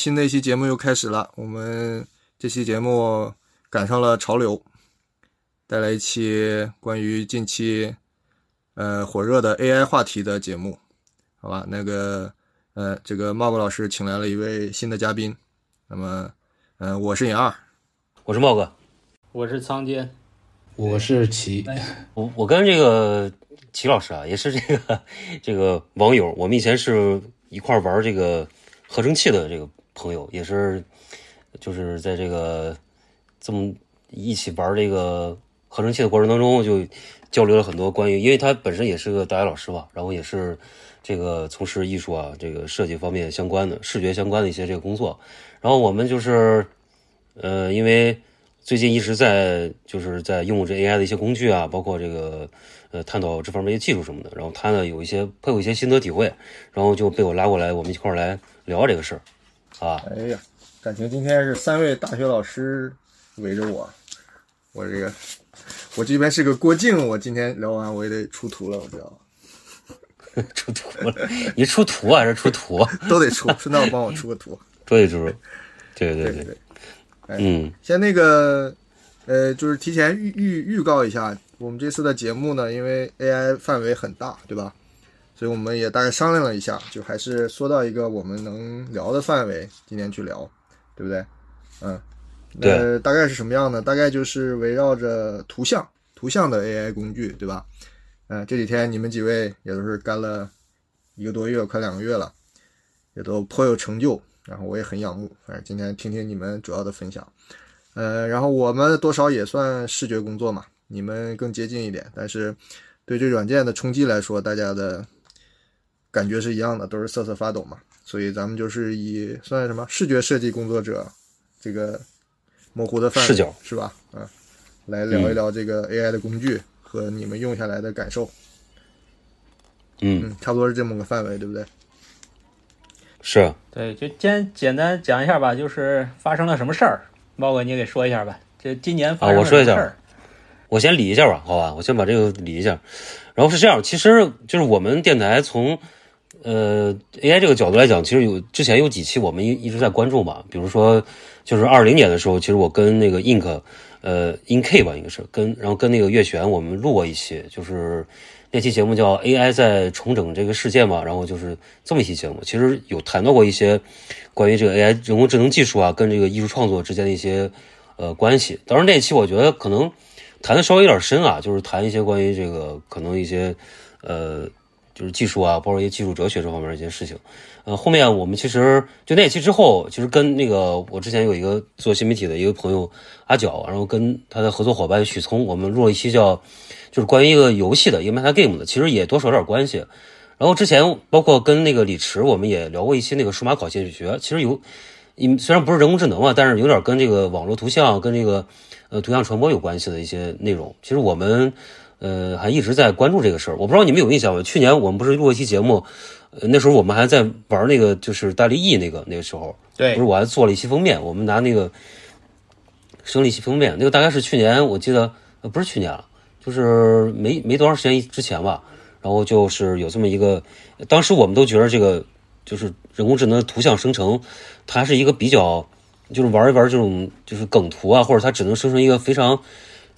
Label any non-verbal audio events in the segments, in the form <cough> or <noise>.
新的一期节目又开始了。我们这期节目赶上了潮流，带来一期关于近期呃火热的 AI 话题的节目，好吧？那个呃，这个茂哥老师请来了一位新的嘉宾，那么呃，我是尹二，我是茂哥，我是仓坚，我是齐，我我跟这个齐老师啊，也是这个这个网友，我们以前是一块儿玩这个合成器的这个朋友，也是就是在这个这么一起玩这个合成器的过程当中，就交流了很多关于，因为他本身也是个大学老师吧，然后也是这个从事艺术啊、这个设计方面相关的、视觉相关的一些这个工作，然后我们就是呃，因为最近一直在就是在用这 AI 的一些工具啊，包括这个呃探讨这方面一些技术什么的。然后他呢有一些颇有一些心得体会，然后就被我拉过来，我们一块儿来聊这个事儿啊。哎呀，感情今天是三位大学老师围着我，我这个我这边是个郭靖，我今天聊完我也得出图了，我知道？<laughs> 出图了，你出图啊还是出图？<laughs> 都得出，顺道帮我出个图。<laughs> 对，对对，对对，哎嗯先那个，呃，就是提前预预预告一下，我们这次的节目呢，因为 AI 范围很大，对吧？所以我们也大概商量了一下，就还是缩到一个我们能聊的范围，今天去聊，对不对？嗯，对呃，大概是什么样呢？大概就是围绕着图像、图像的 AI 工具，对吧？嗯、这几天你们几位也都是干了一个多月，快两个月了，也都颇有成就，然后我也很仰慕。反正今天听听你们主要的分享。呃，然后我们多少也算视觉工作嘛，你们更接近一点，但是对这软件的冲击来说，大家的感觉是一样的，都是瑟瑟发抖嘛。所以咱们就是以算什么视觉设计工作者这个模糊的范视角是吧？嗯，来聊一聊这个 AI 的工具和你们用下来的感受。嗯，嗯，差不多是这么个范围，对不对？是对，就先简单讲一下吧，就是发生了什么事儿，猫哥你给说一下吧。这今年发生了啊我说一下什么事儿？我先理一下吧，好吧，我先把这个理一下。然后是这样，其实就是我们电台从呃 AI 这个角度来讲，其实有之前有几期我们一一直在关注嘛，比如说就是二零年的时候，其实我跟那个 Ink 呃 InK 吧，应该是跟然后跟那个岳璇我们录过一期，就是那期节目叫 AI 在重整这个世界嘛，然后就是这么一期节目，其实有谈到过一些关于这个 AI 人工智能技术啊跟这个艺术创作之间的一些呃关系。当然那期我觉得可能谈的稍微有点深啊，就是谈一些关于这个可能一些呃就是技术啊，包括一些技术哲学这方面的一些事情。呃，后面我们其实就那期之后，其实跟那个我之前有一个做新媒体的一个朋友阿角，然后跟他的合作伙伴许聪，我们录了一期叫就是关于一个游戏的一个 meta game 的，其实也多少有点关系。然后之前包括跟那个李驰，我们也聊过一些那个数码考现学，其实有，嗯，虽然不是人工智能嘛，但是有点跟这个网络图像跟这个呃图像传播有关系的一些内容。其实我们呃还一直在关注这个事儿。我不知道你们有印象吗？去年我们不是录过一期节目，呃那时候我们还在玩那个就是大力翼那个那个时候，对不是我还做了一期封面，我们拿那个生了一期封面，那个大概是去年我记得呃不是去年了，就是没没多长时间之前吧。然后就是有这么一个，当时我们都觉得这个就是人工智能图像生成，它是一个比较就是玩一玩这种就是梗图啊，或者它只能生成一个非常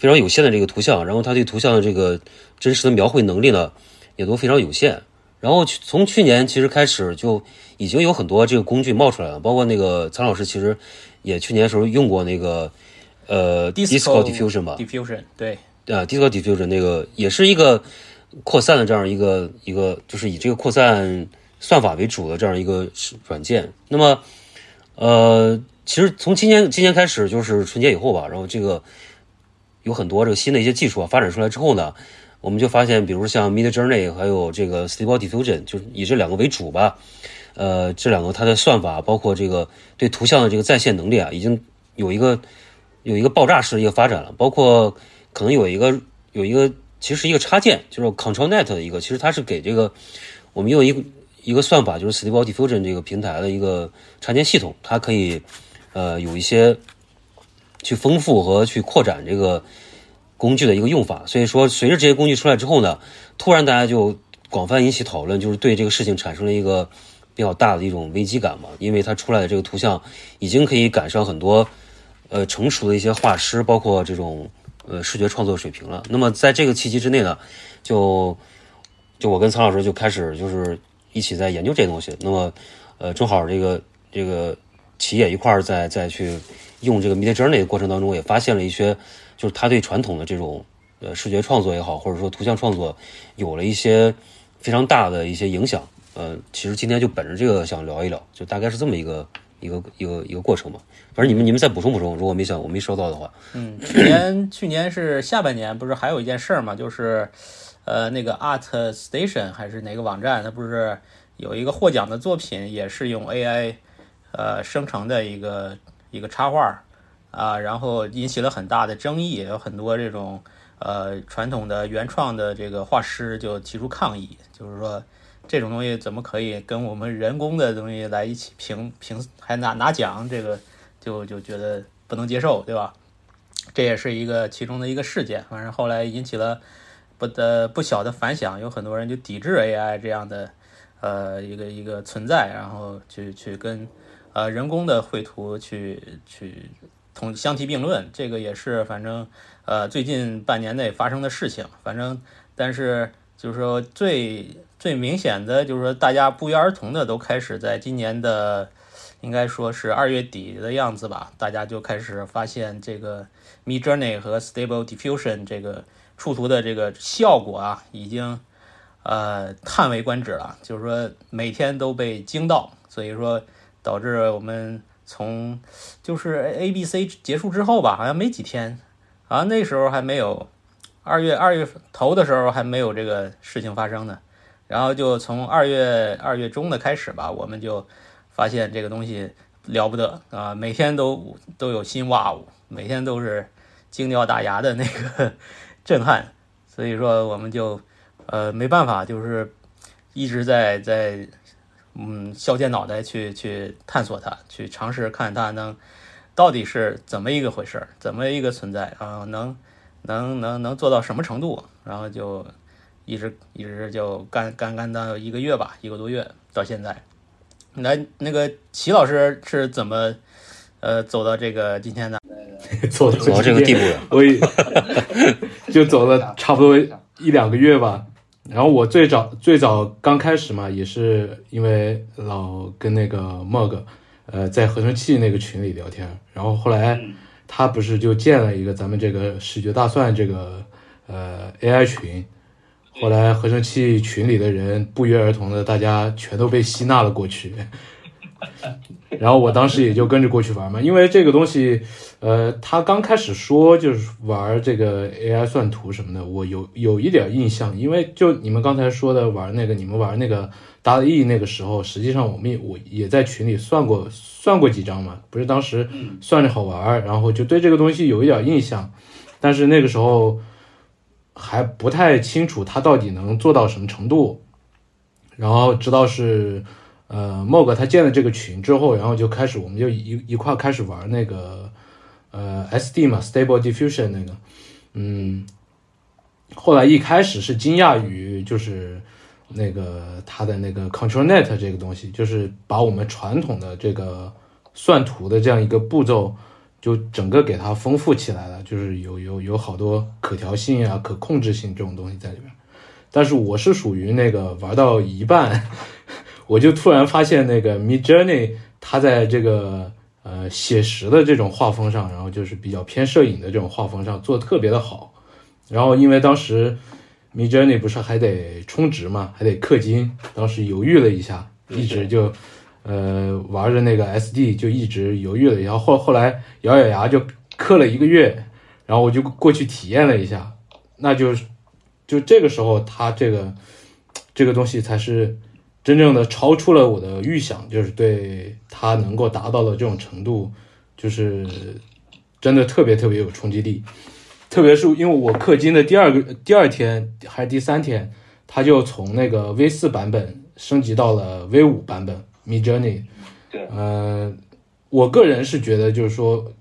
非常有限的这个图像，然后它对图像的这个真实的描绘能力呢也都非常有限。然后去从去年其实开始就已经有很多这个工具冒出来了，包括那个苍老师其实也去年的时候用过那个呃 Disco Diffusion 吧，Diffusion 对，啊，Disco Diffusion 那个也是一个扩散的这样一个一个，就是以这个扩散算法为主的这样一个软件。那么，呃，其实从今年今年开始，就是春节以后吧，然后这个有很多这个新的一些技术啊发展出来之后呢，我们就发现，比如像 Mid Journey 还有这个 Stable Diffusion，就以这两个为主吧。呃，这两个它的算法，包括这个对图像的这个在线能力啊，已经有一个有一个爆炸式的一个发展了。包括可能有一个有一个其实是一个插件，就是 ControlNet 的一个，其实它是给这个我们用一一个算法，就是 Stable Diffusion 这个平台的一个插件系统，它可以呃有一些去丰富和去扩展这个工具的一个用法。所以说，随着这些工具出来之后呢，突然大家就广泛引起讨论，就是对这个事情产生了一个比较大的一种危机感嘛，因为它出来的这个图像已经可以赶上很多呃成熟的一些画师，包括这种呃视觉创作水平了。那么在这个契机之内呢，就就我跟曹老师就开始就是一起在研究这些东西。那么呃正好这个这个企业一块儿在在去用这个 Mid Journey 的过程当中，也发现了一些就是他对传统的这种呃视觉创作也好，或者说图像创作有了一些非常大的一些影响。呃，其实今天就本着这个想聊一聊，就大概是这么一个一个一个一个过程吧。反正你们你们再补充补充，如果没想我没说到的话，嗯，去年去年是下半年，不是还有一件事儿嘛，就是呃那个 Art Station 还是哪个网站，它不是有一个获奖的作品，也是用 AI 呃生成的一个一个插画啊，然后引起了很大的争议，有很多这种呃传统的原创的这个画师就提出抗议，就是说。这种东西怎么可以跟我们人工的东西来一起评评，还拿拿奖？这个就就觉得不能接受，对吧？这也是一个其中的一个事件，反正后来引起了不的不小的反响，有很多人就抵制 AI 这样的呃一个一个存在，然后去去跟呃人工的绘图去去同相提并论。这个也是反正呃最近半年内发生的事情，反正但是就是说最。最明显的就是说，大家不约而同的都开始在今年的，应该说是二月底的样子吧，大家就开始发现这个 Mid Journey 和 Stable Diffusion 这个触图的这个效果啊，已经呃叹为观止了，就是说每天都被惊到，所以说导致我们从就是 A B C 结束之后吧，好像没几天，好像那时候还没有二月二月头的时候还没有这个事情发生呢。然后就从二月二月中的开始吧，我们就发现这个东西了不得啊！每天都都有新哇呜，每天都是惊掉大牙的那个 <laughs> 震撼。所以说，我们就呃没办法，就是一直在在嗯削尖脑袋去去探索它，去尝试看它能到底是怎么一个回事，怎么一个存在啊？能能能能做到什么程度？然后就。一直一直就干干干到一个月吧，一个多月到现在。来，那个齐老师是怎么呃走到这个今天的？<laughs> 走到这个地步的，<laughs> 我也 <laughs> 就走了差不多一两个月吧。然后我最早最早刚开始嘛，也是因为老跟那个 Mog 呃在合成器那个群里聊天，然后后来他不是就建了一个咱们这个视觉大蒜这个呃 AI 群。后来合成器群里的人不约而同的，大家全都被吸纳了过去，<laughs> 然后我当时也就跟着过去玩嘛。因为这个东西，呃，他刚开始说就是玩这个 AI 算图什么的，我有有一点印象。因为就你们刚才说的玩那个，你们玩那个达意那个时候，实际上我们也我也在群里算过算过几张嘛，不是当时算着好玩，然后就对这个东西有一点印象，但是那个时候。还不太清楚他到底能做到什么程度，然后知道是呃 Mog 他建了这个群之后，然后就开始我们就一一块开始玩那个呃 SD 嘛 Stable Diffusion 那个，嗯，后来一开始是惊讶于就是那个他的那个 ControlNet 这个东西，就是把我们传统的这个算图的这样一个步骤。就整个给它丰富起来了，就是有有有好多可调性啊、可控制性这种东西在里边。但是我是属于那个玩到一半，<laughs> 我就突然发现那个 Mid Journey 它在这个呃写实的这种画风上，然后就是比较偏摄影的这种画风上做的特别的好。然后因为当时 Mid Journey 不是还得充值嘛，还得氪金，当时犹豫了一下，一直就。呃，玩着那个 SD 就一直犹豫了一下，后后来咬咬牙就氪了一个月，然后我就过去体验了一下，那就就这个时候，他这个这个东西才是真正的超出了我的预想，就是对它能够达到的这种程度，就是真的特别特别有冲击力，特别是因为我氪金的第二个第二天还是第三天，他就从那个 V 四版本升级到了 V 五版本。Mid Journey，对，呃，我个人是觉得，就是说，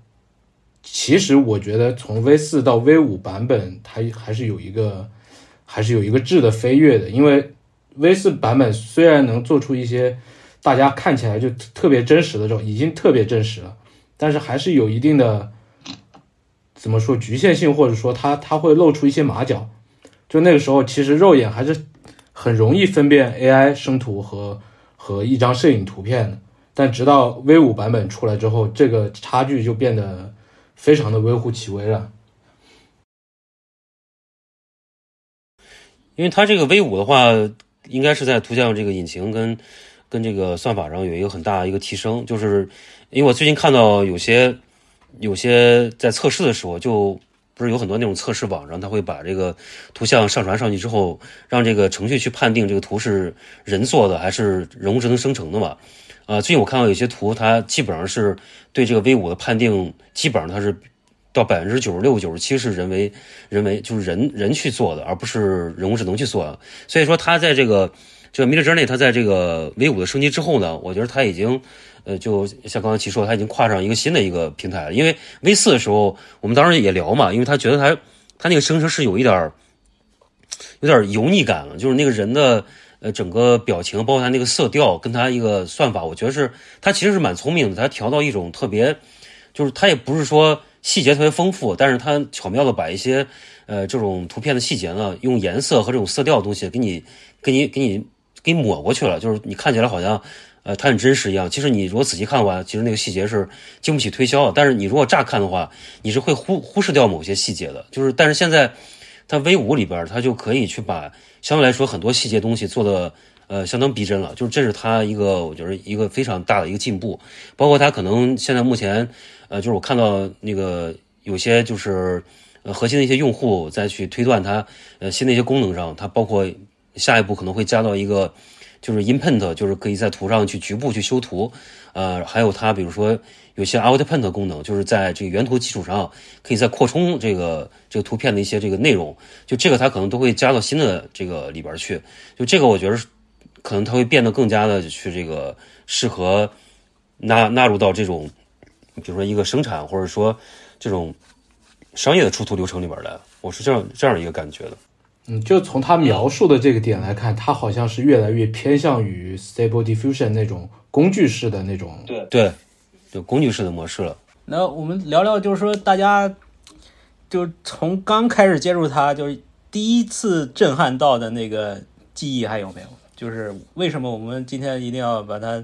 其实我觉得从 V 四到 V 五版本，它还是有一个，还是有一个质的飞跃的。因为 V 四版本虽然能做出一些大家看起来就特别真实的这种，已经特别真实了，但是还是有一定的怎么说局限性，或者说它它会露出一些马脚。就那个时候，其实肉眼还是很容易分辨 AI 生图和和一张摄影图片的。但直到 V 五版本出来之后，这个差距就变得非常的微乎其微了。因为它这个 V 五的话，应该是在图像这个引擎跟跟这个算法上有一个很大的一个提升。就是因为我最近看到有些有些在测试的时候，就不是有很多那种测试网上，他会把这个图像上传上去之后，让这个程序去判定这个图是人做的还是人工智能生成的嘛。啊，最近我看到有些图，它基本上是对这个 V 五的判定，基本上它是到百分之九十六、九十七是人为人为就是人人去做的，而不是人工智能去做的。所以说，它在这个这个 Midjourney，它在这个 V 五的升级之后呢，我觉得它已经呃，就像刚才齐说，它已经跨上一个新的一个平台了。因为 V 四的时候，我们当时也聊嘛，因为他觉得它它那个生成是有一点有点油腻感了，就是那个人的。呃，整个表情，包括它那个色调，跟它一个算法，我觉得是它其实是蛮聪明的。它调到一种特别，就是它也不是说细节特别丰富，但是它巧妙的把一些呃这种图片的细节呢，用颜色和这种色调的东西给你给你给你给抹过去了。就是你看起来好像呃它很真实一样，其实你如果仔细看的话，其实那个细节是经不起推销的。但是你如果乍看的话，你是会忽忽视掉某些细节的。就是但是现在它 V 五里边，它就可以去把。相对来说，很多细节东西做的呃相当逼真了，就是这是它一个我觉得一个非常大的一个进步。包括它可能现在目前呃，就是我看到那个有些就是呃核心的一些用户再去推断它呃新的一些功能上，它包括下一步可能会加到一个就是 input，就是可以在图上去局部去修图，呃，还有它比如说。有些 output 功能，就是在这个原图基础上，可以再扩充这个这个图片的一些这个内容，就这个它可能都会加到新的这个里边去。就这个，我觉得可能它会变得更加的去这个适合纳纳入到这种，比如说一个生产或者说这种商业的出图流程里边来。我是这样这样一个感觉的。嗯，就从他描述的这个点来看，他好像是越来越偏向于 Stable Diffusion 那种工具式的那种。对对。就工具式的模式了。那我们聊聊，就是说大家就从刚开始接触它，就是第一次震撼到的那个记忆还有没有？就是为什么我们今天一定要把它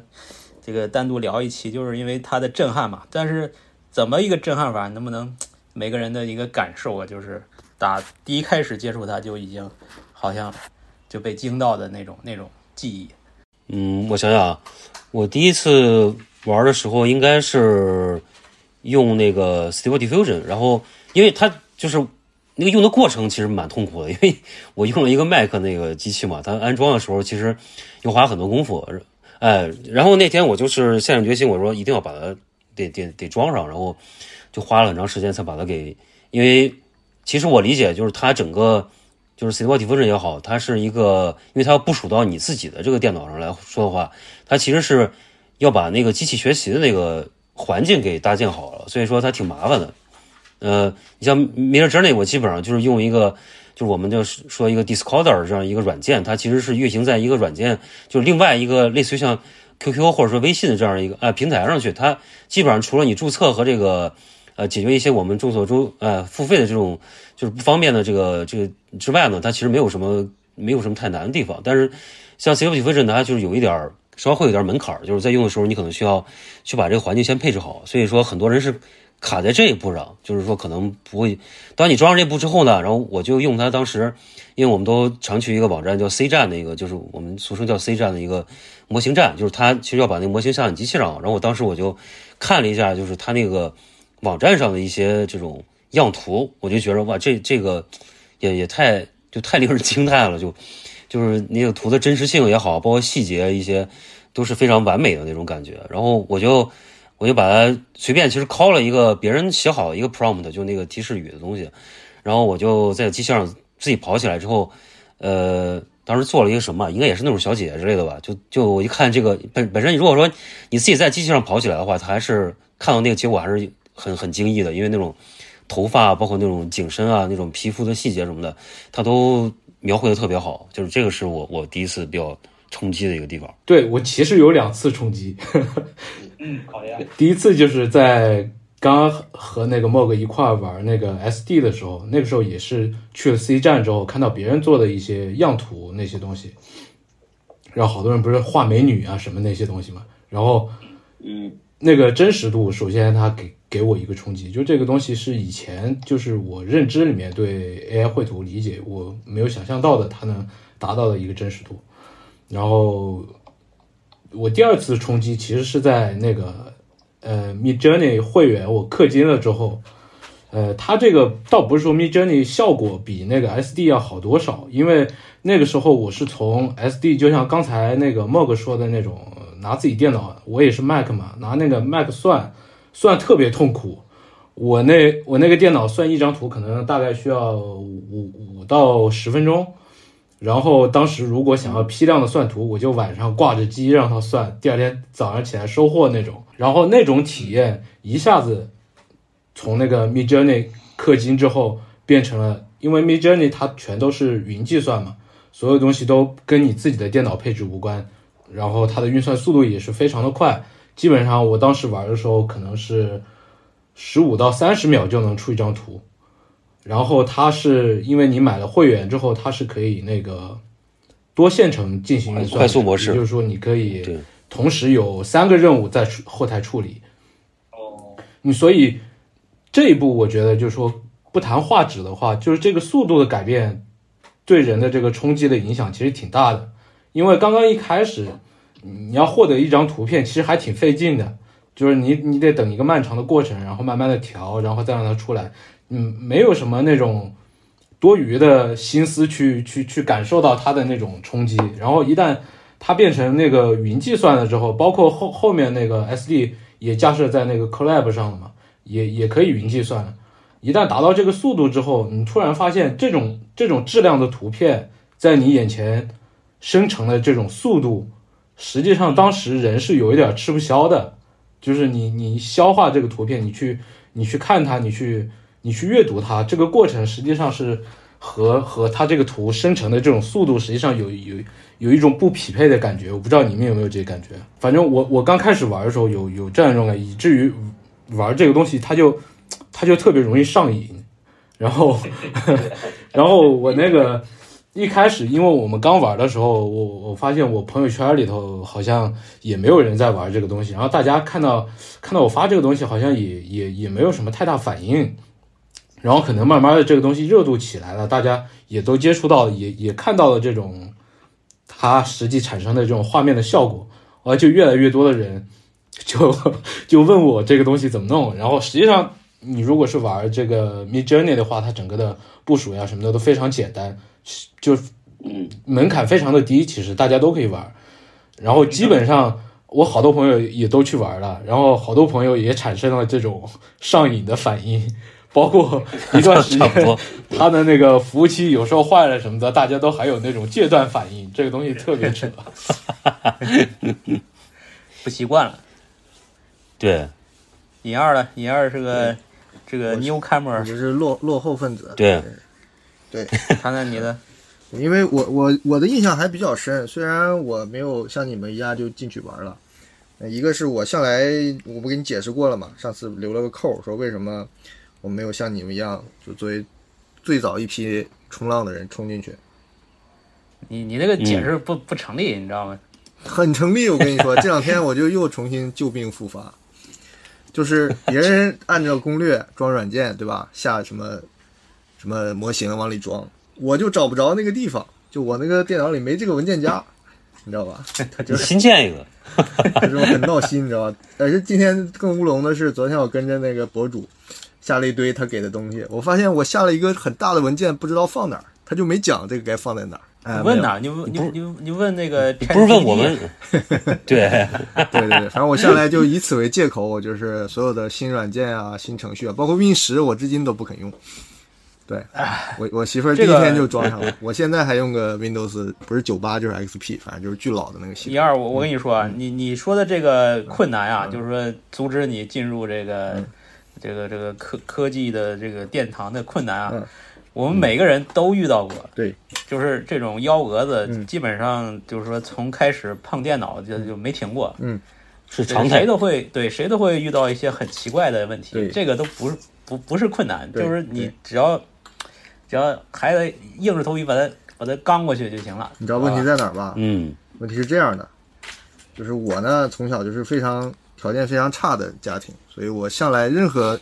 这个单独聊一期？就是因为它的震撼嘛。但是怎么一个震撼法？能不能每个人的一个感受啊？就是打第一开始接触它就已经好像就被惊到的那种那种记忆。嗯，我想想啊，我第一次。玩的时候应该是用那个 Stable Diffusion，然后因为它就是那个用的过程其实蛮痛苦的，因为 <laughs> 我用了一个 Mac 那个机器嘛，它安装的时候其实又花很多功夫，哎，然后那天我就是下定决心，我说一定要把它得得得装上，然后就花了很长时间才把它给，因为其实我理解就是它整个就是 Stable Diffusion 也好，它是一个，因为它要部署到你自己的这个电脑上来说的话，它其实是。要把那个机器学习的那个环境给搭建好了，所以说它挺麻烦的。呃，你像 Midjourney，我基本上就是用一个，就是我们就是说一个 Discorder 这样一个软件，它其实是运行在一个软件，就是另外一个类似于像 QQ 或者说微信的这样一个呃平台上去。它基本上除了你注册和这个呃解决一些我们众所周呃付费的这种就是不方便的这个这个之外呢，它其实没有什么没有什么太难的地方。但是像 c f p Fusion 它就是有一点儿。稍微会有点门槛儿，就是在用的时候，你可能需要去把这个环境先配置好。所以说，很多人是卡在这一步上，就是说可能不会。当你装上这步之后呢，然后我就用它当时，因为我们都常去一个网站叫 C 站的一个，就是我们俗称叫 C 站的一个模型站，就是它其实要把那个模型下你机器上。然后我当时我就看了一下，就是它那个网站上的一些这种样图，我就觉得哇，这这个也也太就太令人惊叹了，就。就是那个图的真实性也好，包括细节一些，都是非常完美的那种感觉。然后我就我就把它随便其实拷了一个别人写好一个 prompt，就那个提示语的东西。然后我就在机器上自己跑起来之后，呃，当时做了一个什么，应该也是那种小姐姐之类的吧。就就我一看这个本本身，如果说你自己在机器上跑起来的话，它还是看到那个结果还是很很惊异的，因为那种头发包括那种景深啊，那种皮肤的细节什么的，它都描绘的特别好。就是这个是我我第一次比较冲击的一个地方。对我其实有两次冲击，<laughs> 嗯，<laughs> 好呀。第一次就是在刚和那个莫哥一块玩那个 SD 的时候，那个时候也是去了 C 站之后，看到别人做的一些样图那些东西，然后好多人不是画美女啊什么那些东西嘛，然后嗯，那个真实度，首先它给给我一个冲击，就这个东西是以前就是我认知里面对 AI 绘图理解我没有想象到的，它能达到的一个真实度。然后我第二次冲击其实是在那个呃 Mid Journey 会员我氪金了之后，呃，它这个倒不是说 Mid Journey 效果比那个 SD 要好多少，因为那个时候我是从 SD，就像刚才那个 Mog 说的那种，拿自己电脑，我也是 Mac 嘛，拿那个 Mac 算算特别痛苦。我那我那个电脑算一张图，可能大概需要五五到十分钟。然后当时如果想要批量的算图，我就晚上挂着机让它算，第二天早上起来收货那种。然后那种体验一下子从那个 Mid Journey 氪金之后变成了，因为 Mid Journey 它全都是云计算嘛，所有东西都跟你自己的电脑配置无关，然后它的运算速度也是非常的快。基本上我当时玩的时候可能是十五到三十秒就能出一张图。然后它是因为你买了会员之后，它是可以那个多线程进行运算，快速模式也就是说你可以同时有三个任务在后台处理。哦，你所以这一步，我觉得就是说不谈画质的话，就是这个速度的改变对人的这个冲击的影响其实挺大的。因为刚刚一开始你要获得一张图片，其实还挺费劲的，就是你你得等一个漫长的过程，然后慢慢的调，然后再让它出来。嗯，没有什么那种多余的心思去去去感受到它的那种冲击。然后一旦它变成那个云计算了之后，包括后后面那个 SD 也架设在那个 Collab 上了嘛，也也可以云计算了。一旦达到这个速度之后，你突然发现这种这种质量的图片在你眼前生成的这种速度，实际上当时人是有一点吃不消的。就是你你消化这个图片，你去你去看它，你去你去阅读它，这个过程实际上是和和它这个图生成的这种速度实际上有有有一种不匹配的感觉。我不知道你们有没有这个感觉。反正我我刚开始玩的时候有有这样一种感觉，以至于玩这个东西它就它就特别容易上瘾。然后 <laughs> 然后我那个一开始，因为我们刚玩的时候，我我发现我朋友圈里头好像也没有人在玩这个东西，然后大家看到看到我发这个东西，好像也也也没有什么太大反应。然后可能慢慢的这个东西热度起来了，大家也都接触到，也也看到了这种它实际产生的这种画面的效果，而就越来越多的人就就问我这个东西怎么弄。然后实际上你如果是玩这个 Mid Journey 的话，它整个的部署呀什么的都非常简单，就嗯，门槛非常的低，其实大家都可以玩。然后基本上我好多朋友也都去玩了，然后好多朋友也产生了这种上瘾的反应，包括 <laughs> 一段时间他的那个服务器有时候坏了什么的，大家都还有那种戒断反应，这个东西特别扯。<laughs> 不习惯了。对尹二呢？尹二是个这个 newcomer，就是落落后分子。对对，谈谈 <laughs> 你的。因为我我我的印象还比较深，虽然我没有像你们一样就进去玩了。呃一个是我向来我不给你解释过了嘛，上次留了个扣，说为什么我没有像你们一样，就作为最早一批冲浪的人冲进去，你你那个解释不、不成立，你知道吗？很成立。我跟你说，这两天我就又重新旧病复发，就是别人按照攻略装软件，对吧？下什么什么模型往里装，我就找不着那个地方，就我那个电脑里没这个文件夹，你知道吧？<laughs> 他就是新建一个，这种很闹心，你知道吧？但是今天更乌龙的是，昨天我跟着那个博主下了一堆他给的东西，我发现我下了一个很大的文件，不知道放哪儿，他就没讲这个该放在哪儿。你问哪？你问你你你问那个不是问我们？<laughs> 对，对 <laughs> 对对，反正我下来就以此为借口，我就是所有的新软件啊、新程序啊，包括 Win 十，我至今都不肯用。对，我我媳妇儿第一天就装上了，我现在还用个 Windows，不是九八就是 XP，反正就是巨老的那个系统。一二，我我跟你说啊，你你说的这个困难啊，嗯就是说阻止你进入这个、嗯这个这个科科技的这个殿堂的困难啊，嗯。我们每个人都遇到过。对，就是这种幺蛾子，嗯。基本上就是说从开始碰电脑就就没停过，嗯。是常态。谁都会对谁都会遇到一些很奇怪的问题，这个都不是不不是困难，就是你只要只要还得硬着头皮把它把它刚过去就行了。你知道问题啊在哪儿吧？嗯。问题是这样的，就是我呢从小就是非常条件非常差的家庭，所以我向来任何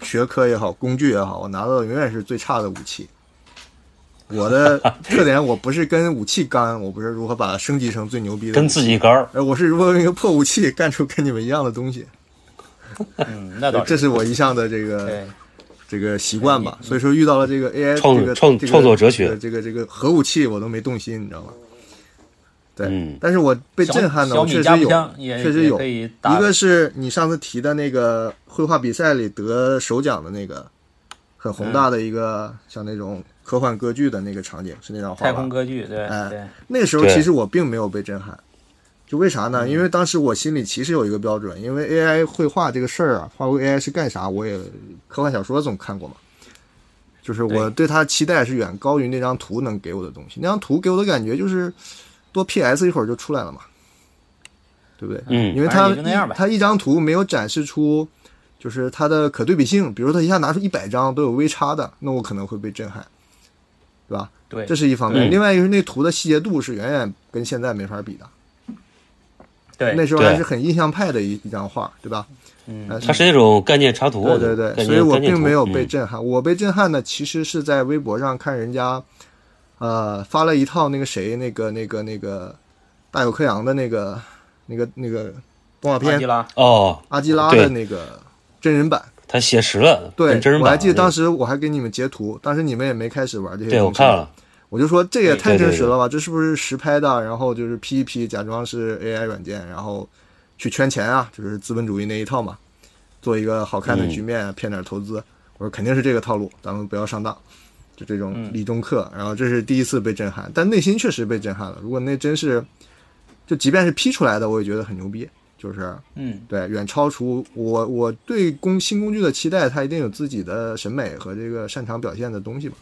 学科也好，工具也好，我拿到的永远是最差的武器。我的 <laughs> 特点，我不是跟武器干，我不是如何把它升级成最牛逼的，跟自己干儿，我是如何用一个破武器干出跟你们一样的东西。<laughs> 嗯，那倒 <laughs> 这是我一向的这个。这个习惯吧。所以说遇到了这个 AI 创这个创这个创作哲学这个这个这个核武器，我都没动心，你知道吗？对，嗯但是我被震撼的，确实有，确实有一个是你上次提的那个绘画比赛里得首奖的那个很宏大的一个、像那种科幻歌剧的那个场景，是那张画太吧？空歌剧，对哎对，那个时候其实我并没有被震撼，就为啥呢？因为当时我心里其实有一个标准，因为 AI 绘画这个事儿啊，画过 AI 是干啥？我也科幻小说总看过嘛，就是我对它期待是远高于那张图能给我的东西。那张图给我的感觉就是多 PS 一会儿就出来了嘛，对不对？嗯因为它它一张图没有展示出。就是它的可对比性，比如它一下拿出一百张都有微差的，那我可能会被震撼，对吧？对这是一方面。嗯另外一个是那图的细节度是远远跟现在没法比的。对那时候还是很印象派的一一张画，对吧？嗯呃它是那种概念插图，对对对，所以我并没有被嗯震撼。我被震撼的其实是在微博上看人家，呃，发了一套那个谁，那个那个那个大有克洋的那个那个那个动画片阿基拉，哦，阿基拉的那个真人版。他写实了，对真人，版我还记得当时时我还给你们截图，当时你们也没开始玩这些。对我看了，，我就说这也太真实了吧？这是不是实拍的？然后就是 P 一 P，假装是 AI 软件，然后去圈钱啊，就是资本主义那一套嘛，做一个好看的局面，骗点投资。我说肯定是这个套路，咱们不要上当，就这种嗯理中客。然后这是第一次被震撼，但内心确实被震撼了。如果那真是，就即便是 P 出来的，我也觉得很牛逼，就是嗯，对，远超出我我对工新工具的期待，它一定有自己的审美和这个擅长表现的东西嘛，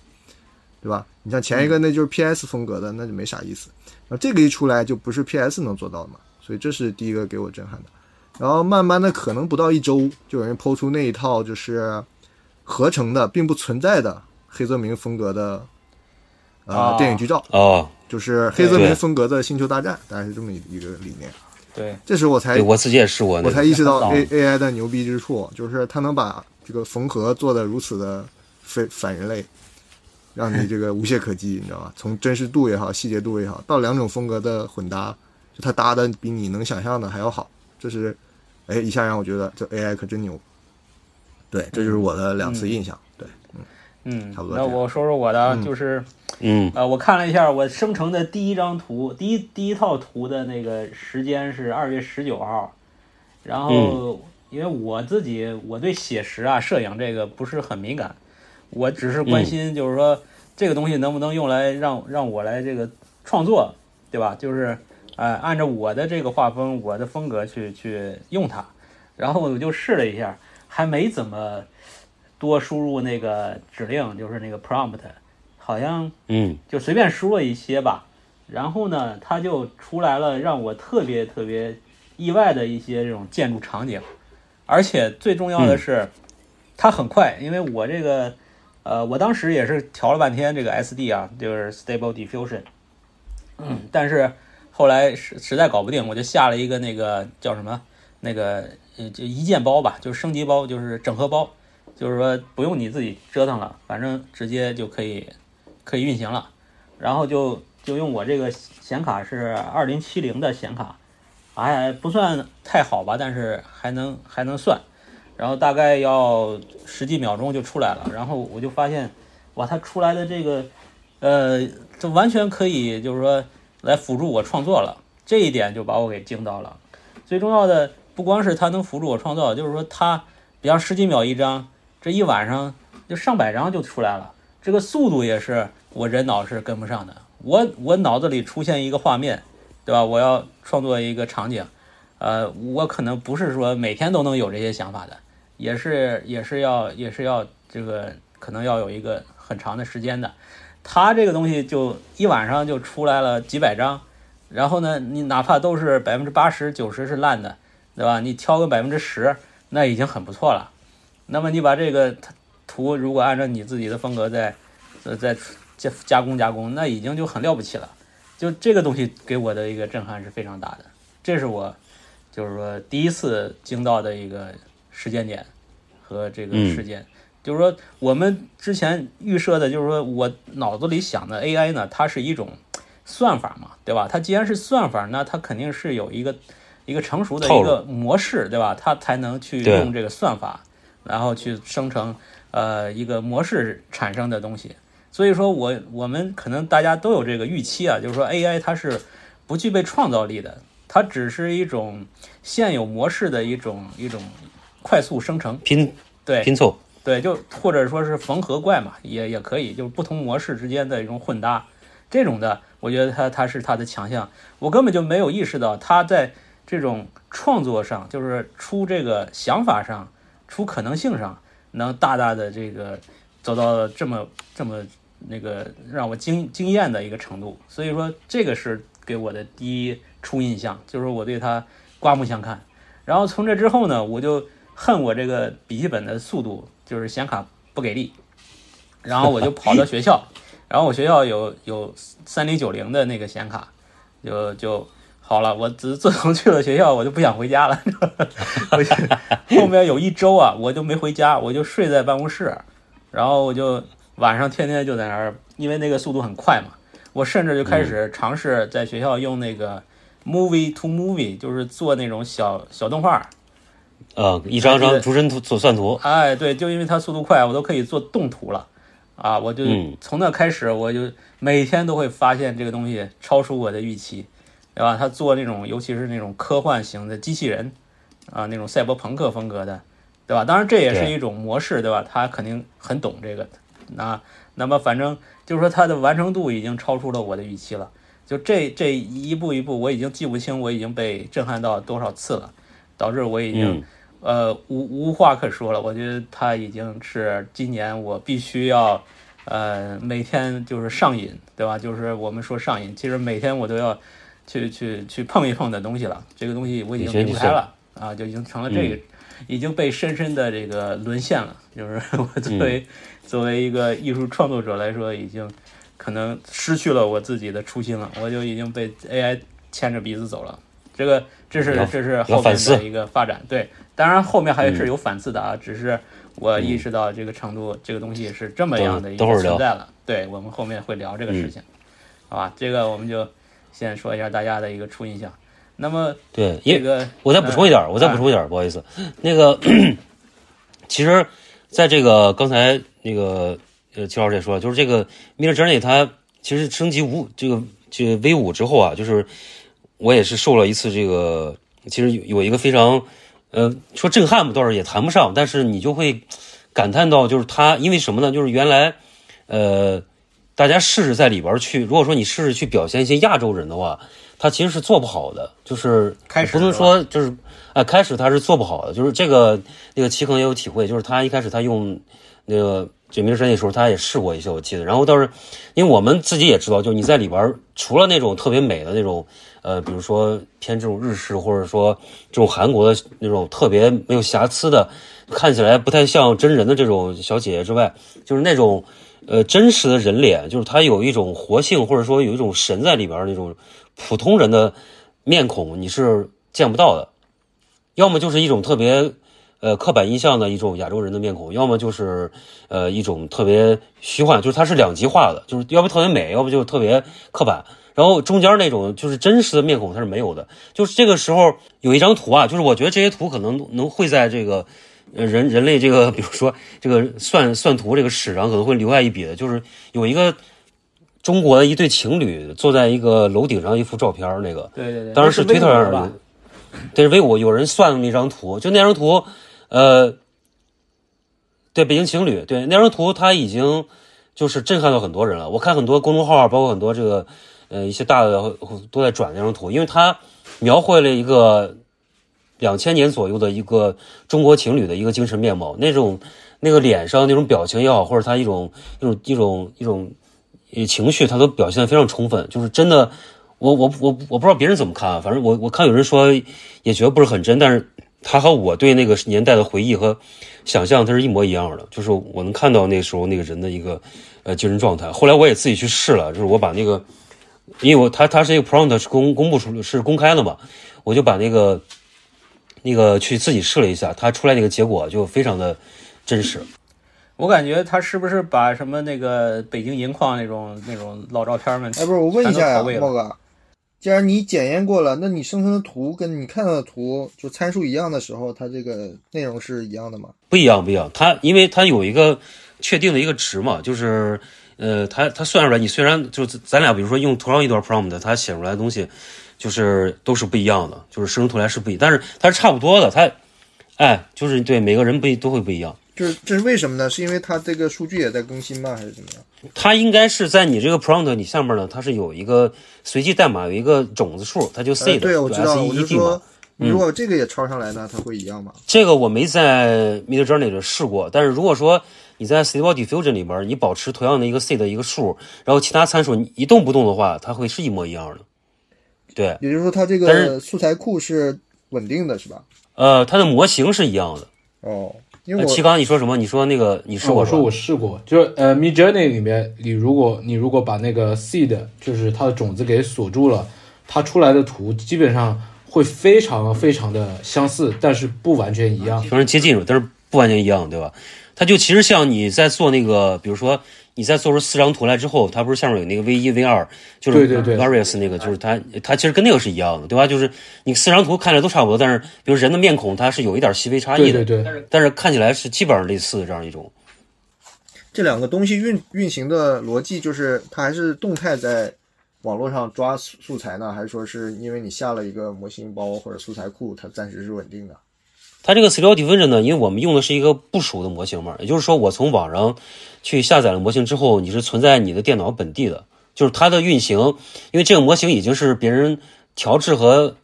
对吧？你像前一个那就是 PS 风格的，那就没啥意思。然后这个一出来就不是 PS 能做到的嘛，所以这是第一个给我震撼的。然后慢慢的，可能不到一周，就有人抛出那一套就是合成的，并不存在的黑泽明风格的呃、啊电影剧照，哦，就是黑泽明风格的星球大战，大概是这么一个理念。对，这时候我才我自己也试过我，才意识到嗯 A A I 的牛逼之处，就是它能把这个缝合做的如此的非反人类，让你这个无懈可击，你知道吧？从真实度也好，细节度也好，到两种风格的混搭，就它搭的比你能想象的还要好，这是，哎，一下让我觉得这 A I 可真牛。对，这就是我的两次印象。差不，多那我说说我的就是嗯。呃，我看了一下我生成的第一张图，第一第一套图的那个时间是二月十九号，然后因为我自己我对写实啊、摄影这个不是很敏感，我只是关心就是说这个东西能不能用来让让我来这个创作，对吧？就是呃按照我的这个画风、我的风格去去用它，然后我就试了一下，还没怎么多输入那个指令，就是那个 prompt，好像嗯。就随便输了一些吧，然后呢，它就出来了让我特别特别意外的一些这种建筑场景，而且最重要的是，它很快，因为我这个呃，我当时也是调了半天这个 SD 啊，就是 Stable Diffusion，嗯，但是后来实实在搞不定，我就下了一个那个叫什么那个呃就一键包吧，就是升级包，就是整合包，就是说不用你自己折腾了，反正直接就可以可以运行了。然后就就用我这个显卡是二零七零的显卡，哎不算太好吧，但是还能还能算。然后大概要十几秒钟就出来了，然后我就发现，哇，它出来的这个，呃，就完全可以就是说来辅助我创作了，这一点就把我给惊到了。最重要的不光是它能辅助我创造，就是说它，比方十几秒一张，这一晚上就上百张就出来了。这个速度也是我人脑是跟不上的。我我脑子里出现一个画面，对吧？我要创作一个场景，呃，我可能不是说每天都能有这些想法的，也是也是要也是要这个可能要有一个很长的时间的。他这个东西就一晚上就出来了几百张，然后呢，你哪怕都是百分之八十九十是烂的，对吧？你挑个百分之十，那已经很不错了。那么你把这个图如果按照你自己的风格再呃再加加工加工，那已经就很了不起了。就这个东西给我的一个震撼是非常大的，这是我就是说第一次惊到的一个时间点和这个事件。就是说，我们之前预设的，就是说我脑子里想的 AI 呢，它是一种算法嘛，对吧？它既然是算法，那它肯定是有一个一个成熟的一个模式，对吧？它才能去用这个算法，然后去生成呃一个模式产生的东西。所以说我我们可能大家都有这个预期啊，就是说 AI 它是不具备创造力的，它只是一种现有模式的一种一种快速生成拼对拼凑。对，就或者说是缝合怪嘛，也也可以，就是不同模式之间的一种混搭，这种的，我觉得它它是它的强项。我根本就没有意识到它在这种创作上，就是出这个想法上，出可能性上，能大大的这个走到这么这么那个让我惊惊艳的一个程度。所以说，这个是给我的第一初印象，就是我对它刮目相看。然后从这之后呢，我就恨我这个笔记本的速度。就是显卡不给力，然后我就 <laughs> 跑到学校，然后我学校有有三零九零的那个显卡，就就好了。我自自从去了学校，我就不想回家了。<laughs> 后面有一周啊，我就没回家，我就睡在办公室，然后我就晚上天天就在那儿，因为那个速度很快嘛。我甚至就开始尝试在学校用那个 movie to movie，就是做那种小小动画。呃，一张张逐帧图做算图，哎，对，就因为它速度快，我都可以做动图了，啊，我就从那开始，我就每天都会发现这个东西超出我的预期，对吧？他做那种，尤其是那种科幻型的机器人，啊，那种赛博朋克风格的，对吧？当然这也是一种模式，对吧？他肯定很懂这个，那那么反正就是说它的完成度已经超出了我的预期了，就这这一步一步，我已经记不清我已经被震撼到多少次了，导致我已经。呃，无无话可说了。我觉得它已经是今年我必须要，呃，每天就是上瘾，对吧？就是我们说上瘾，其实每天我都要去去去碰一碰的东西了。这个东西我已经离不开了啊，就已经成了这个，已经被深深的这个沦陷了。就是我作为 <laughs> 作为一个艺术创作者来说，已经可能失去了我自己的初心了。我就已经被 AI 牵着鼻子走了。这个这是这是后面的一个发展，对。当然，后面还是有反思的啊，只是我意识到这个程度，这个东西是这么样的一个存在了。对我们后面会聊这个事情，好吧？这个我们就先说一下大家的一个初印象。那么，对，这个我再补充一点，我再补充一点，不好意思，那个 <clears throat> 其实在这个刚才那个呃，齐老师也说了，就是这个 Midjourney 它其实升级五这个这个 V 五之后啊，就是我也是受了一次这个，其实有有一个非常。呃，说震撼吧，倒是也谈不上，但是你就会感叹到，就是他因为什么呢？就是原来，呃，大家试试在里边去，如果说你试试去表现一些亚洲人的话，他其实是做不好的，就是不能说就是啊，开始他是做不好的，就是这个那个齐恒也有体会，就是他一开始他用那个卷明山那时候他也试过一些，我记得，然后倒是因为我们自己也知道，就你在里边除了那种特别美的那种。呃，比如说偏这种日式，或者说这种韩国的那种特别没有瑕疵的，看起来不太像真人的这种小姐姐之外，就是那种呃真实的人脸，就是它有一种活性，或者说有一种神在里边那种普通人的面孔，你是见不到的。要么就是一种特别呃刻板印象的一种亚洲人的面孔，要么就是呃一种特别虚幻，就是它是两极化的，就是要不特别美，要不就特别刻板。然后中间那种就是真实的面孔它是没有的，就是这个时候有一张图啊，就是我觉得这些图可能能会在这个人人类这个比如说这个算算图这个史上可能会留下一笔的，就是有一个中国的一对情侣坐在一个楼顶上一幅照片那个，对对对，当然是推特上的，对，是微五有人算了那张图，就那张图，呃，对，北京情侣，对那张图他已经就是震撼到很多人了。我看很多公众号，包括很多这个呃一些大的都在转那张图，因为他描绘了一个两千年左右的一个中国情侣的一个精神面貌，那种那个脸上那种表情也好，或者他一种一种一种一种情绪，他都表现得非常充分，就是真的。我我我我不知道别人怎么看啊，反正我我看有人说也觉得不是很真，但是他和我对那个年代的回忆和想象，它是一模一样的，就是我能看到那时候那个人的一个呃精神状态。后来我也自己去试了，就是我把那个，因为我他他是一个 prompt 是公公布出是公开的嘛，我就把那个那个去自己试了一下，它出来那个结果就非常的真实。我感觉他是不是把什么那个北京银矿那种那种老照片们，哎，不是，我问一下呀，哥，既然你检验过了，那你生成的图跟你看到的图就参数一样的时候，它这个内容是一样的吗？不一样，不一样。它因为它有一个确定的一个值嘛，就是呃，它它算出来，你虽然就是咱俩比如说用同样一段 prompt，它写出来的东西就是都是不一样的，就是生成出来是不一，但是它是差不多的。它哎，就是对每个人不一都会不一样。就是这是为什么呢？是因为它这个数据也在更新吗？还是怎么样？它应该是在你这个 prompt 你下面呢，它是有一个随机代码，有一个种子数，它就 seed，、呃对，我知道，就我就说，。你如果这个也抄上来呢，它会一样吗？这个我没在 Mid Journey 里试过，但是如果说你在 Stable Diffusion 里边，你保持同样的一个 seed 的一个数，然后其他参数你一动不动的话，它会是一模一样的。对，也就是说，它这个素材库是稳定的，是吧？呃，它的模型是一样的。哦，因为呃，我七刚你说什么？你说那个你试过是吧？哦我说我试过，就是呃，Mid Journey 里面，你如果你如果把那个 seed 就是它的种子给锁住了，它出来的图基本上会非常非常的相似，但是不完全一样。非常接近，但是不完全一样，对吧？它就其实像你在做那个，比如说你在做出四张图来之后，它不是下面有那个 V 一、V 二，就是 various 那个，就是它它其实跟那个是一样的，对吧？就是你四张图看着都差不多，但是比如人的面孔它是有一点细微差异的，对对对，但是看起来是基本上类似的这样一种。这两个东西运运行的逻辑就是它还是动态在网络上抓素素材呢，还是说是因为你下了一个模型包或者素材库，它暂时是稳定的？它这个 Scale Diffusion 呢，因为我们用的是一个部署的模型嘛，也就是说，我从网上去下载了模型之后，你是存在你的电脑本地的，就是它的运行，因为这个模型已经是别人调制和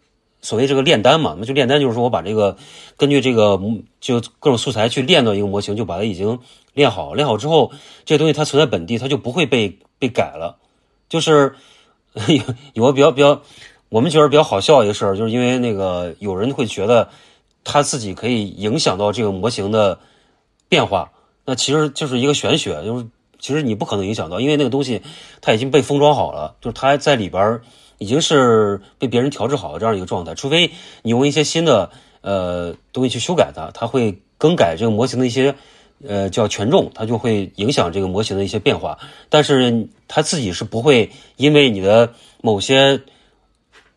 所谓这个炼丹嘛，那就炼丹就是说我把这个根据这个就各种素材去练到一个模型，就把它已经练好，练好之后，这个东西它存在本地，它就不会被被改了，就是有 <laughs> 有个比较比较我们觉得比较好笑一个事儿，就是因为那个有人会觉得。它自己可以影响到这个模型的变化，那其实就是一个玄学，就是其实你不可能影响到，因为那个东西它已经被封装好了，就是它在里边已经是被别人调制好的这样一个状态，除非你用一些新的呃东西去修改它，它会更改这个模型的一些呃叫权重，它就会影响这个模型的一些变化，但是它自己是不会因为你的某些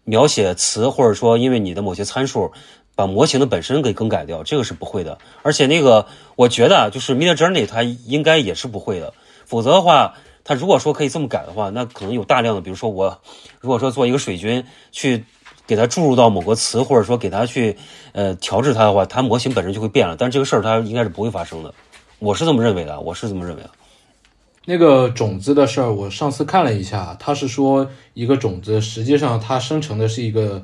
描写词，或者说因为你的某些参数。把模型的本身给更改掉，这个是不会的。而且那个，我觉得，就是 Mid Journey 它应该也是不会的。否则的话，它如果说可以这么改的话，那可能有大量的，比如说我如果说做一个水军去给它注入到某个词，或者说给它去呃调制它的话，它模型本身就会变了。但这个事儿它应该是不会发生的，我是这么认为的，我是这么认为的。那个种子的事儿，我上次看了一下，它是说一个种子实际上它生成的是一个。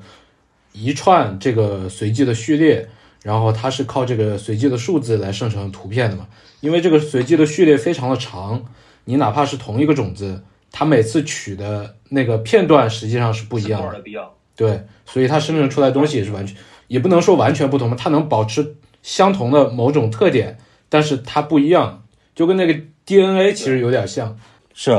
一串这个随机的序列，然后它是靠这个随机的数字来生成图片的嘛？因为这个随机的序列非常的长，你哪怕是同一个种子，它每次取的那个片段实际上是不一样的。对，所以它生成出来的东西也是完全，也不能说完全不同嘛，它能保持相同的某种特点，但是它不一样，就跟那个 DNA 其实有点像。是，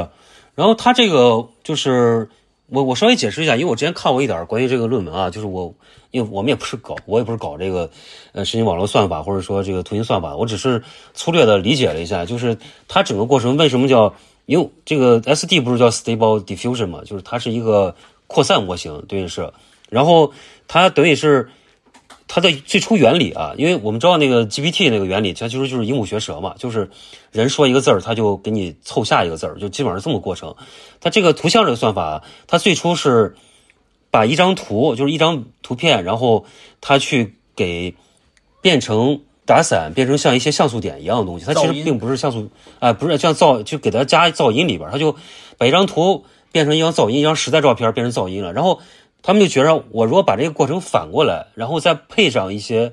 然后它这个就是。我我稍微解释一下，因为我之前看过一点关于这个论文啊，就是我因为我们也不是搞，我也不是搞这个呃神经网络算法或者说这个图形算法，我只是粗略的理解了一下，就是它整个过程为什么叫，因为这个 SD 不是叫 Stable Diffusion 嘛，就是它是一个扩散模型，等于是，然后它等于是它的最初原理啊，因为我们知道那个 GPT 那个原理，它其实就是鹦鹉学舌嘛，就是人说一个字儿，它就给你凑下一个字儿，就基本上是这么过程。它这个图像这个算法，它最初是把一张图，就是一张图片，然后它去给变成打散变成像一些像素点一样的东西，它其实并不是像素，啊、不是像噪，就给它加噪音里边儿，它就把一张图变成一张噪音，一张实在照片变成噪音了。然后他们就觉着，我如果把这个过程反过来，然后再配上一些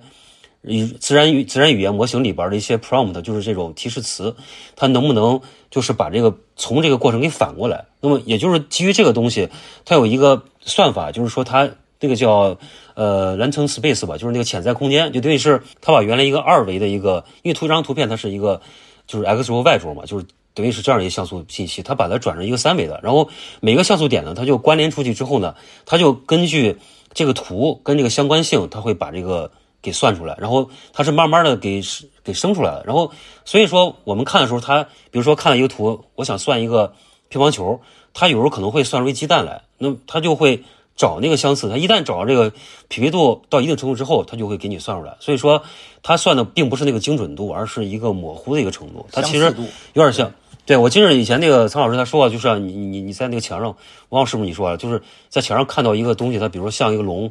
自然语自然语言模型里边的一些 prompt，就是这种提示词，它能不能就是把这个从这个过程给反过来？那么也就是基于这个东西，它有一个算法，就是说它这个叫呃 lantern space 吧，就是那个潜在空间，就等于是它把原来一个二维的一个，因为图一张图片它是一个就是 x 轴 y 轴嘛，就是等于是这样一个像素信息，它把它转成一个三维的，然后每个像素点呢，它就关联出去之后呢，它就根据这个图跟这个相关性，它会把这个给算出来，然后它是慢慢的给给生出来的，然后所以说我们看的时候，它比如说看了一个图，我想算一个乒乓球，它有时候可能会算出一鸡蛋来，那它就会找那个相似，它一旦找到这个匹配度到一定程度之后，它就会给你算出来。所以说，它算的并不是那个精准度，而是一个模糊的一个程度。它其实有点像。对，我记得以前那个苍老师他说过，就是你你你在那个墙上，我忘了是不是你说了，就是在墙上看到一个东西，它比如说像一个龙，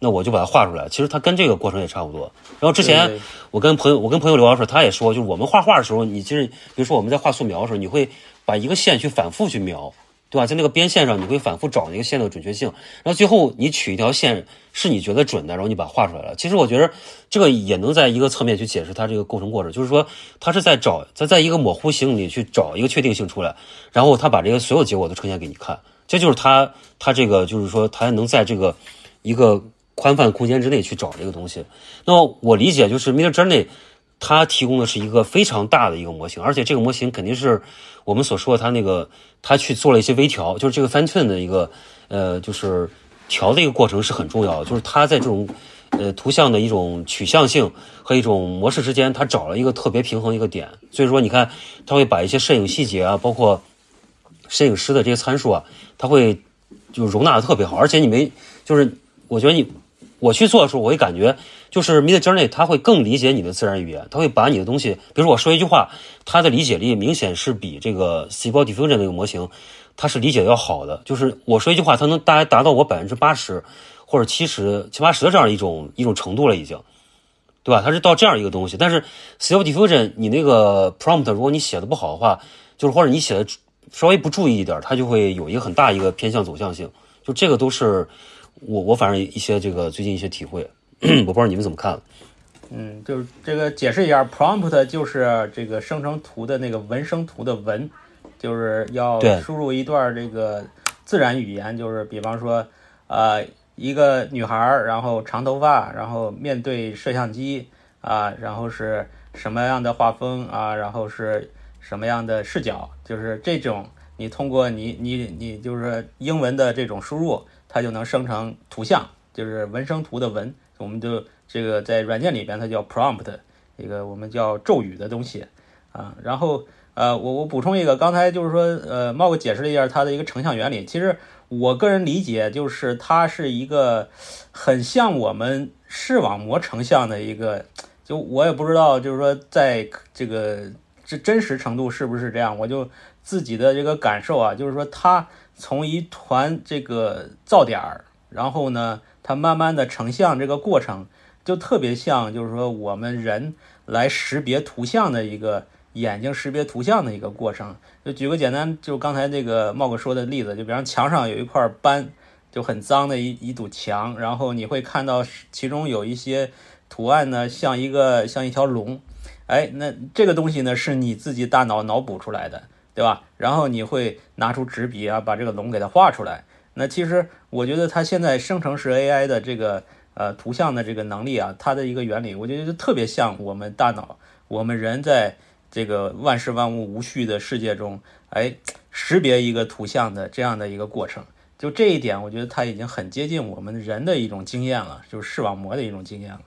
那我就把它画出来。其实它跟这个过程也差不多。然后之前我跟朋友我跟朋友聊的时候，他也说，就是我们画画的时候，你其实比如说我们在画素描的时候，你会把一个线去反复去描，对吧？在那个边线上，你会反复找那个线的准确性，然后最后你取一条线是你觉得准的，然后你把它画出来了。其实我觉得这个也能在一个侧面去解释它这个构成过程，就是说它是在找在在一个模糊性里去找一个确定性出来，然后它把这个所有结果都呈现给你看，这就是它它这个就是说它能在这个一个宽泛空间之内去找这个东西。那么我理解就是 Mid Journey。它提供的是一个非常大的一个模型，而且这个模型肯定是我们所说的它那个它去做了一些微调，就是这个 fine tune 的一个呃，就是调的一个过程是很重要的，就是它在这种呃图像的一种取向性和一种模式之间，它找了一个特别平衡一个点。所以说，你看它会把一些摄影细节啊，包括摄影师的这些参数啊，它会就容纳的特别好，而且你没就是我觉得你我去做的时候，我会感觉就是 Mid Journey 它会更理解你的自然语言，它会把你的东西，比如说我说一句话，它的理解力明显是比这个 Stable Diffusion 那个模型，它是理解要好的。就是我说一句话，它能大概达到我百分之八十或者七十、七八十的这样一种一种程度了，已经，对吧？它是到这样一个东西。但是 Stable Diffusion 你那个 prompt 如果你写的不好的话，就是或者你写的稍微不注意一点，它就会有一个很大一个偏向走向性。就这个都是我我反正一些这个最近一些体会。<clears throat> 我不知道你们怎么看。嗯，就是这个解释一下，prompt 就是这个生成图的那个文生图的文，就是要输入一段这个自然语言，就是比方说，呃，一个女孩儿，然后长头发，然后面对摄像机啊，然后是什么样的画风啊，然后是什么样的视角，就是这种，你通过你你你就是英文的这种输入，它就能生成图像，就是文生图的文，我们就这个在软件里边它叫 prompt，一个我们叫咒语的东西啊。然后呃，我我补充一个，刚才就是说呃，茂哥解释了一下它的一个成像原理，其实我个人理解就是它是一个很像我们视网膜成像的一个，就我也不知道就是说在这个这真实程度是不是这样，我就自己的这个感受啊，就是说它从一团这个噪点儿，然后呢。它慢慢的成像这个过程，就特别像，就是说我们人来识别图像的一个眼睛识别图像的一个过程。就举个简单，就刚才那个茂哥说的例子，就比方墙上有一块斑，就很脏的一一堵墙，然后你会看到其中有一些图案呢，像一个像一条龙，哎，那这个东西呢是你自己大脑脑补出来的，对吧？然后你会拿出纸笔啊，把这个龙给它画出来。那其实我觉得它现在生成式 AI 的这个呃图像的这个能力啊，它的一个原理，我觉得就特别像我们大脑，我们人在这个万事万物无序的世界中，哎，识别一个图像的这样的一个过程。就这一点，我觉得它已经很接近我们人的一种经验了，就是视网膜的一种经验了。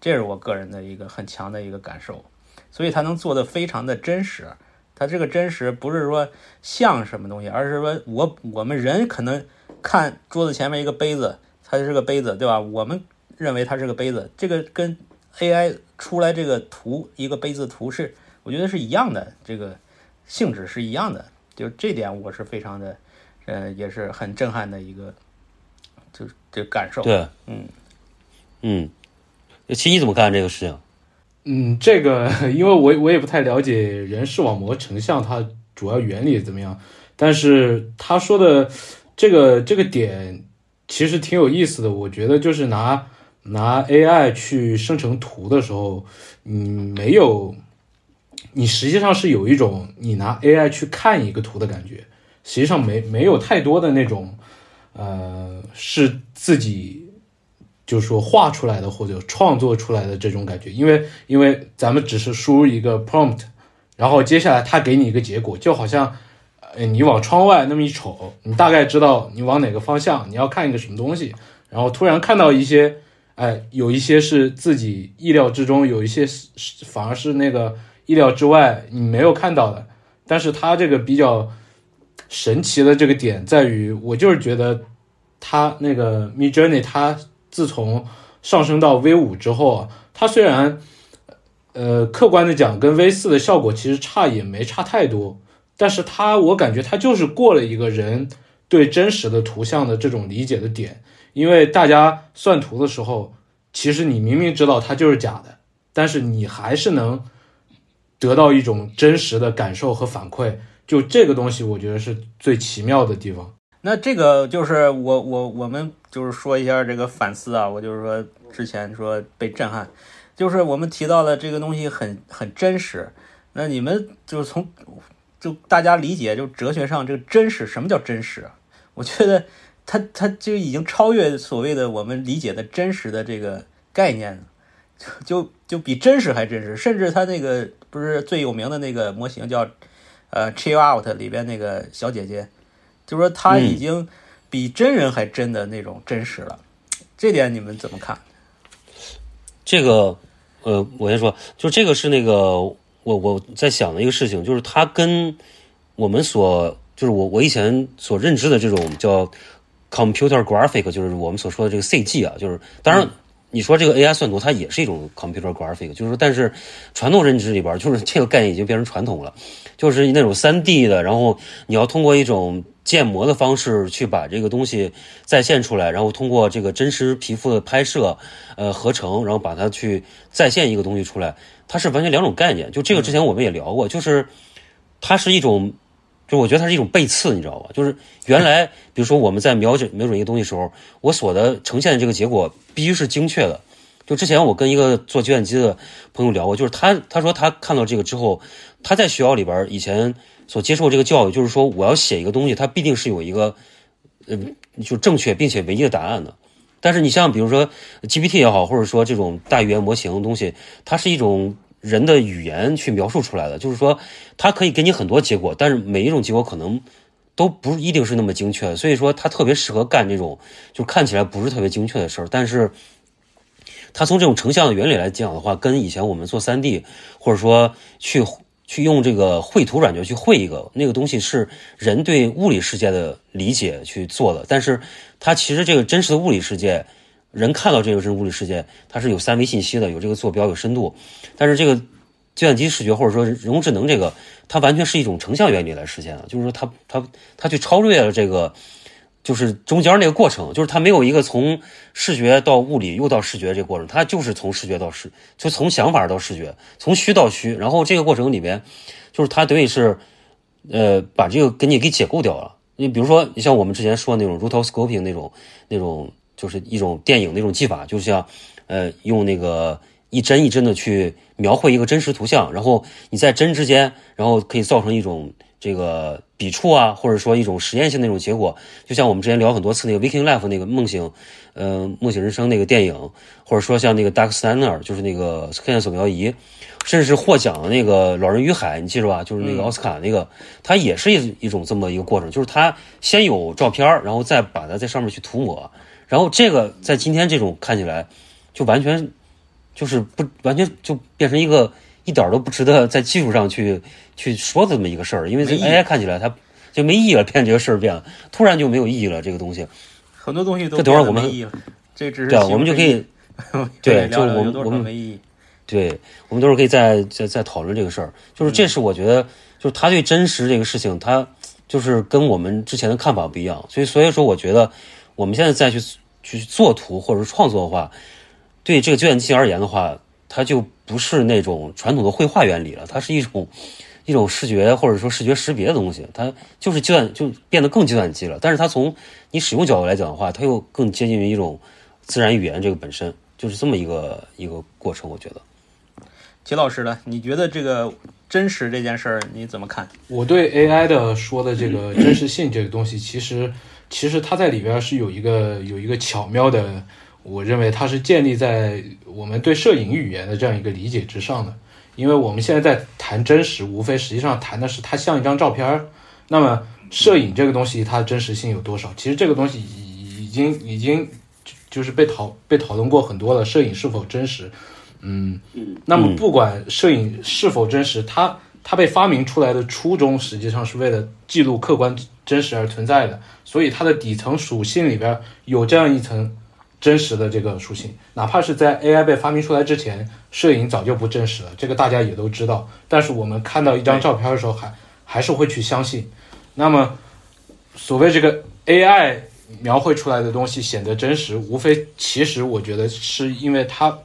这是我个人的一个很强的一个感受，所以它能做的非常的真实。它这个真实不是说像什么东西，而是说我我们人可能。看桌子前面一个杯子，它是个杯子，对吧？我们认为它是个杯子，这个跟 AI 出来这个图一个杯子图是，我觉得是一样的，这个性质是一样的。就这点我是非常的，呃，也是很震撼的一个，就是这感受。对，嗯嗯，其实你怎么看这个事情？嗯，这个因为我我也不太了解人视网膜成像它主要原理怎么样，但是他说的这个这个点其实挺有意思的。我觉得就是拿拿 AI 去生成图的时候，嗯，没有，你实际上是有一种你拿 AI 去看一个图的感觉，实际上没没有太多的那种，呃，是自己。就是说画出来的或者创作出来的这种感觉，因为因为咱们只是输入一个 prompt，然后接下来他给你一个结果，就好像，哎，你往窗外那么一瞅，你大概知道你往哪个方向你要看一个什么东西，然后突然看到一些，哎，有一些是自己意料之中，有一些是反而是那个意料之外你没有看到的，但是它这个比较神奇的这个点在于，我就是觉得它那个 Mid Journey 它。自从上升到 V 五之后啊，它虽然，呃，客观的讲跟 V 四的效果其实差也没差太多，但是它我感觉它就是过了一个人对真实的图像的这种理解的点，因为大家算图的时候，其实你明明知道它就是假的，但是你还是能得到一种真实的感受和反馈，就这个东西我觉得是最奇妙的地方。那这个就是我我我们就是说一下这个反思啊，我就是说之前说被震撼，就是我们提到的这个东西很很真实。那你们就是从就大家理解就哲学上这个真实，什么叫真实？我觉得它它就已经超越所谓的我们理解的真实的这个概念，就就比真实还真实。甚至它那个不是最有名的那个模型叫呃 Chill Out 里边那个小姐姐。就说他已经比真人还真的那种真实了，这点你们怎么看？这个，呃，我先说，就这个是那个我我在想的一个事情，就是它跟我们所就是我我以前所认知的这种叫 computer graphic，就是我们所说的这个 CG 啊，就是当然你说这个 AI 算图，它也是一种 computer graphic，就是说，但是传统认知里边，就是这个概念已经变成传统了，就是那种三 D 的，然后你要通过一种建模的方式去把这个东西再现出来，然后通过这个真实皮肤的拍摄，呃，合成，然后把它去再现一个东西出来，它是完全两种概念。就这个之前我们也聊过，就是它是一种，就我觉得它是一种背刺，你知道吧？就是原来 <laughs> 比如说我们在瞄准瞄准一个东西时候，我所的呈现的这个结果必须是精确的。就之前我跟一个做计算机的朋友聊过，就是他他说他看到这个之后，他在学校里边以前。所接受这个教育，就是说我要写一个东西，它必定是有一个，嗯，就正确并且唯一的答案的。但是你像比如说 GPT 也好，或者说这种大语言模型东西，它是一种人的语言去描述出来的，就是说它可以给你很多结果，但是每一种结果可能都不一定是那么精确。所以说它特别适合干这种就看起来不是特别精确的事儿。但是它从这种成像的原理来讲的话，跟以前我们做 3D 或者说去。去用这个绘图软件去绘一个那个东西是人对物理世界的理解去做的，但是它其实这个真实的物理世界，人看到这个真物理世界，它是有三维信息的，有这个坐标，有深度，但是这个计算机视觉或者说人工智能这个，它完全是一种成像原理来实现的，就是说它它它去超越了这个。就是中间那个过程，就是它没有一个从视觉到物理又到视觉这个过程，它就是从视觉到视，就从想法到视觉，从虚到虚。然后这个过程里边，就是它等于是，呃，把这个给你给解构掉了。你比如说，你像我们之前说那种 rotoscoping 那种那种，就是一种电影的一种技法，就像呃用那个一帧一帧的去描绘一个真实图像，然后你在帧之间，然后可以造成一种。这个笔触啊，或者说一种实验性的那种结果，就像我们之前聊很多次那个《Waking Life》那个梦醒，呃，梦醒人生那个电影，或者说像那个 Dark Scanner，就是那个黑暗扫描仪，甚至是获奖的那个《老人与海》，你记住吧？就是那个奥斯卡那个，它也是一一种这么一个过程，就是它先有照片，然后再把它在上面去涂抹，然后这个在今天这种看起来，就完全就是不完全就变成一个。一点都不值得在技术上去去说的这么一个事儿，因为这 AI 看起来它就没意义了，变这个事儿变了，突然就没有意义了。这个东西，很多东西都这等会儿我们这只是对，我们就可以对，<laughs> 就我们我们没意义。对，我们都是可以再再再讨论这个事儿。就是这是我觉得，就是他对真实这个事情，他就是跟我们之前的看法不一样。所以所以说，我觉得我们现在再去去做图或者是创作的话，对这个计算机而言的话。它就不是那种传统的绘画原理了，它是一种 <laughs> 一种视觉或者说视觉识别的东西，它就是计算就变得更计算机了。但是它从你使用角度来讲的话，它又更接近于一种自然语言这个本身，就是这么一个一个过程。我觉得，齐老师呢？你觉得这个真实这件事儿你怎么看？我对 AI 的说的这个真实性这个东西，其实其实它在里边是有一个有一个巧妙的，我认为它是建立在我们对摄影语言的这样一个理解之上的。因为我们现在在谈真实，无非实际上谈的是它像一张照片儿。那么摄影这个东西，它真实性有多少？其实这个东西已已经已经就就是被讨被讨论过很多了。摄影是否真实？嗯，那么不管摄影是否真实，它它被发明出来的初衷，实际上是为了记录客观真实而存在的。所以它的底层属性里边有这样一层真实的这个属性，哪怕是在 AI 被发明出来之前，摄影早就不真实了，这个大家也都知道。但是我们看到一张照片的时候，还还是会去相信。那么，所谓这个 AI 描绘出来的东西显得真实，无非其实我觉得是因为它，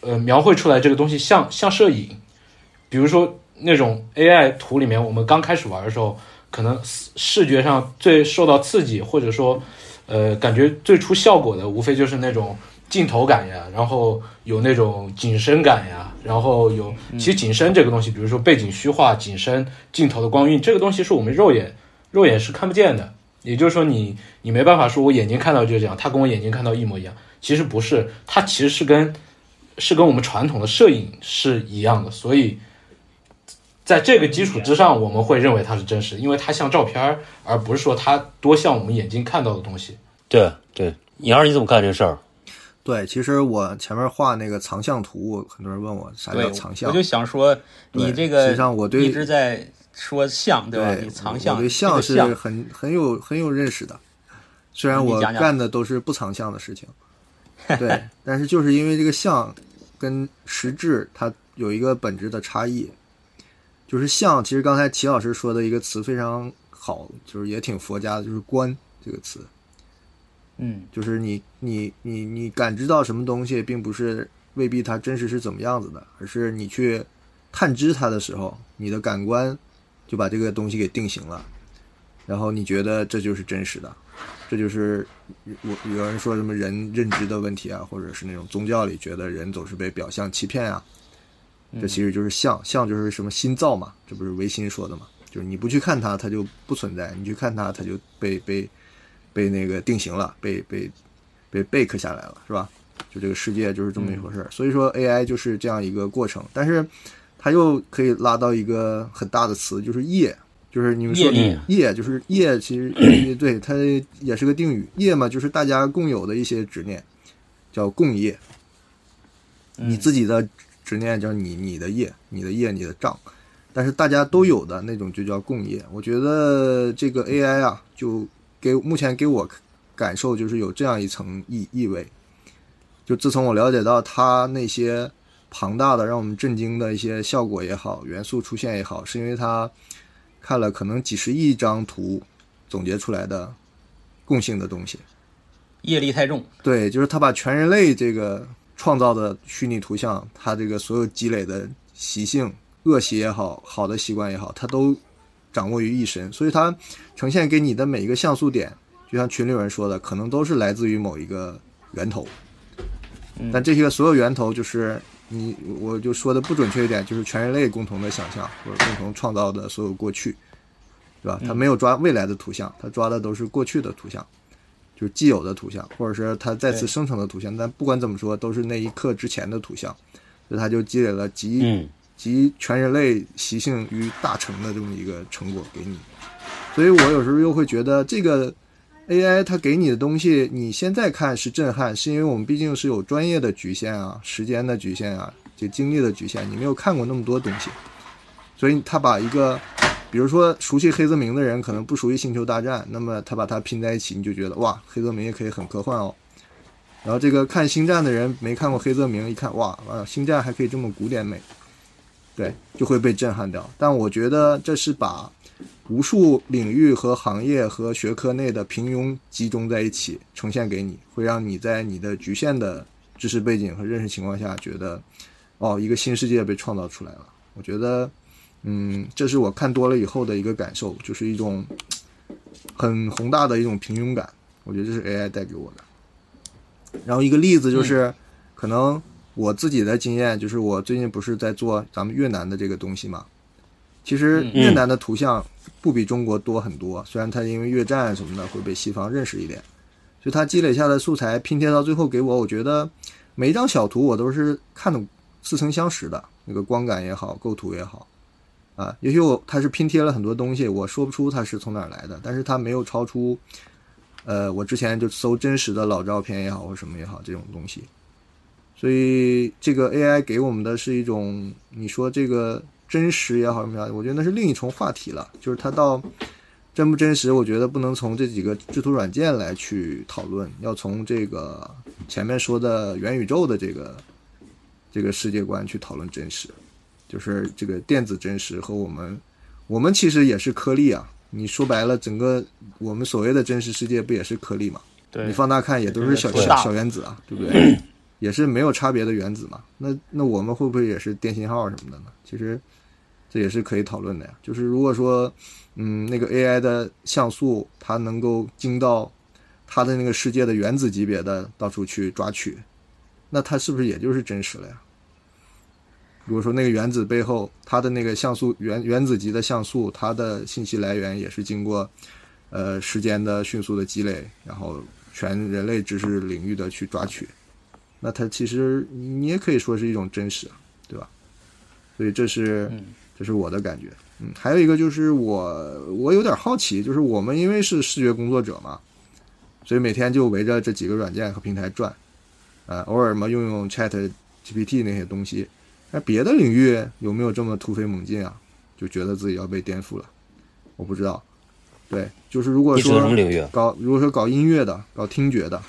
呃，描绘出来这个东西像像摄影，比如说那种 AI 图里面，我们刚开始玩的时候，可能视觉上最受到刺激，或者说，呃，感觉最出效果的，无非就是那种镜头感呀，然后有那种景深感呀，然后有其实景深这个东西，比如说背景虚化、景深、镜头的光晕，这个东西是我们肉眼肉眼是看不见的。也就是说你，你没办法说我眼睛看到就是这样，它跟我眼睛看到一模一样。其实不是，它其实是跟是跟我们传统的摄影是一样的。所以，在这个基础之上，我们会认为它是真实，因为它像照片儿，而不是说它多像我们眼睛看到的东西。对对，杨儿你怎么看这事儿？对，其实我前面画那个藏像图，很多人问我啥叫，藏像我就，想说，你这个实际上我对一直在说像，对吧？对你藏像，我对像是很很有很有认识的，虽然我干的都是不藏像的事情，对，<laughs> 但是就是因为这个像跟实质它有一个本质的差异，就是像，其实刚才齐老师说的一个词非常好，就是也挺佛家的，就是观这个词，嗯，就是你你你你感知到什么东西，并不是未必它真实是怎么样子的，而是你去探知它的时候，你的感官就把这个东西给定型了，然后你觉得这就是真实的，这就是我有人说什么人认知的问题啊，或者是那种宗教里觉得人总是被表象欺骗啊，这其实就是相，相就是什么心造嘛，这不是唯心说的嘛，就是你不去看它，它就不存在；你去看它，它就被被被那个定型了，被被被 bake 下来了，是吧？就这个世界就是这么一回事儿。所以说 AI 就是这样一个过程，但是它又可以拉到一个很大的词，就是业，就是你们说业，就是业，其实对它也是个定语，业嘛，就是大家共有的一些执念，叫共业。你自己的执念叫你你的业，你的业你的账，但是大家都有的那种就叫共业。我觉得这个 AI 啊，就给目前给我感受就是有这样一层意意味。就自从我了解到它那些庞大的让我们震惊的一些效果也好，元素出现也好，是因为它看了可能几十亿张图总结出来的共性的东西。业力太重，对，就是他把全人类这个创造的虚拟图像，它这个所有积累的习性、恶习也好，好的习惯也好，它都掌握于一身，所以它呈现给你的每一个像素点，就像群里有人说的，可能都是来自于某一个源头。但这些所有源头就是你，我就说的不准确一点，就是全人类共同的想象或者共同创造的所有过去，对吧？它没有抓未来的图像，它抓的都是过去的图像。就是既有的图像，或者是它再次生成的图像，但不管怎么说，都是那一刻之前的图像，所以它就积累了集、嗯集全人类习性于大成的这么一个成果给你。所以我有时候又会觉得，这个 AI 它给你的东西，你现在看是震撼，是因为我们毕竟是有专业的局限啊，时间的局限啊，就精力的局限，你没有看过那么多东西，所以它把一个。比如说，熟悉黑泽明的人可能不熟悉《星球大战》，那么他把它拼在一起，你就觉得哇，黑泽明也可以很科幻哦。然后这个看《星战》的人没看过黑泽明，一看哇，啊，《星战》还可以这么古典美，对，就会被震撼掉。但我觉得这是把无数领域和行业和学科内的平庸集中在一起呈现给你，会让你在你的局限的知识背景和认识情况下，觉得哦，一个新世界被创造出来了。我觉得，嗯，这是我看多了以后的一个感受，就是一种很宏大的一种平庸感。我觉得这是 AI 带给我的。然后一个例子就是，可能我自己的经验就是，我最近不是在做咱们越南的这个东西嘛。其实越南的图像不比中国多很多，虽然它因为越战什么的会被西方认识一点，所以它积累下的素材拼贴到最后给我，我觉得每一张小图我都是看的似曾相识的，那个光感也好，构图也好，啊，也许我它是拼贴了很多东西，我说不出它是从哪儿来的，但是它没有超出，呃，我之前就搜真实的老照片也好或什么也好这种东西，所以这个 AI 给我们的是一种，你说这个。真实也好什么呀，我觉得那是另一重话题了。就是它到真不真实，我觉得不能从这几个制图软件来去讨论，要从这个前面说的元宇宙的这个这个世界观去讨论真实。就是这个电子真实和我们，我们其实也是颗粒啊。你说白了，整个我们所谓的真实世界不也是颗粒嘛？对，你放大看也都是小小小原子啊，对不对？<clears throat> 也是没有差别的原子嘛。那那我们会不会也是电信号什么的呢？其实。这也是可以讨论的呀。就是如果说，嗯，那个 AI 的像素它能够精到它的那个世界的原子级别的到处去抓取，那它是不是也就是真实了呀？如果说那个原子背后它的那个像素原原子级的像素，它的信息来源也是经过呃时间的迅速的积累，然后全人类知识领域的去抓取，那它其实你也可以说是一种真实，对吧？所以这是。这是我的感觉，嗯，还有一个就是我我有点好奇，就是我们因为是视觉工作者嘛，所以每天就围着这几个软件和平台转，呃，偶尔嘛用用 Chat GPT 那些东西，那别的领域有没有这么突飞猛进啊？就觉得自己要被颠覆了，我不知道。对，就是如果说？搞如果说搞音乐的、搞听觉的、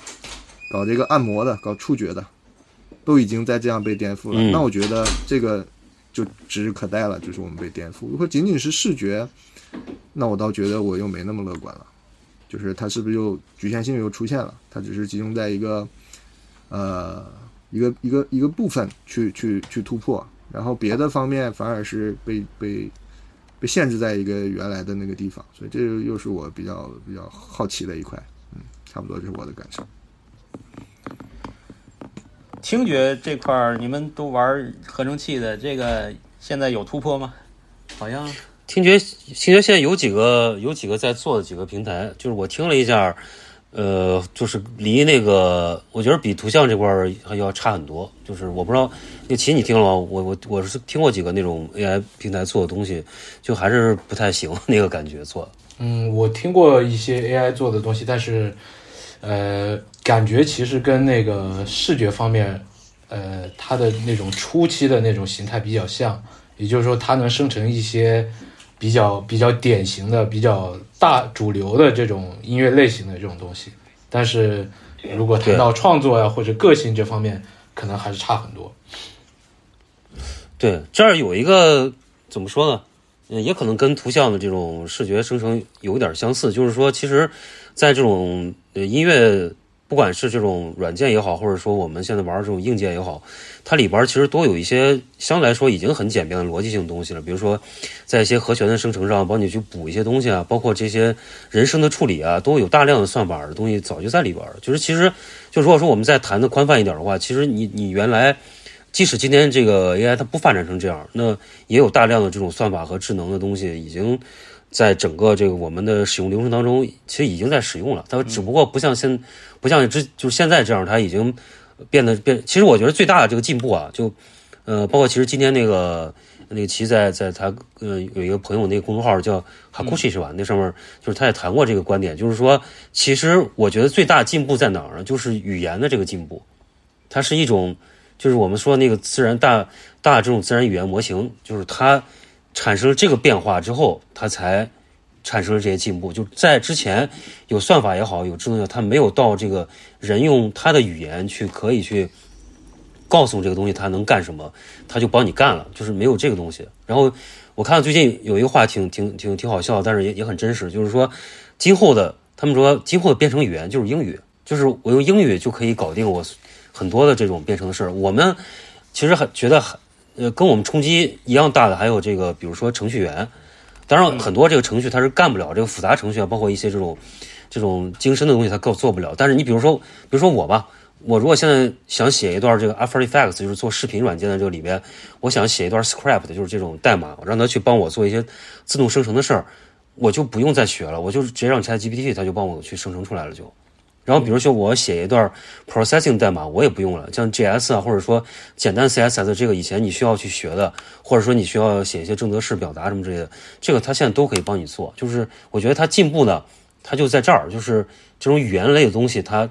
搞这个按摩的、搞触觉的，都已经在这样被颠覆了，嗯、那我觉得这个。就指日可待了，就是我们被颠覆。如果仅仅是视觉，那我倒觉得我又没那么乐观了。就是它是不是又局限性又出现了？它只是集中在一个呃一个一个一个部分去去去突破，然后别的方面反而是被被被限制在一个原来的那个地方。所以这又是我比较比较好奇的一块。嗯，差不多这是我的感受。听觉这块儿，你们都玩合成器的，这个现在有突破吗？好像听觉听觉现在有几个有几个在做的几个平台，就是我听了一下，呃，就是离那个我觉得比图像这块还要差很多。就是我不知道那琴你听了吗？我我我是听过几个那种 AI 平台做的东西，就还是不太行那个感觉做。嗯，我听过一些 AI 做的东西，但是。呃，感觉其实跟那个视觉方面，呃，它的那种初期的那种形态比较像，也就是说，它能生成一些比较比较典型的、比较大主流的这种音乐类型的这种东西。但是如果谈到创作呀或者个性这方面，可能还是差很多。对，这儿有一个怎么说呢？嗯，也可能跟图像的这种视觉生成有点相似，就是说，其实，在这种呃音乐，不管是这种软件也好，或者说我们现在玩的这种硬件也好，它里边其实都有一些相对来说已经很简便的逻辑性东西了。比如说，在一些和弦的生成上，帮你去补一些东西啊，包括这些人声的处理啊，都有大量的算法的东西早就在里边了。就是其实，就如果说我们再谈的宽泛一点的话，其实你你原来。即使今天这个 AI 它不发展成这样，那也有大量的这种算法和智能的东西已经在整个这个我们的使用流程当中，其实已经在使用了。它只不过不像现不像之就是现在这样，它已经变得变。其实我觉得最大的这个进步啊，就呃，包括其实今天那个那个齐在在他呃有一个朋友那个公众号叫 Hakushi 是吧？那上面就是他也谈过这个观点，就是说，其实我觉得最大进步在哪儿呢？就是语言的这个进步，它是一种。就是我们说那个自然大大这种自然语言模型，就是它产生了这个变化之后，它才产生了这些进步。就在之前有算法也好，有智能也好，它没有到这个人用它的语言去可以去告诉这个东西它能干什么，它就帮你干了，就是没有这个东西。然后我看到最近有一个话挺挺挺挺好笑，但是也也很真实，就是说今后的他们说今后的编程语言就是英语，就是我用英语就可以搞定我。很多的这种编程的事儿。我们其实很觉得很呃跟我们冲击一样大的，还有这个比如说程序员。当然，很多这个程序它是干不了这个复杂程序啊，包括一些这种这种精深的东西，它够做不了。但是你比如说，比如说我吧，我如果现在想写一段这个 After Effects，就是做视频软件的这个里边，我想写一段 script，就是这种代码，让它去帮我做一些自动生成的事儿，我就不用再学了，我就直接让 ChatGPT 它就帮我去生成出来了就。然后比如说我写一段 processing 代码，我也不用了，像 JS 啊，或者说简单 CSS 这个以前你需要去学的，或者说你需要写一些正则式表达什么之类的，这个它现在都可以帮你做。就是我觉得它进步呢，它就在这儿，就是这种语言类的东西它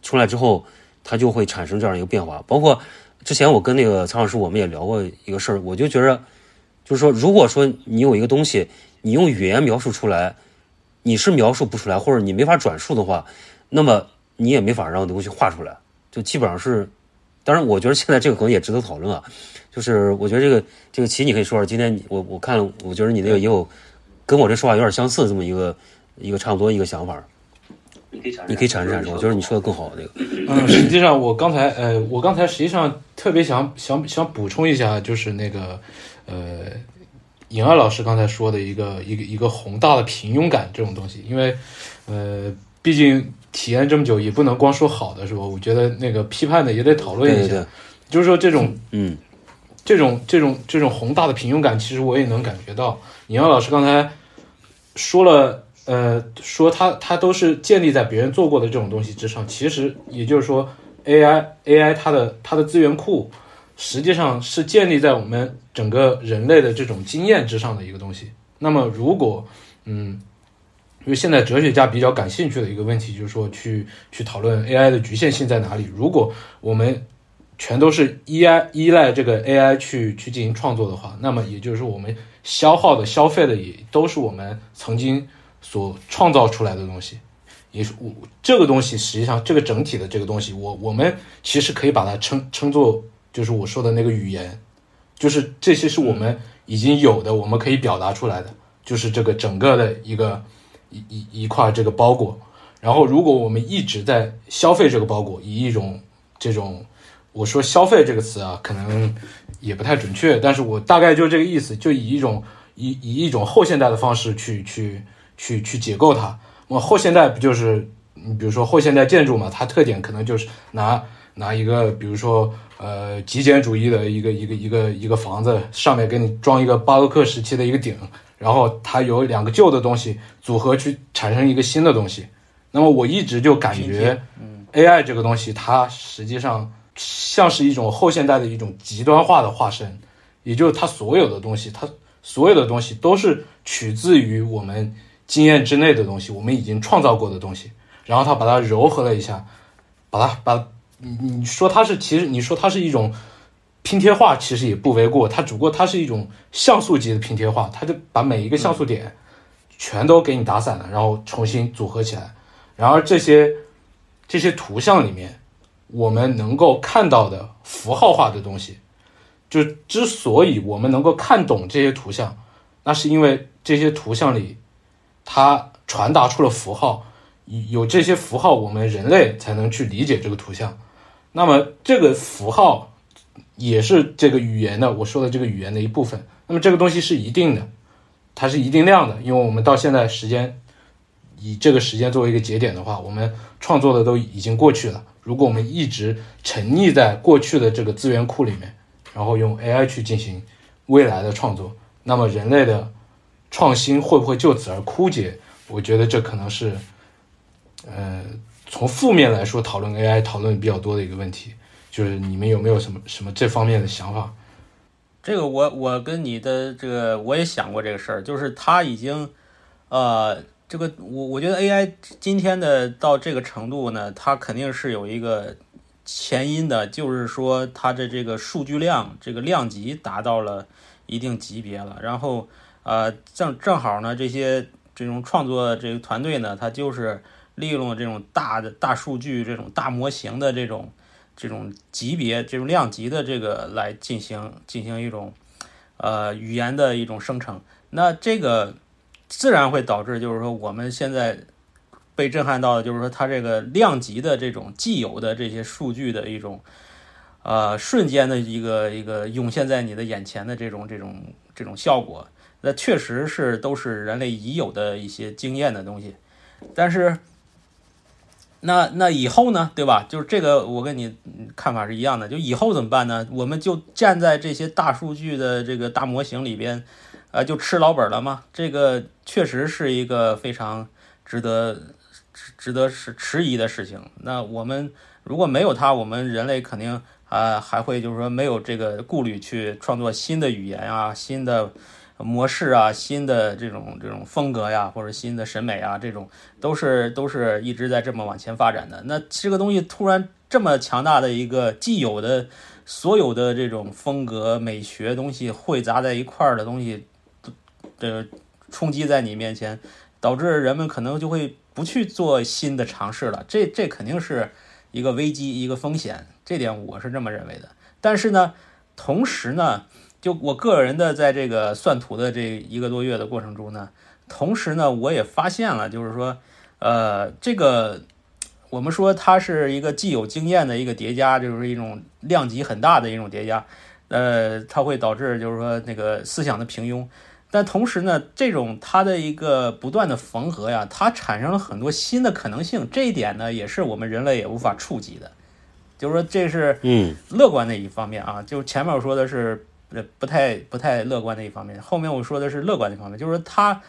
出来之后，它就会产生这样一个变化。包括之前我跟那个曹老师我们也聊过一个事儿，我就觉着，就是说如果说你有一个东西，你用语言描述出来，你是描述不出来，或者你没法转述的话。那么你也没法让东西画出来，就基本上是。当然，我觉得现在这个可能也值得讨论啊。就是我觉得这个这个棋你可以说说。今天我我看了，我觉得你那个也有跟我这说法有点相似，这么一个一个差不多一个想法。你可以尝试，你可以阐释阐释。我觉得你说的更好那个。嗯，实际上我刚才呃，我刚才实际上特别想想想补充一下，就是那个呃，尹二老师刚才说的一个一个一个宏大的平庸感这种东西，因为呃，毕竟。体验这么久，也不能光说好的是吧？我觉得那个批判的也得讨论一下。就是说这种，嗯，这种这种这种宏大的平庸感，其实我也能感觉到。你要老师刚才说了，呃，说他他都是建立在别人做过的这种东西之上。其实也就是说，AI AI 它的它的资源库实际上是建立在我们整个人类的这种经验之上的一个东西。那么如果，嗯。因为现在哲学家比较感兴趣的一个问题，就是说去去讨论 AI 的局限性在哪里。如果我们全都是依赖依赖这个 AI 去去进行创作的话，那么也就是说我们消耗的、消费的也都是我们曾经所创造出来的东西。也是我这个东西，实际上这个整体的这个东西，我我们其实可以把它称称作，就是我说的那个语言，就是这些是我们已经有的，我们可以表达出来的，就是这个整个的一个。一一一块这个包裹，然后如果我们一直在消费这个包裹，以一种这种我说消费这个词啊，可能也不太准确，但是我大概就这个意思，就以一种以以一种后现代的方式去去去去解构它。我后现代不就是你比如说后现代建筑嘛，它特点可能就是拿拿一个比如说呃极简主义的一个一个一个一个房子，上面给你装一个巴洛克时期的一个顶。然后它有两个旧的东西组合去产生一个新的东西，那么我一直就感觉，AI 这个东西它实际上像是一种后现代的一种极端化的化身，也就是它所有的东西，它所有的东西都是取自于我们经验之内的东西，我们已经创造过的东西，然后它把它柔合了一下，把它把你你说它是其实你说它是一种。拼贴画其实也不为过，它只不过它是一种像素级的拼贴画，它就把每一个像素点全都给你打散了，然后重新组合起来。然而这些这些图像里面，我们能够看到的符号化的东西，就之所以我们能够看懂这些图像，那是因为这些图像里它传达出了符号，有这些符号，我们人类才能去理解这个图像。那么这个符号。也是这个语言的，我说的这个语言的一部分。那么这个东西是一定的，它是一定量的，因为我们到现在时间以这个时间作为一个节点的话，我们创作的都已经过去了。如果我们一直沉溺在过去的这个资源库里面，然后用 AI 去进行未来的创作，那么人类的创新会不会就此而枯竭？我觉得这可能是，呃，从负面来说讨论 AI 讨论比较多的一个问题。就是你们有没有什么什么这方面的想法？这个我我跟你的这个我也想过这个事儿，就是他已经，呃，这个我我觉得 AI 今天的到这个程度呢，它肯定是有一个前因的，就是说它的这个数据量这个量级达到了一定级别了，然后呃正正好呢这些这种创作这个团队呢，它就是利用了这种大的大数据这种大模型的这种。这种级别、这种量级的这个来进行进行一种，呃，语言的一种生成，那这个自然会导致，就是说我们现在被震撼到的，就是说它这个量级的这种既有的这些数据的一种，呃，瞬间的一个一个涌现在你的眼前的这种这种这种效果，那确实是都是人类已有的一些经验的东西，但是。那那以后呢，对吧？就是这个，我跟你看法是一样的。就以后怎么办呢？我们就站在这些大数据的这个大模型里边，啊，就吃老本了吗？这个确实是一个非常值得值值得是迟疑的事情。那我们如果没有它，我们人类肯定啊还会就是说没有这个顾虑去创作新的语言啊，新的。模式啊，新的这种这种风格呀，或者新的审美啊，这种都是都是一直在这么往前发展的。那这个东西突然这么强大的一个既有的所有的这种风格美学东西汇杂在一块儿的东西，这冲击在你面前，导致人们可能就会不去做新的尝试了。这这肯定是一个危机，一个风险。这点我是这么认为的。但是呢，同时呢。就我个人的在这个算图的这一个多月的过程中呢，同时呢，我也发现了，就是说，呃，这个我们说它是一个既有经验的一个叠加，就是一种量级很大的一种叠加，呃，它会导致就是说那个思想的平庸，但同时呢，这种它的一个不断的缝合呀，它产生了很多新的可能性，这一点呢，也是我们人类也无法触及的，就是说这是嗯乐观的一方面啊，就前面我说的是。呃，不太不太乐观的一方面。后面我说的是乐观的一方面，就是说他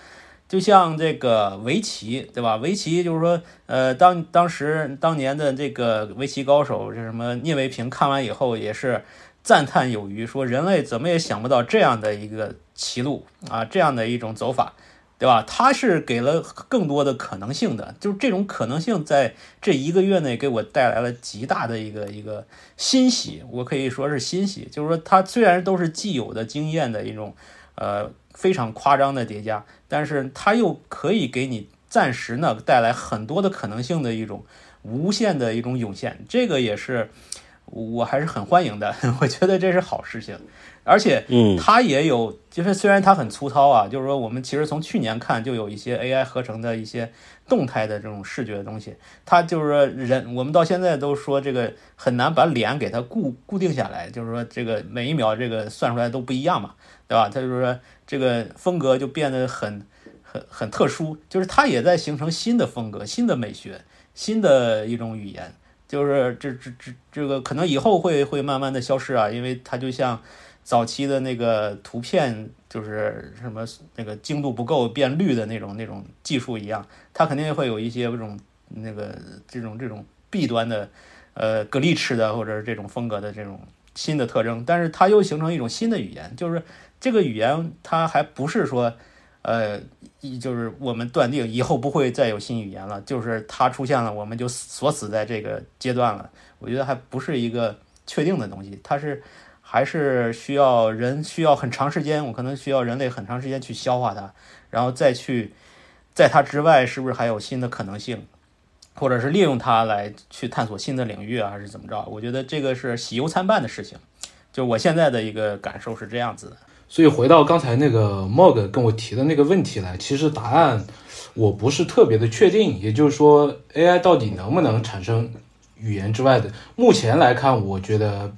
就像这个围棋，对吧？围棋就是说，呃，当当时当年的这个围棋高手这什么？聂卫平看完以后也是赞叹有余，说人类怎么也想不到这样的一个棋路啊，这样的一种走法。对吧？它是给了更多的可能性的，就是这种可能性在这一个月内给我带来了极大的一个一个欣喜，我可以说是欣喜。就是说，它虽然都是既有的经验的一种，呃，非常夸张的叠加，但是它又可以给你暂时呢带来很多的可能性的一种无限的一种涌现。这个也是我还是很欢迎的，<laughs> 我觉得这是好事情。而且，嗯，它也有，就是虽然它很粗糙啊，就是说我们其实从去年看就有一些 AI 合成的一些动态的这种视觉的东西，它就是说人，我们到现在都说这个很难把脸给它固固定下来，就是说这个每一秒这个算出来都不一样嘛，对吧？它就是说这个风格就变得很很很特殊，就是它也在形成新的风格、新的美学、新的一种语言，就是这这这这个可能以后会会慢慢的消失啊，因为它就像。早期的那个图片就是什么那个精度不够变绿的那种那种技术一样，它肯定会有一些这种那个这种这种弊端的，呃，格力式的或者是这种风格的这种新的特征，但是它又形成一种新的语言，就是这个语言它还不是说，呃，一就是我们断定以后不会再有新语言了，就是它出现了我们就锁死在这个阶段了，我觉得还不是一个确定的东西，它是。还是需要人需要很长时间，我可能需要人类很长时间去消化它，然后再去在它之外是不是还有新的可能性，或者是利用它来去探索新的领域啊，还是怎么着？我觉得这个是喜忧参半的事情。就我现在的一个感受是这样子的。所以回到刚才那个 Mog 跟我提的那个问题来，其实答案我不是特别的确定。也就是说，AI 到底能不能产生语言之外的？目前来看，我觉得。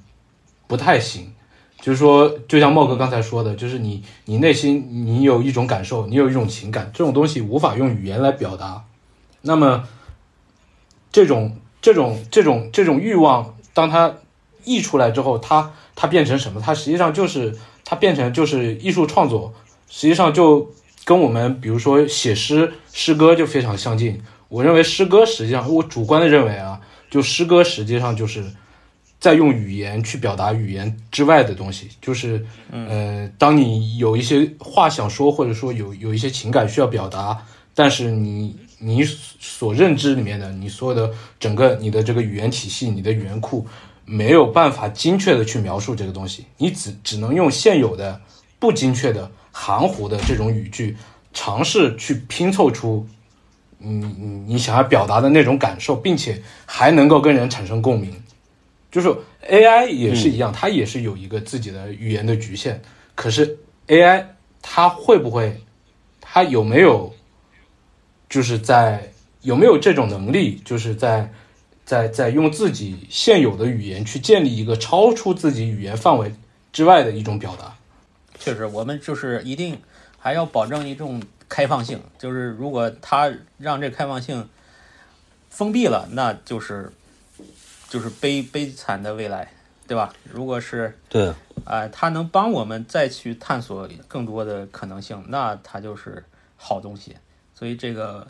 不太行，就是说，就像茂哥刚才说的，就是你你内心你有一种感受，你有一种情感，这种东西无法用语言来表达。那么，这种这种这种这种欲望，当它溢出来之后，它它变成什么？它实际上就是它变成就是艺术创作，实际上就跟我们比如说写诗诗歌就非常相近。我认为诗歌实际上，我主观的认为啊，就诗歌实际上就是。在用语言去表达语言之外的东西，就是，呃，当你有一些话想说，或者说有有一些情感需要表达，但是你你所认知里面的你所有的整个你的这个语言体系，你的语言库没有办法精确的去描述这个东西，你只只能用现有的不精确的含糊的这种语句，尝试去拼凑出，你你你想要表达的那种感受，并且还能够跟人产生共鸣。就是 AI 也是一样，它也是有一个自己的语言的局限。可是 AI 它会不会，它有没有，就是在有没有这种能力，就是在在在用自己现有的语言去建立一个超出自己语言范围之外的一种表达？确实，我们就是一定还要保证一种开放性，就是如果它让这开放性封闭了，那就是就是悲悲惨的未来，对吧？如果是对，啊，它能帮我们再去探索更多的可能性，那它就是好东西。所以这个，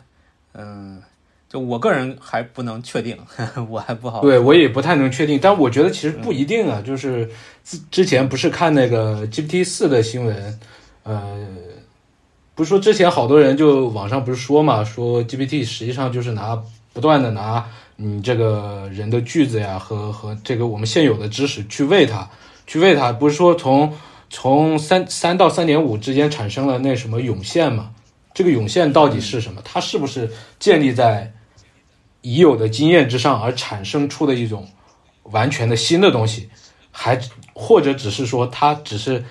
嗯，就我个人还不能确定，<laughs> 我还不好。对我也不太能确定，但我觉得其实不一定啊。就是之之前不是看那个 GPT 四的新闻，呃，不是说之前好多人就网上不是说嘛，说 GPT 实际上就是拿不断的拿你这个人的句子呀和和这个我们现有的知识去喂它，去喂它，不是说从从三三到三点五之间产生了那什么涌现嘛？这个涌现到底是什么？它是不是建立在已有的经验之上而产生出的一种完全的新的东西，还或者只是说它只是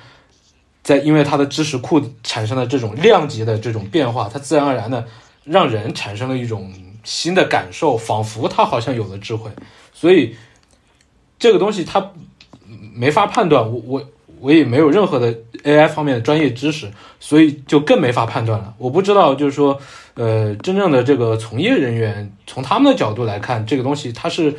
在因为它的知识库产生了这种量级的这种变化，它自然而然的让人产生了一种新的感受，仿佛它好像有了智慧，所以这个东西它没法判断。我我我也没有任何的 AI 方面的专业知识，所以就更没法判断了。我不知道，就是说，呃，真正的这个从业人员从他们的角度来看，这个东西它是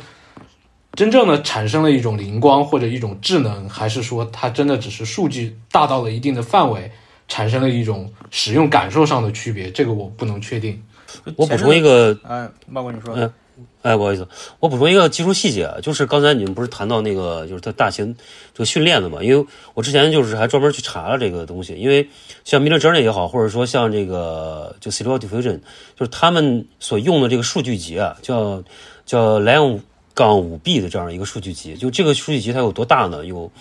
真正的产生了一种灵光或者一种智能，还是说它真的只是数据大到了一定的范围，产生了一种使用感受上的区别？这个我不能确定。我补充一个，嗯，茂哥你说，嗯哎，不好意思，我补充一个技术细节，啊，就是刚才你们不是谈到那个，就是它大型这个训练的嘛？因为我之前就是还专门去查了这个东西，因为像 Midjourney 也好，或者说像这个就 Stable Diffusion，就是他们所用的这个数据集啊，叫叫 Lion 杠五 B 的这样一个数据集，就这个数据集它有多大呢？有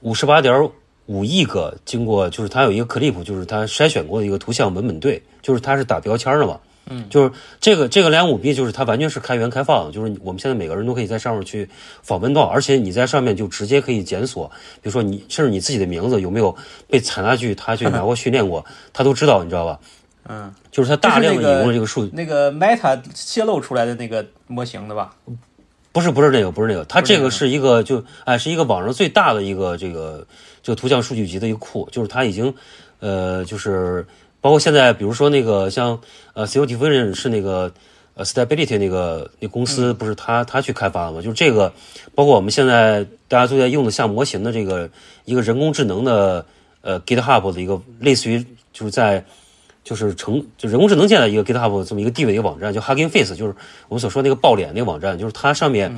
五十八点五亿个，经过就是它有一个 clip，就是它筛选过的一个图像文本对，就是它是打标签的嘛。嗯，就是这个这个两五 B，就是它完全是开源开放，就是我们现在每个人都可以在上面去访问到，而且你在上面就直接可以检索，比如说你甚至你自己的名字有没有被采纳去他去拿过训练过，他都知道，你知道吧？<laughs> 嗯，就是他大量的引用了这个数据，那个 Meta 泄露出来的那个模型的吧？不是不是那个不是那个，它这个是一个就哎是一个网上最大的一个这个这个图像数据集的一个库，就是它已经呃就是。包括现在，比如说那个像呃 c o Diffusion 是那个呃 Stability 那个那公司，不是他他去开发的吗？就是这个，包括我们现在大家都在用的像模型的这个一个人工智能的呃 GitHub 的一个类似于就是在就是成就人工智能界的一个 GitHub 这么一个地位一个网站，叫 Hugging Face，就是我们所说那个爆脸那个网站，就是它上面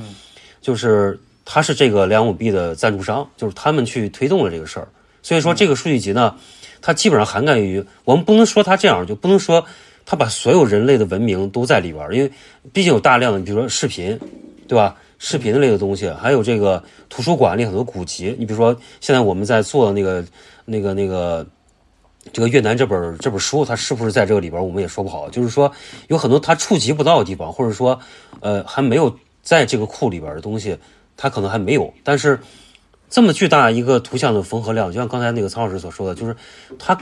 就是它是这个两五 B 的赞助商，就是他们去推动了这个事儿，所以说这个数据集呢。它基本上涵盖于，我们不能说它这样，就不能说它把所有人类的文明都在里边儿，因为毕竟有大量的，比如说视频，对吧？视频类的东西，还有这个图书馆里很多古籍，你比如说现在我们在做的那个、那个、那个这个越南这本这本书，它是不是在这个里边儿，我们也说不好。就是说有很多它触及不到的地方，或者说呃还没有在这个库里边的东西，它可能还没有，但是。这么巨大一个图像的缝合量，就像刚才那个曹老师所说的，就是它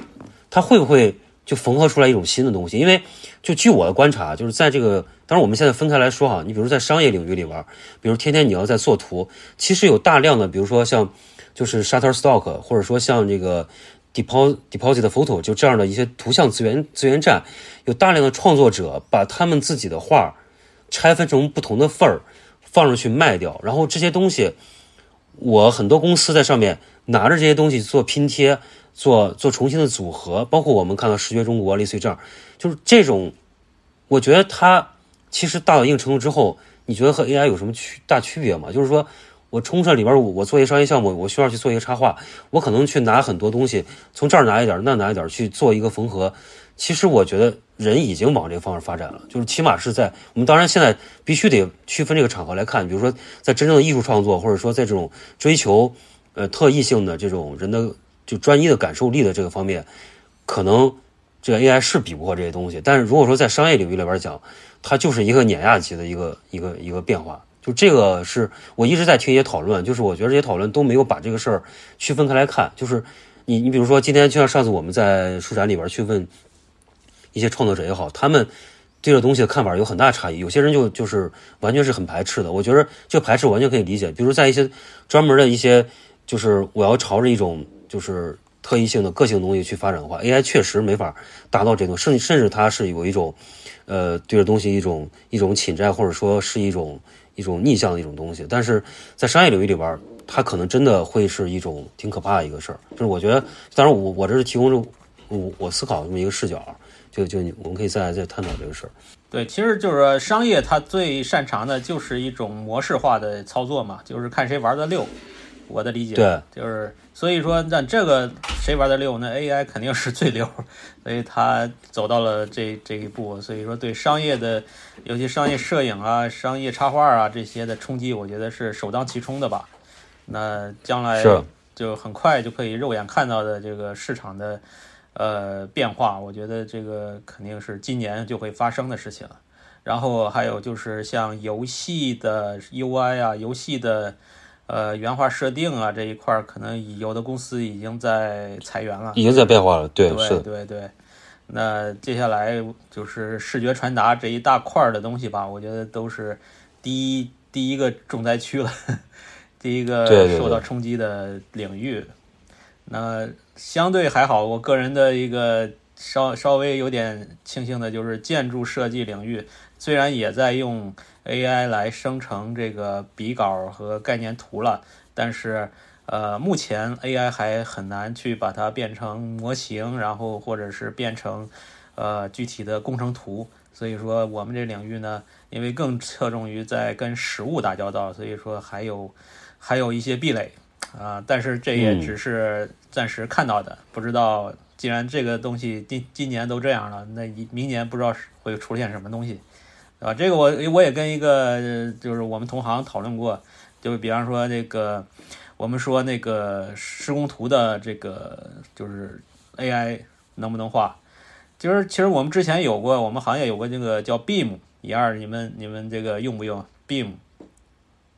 它会不会就缝合出来一种新的东西？因为就据我的观察，就是在这个当然我们现在分开来说哈，你比如在商业领域里边，比如天天你要在做图，其实有大量的，比如说像就是 Shutterstock，或者说像这个 Deposit Deposit Photo，就这样的一些图像资源资源站，有大量的创作者把他们自己的画拆分成不同的份儿放上去卖掉，然后这些东西。我很多公司在上面拿着这些东西做拼贴，做做重新的组合，包括我们看到视觉中国类似于这样，就是这种，我觉得它其实大到一定程度之后，你觉得和 AI 有什么区大区别吗？就是说我冲上里边，我做一个商业项目，我需要去做一个插画，我可能去拿很多东西，从这儿拿一点，那拿一点去做一个缝合。其实我觉得人已经往这个方向发展了，就是起码是在我们当然现在必须得区分这个场合来看，比如说在真正的艺术创作，或者说在这种追求呃特异性的这种人的就专一的感受力的这个方面，可能这个 AI 是比不过这些东西。但是如果说在商业领域里边讲，它就是一个碾压级的一个一个一个变化。就这个是我一直在听一些讨论，就是我觉得这些讨论都没有把这个事儿区分开来看。就是你你比如说今天就像上次我们在书展里边去问。一些创作者也好，他们对这东西的看法有很大差异。有些人就就是完全是很排斥的。我觉得这排斥完全可以理解。比如在一些专门的一些，就是我要朝着一种就是特异性的个性东西去发展的话，AI 确实没法达到这种，甚甚至它是有一种呃对这东西一种一种侵占，或者说是一种一种逆向的一种东西。但是在商业领域里边，它可能真的会是一种挺可怕的一个事儿。就是我觉得，当然我我这是提供着我我思考这么一个视角，就就你我们可以再再探讨这个事儿。对，其实就是说商业它最擅长的就是一种模式化的操作嘛，就是看谁玩的溜。我的理解对，就是所以说那这个谁玩的溜，那 AI 肯定是最溜，所以它走到了这这一步。所以说对商业的，尤其商业摄影啊、商业插画啊这些的冲击，我觉得是首当其冲的吧。那将来是就很快就可以肉眼看到的这个市场的呃变化，我觉得这个肯定是今年就会发生的事情。然后还有就是像游戏的 UI 啊，游戏的呃原画设定啊这一块儿，可能有的公司已经在裁员了。已经在变化了，对，对是，对对，那接下来就是视觉传达这一大块儿的东西吧，我觉得都是第一第一个重灾区了，<laughs> 第一个受到冲击的领域。那相对还好，我个人的一个稍稍微有点庆幸的就是建筑设计领域，虽然也在用 AI 来生成这个笔稿和概念图了，但是呃，目前 AI 还很难去把它变成模型，然后或者是变成呃具体的工程图。所以说，我们这领域呢，因为更侧重于在跟实物打交道，所以说还有还有一些壁垒啊、但是这也嗯只是暂时看到的，不知道既然这个东西今今年都这样了，那一明年不知道会出现什么东西。啊，这个我我也跟一个呃就是我们同行讨论过，就比方说那个我们说那个施工图的这个就是 AI 能不能画？就是其实我们之前有过，我们行业有过这个叫 Beam 一二，你们你们这个用不用 Beam？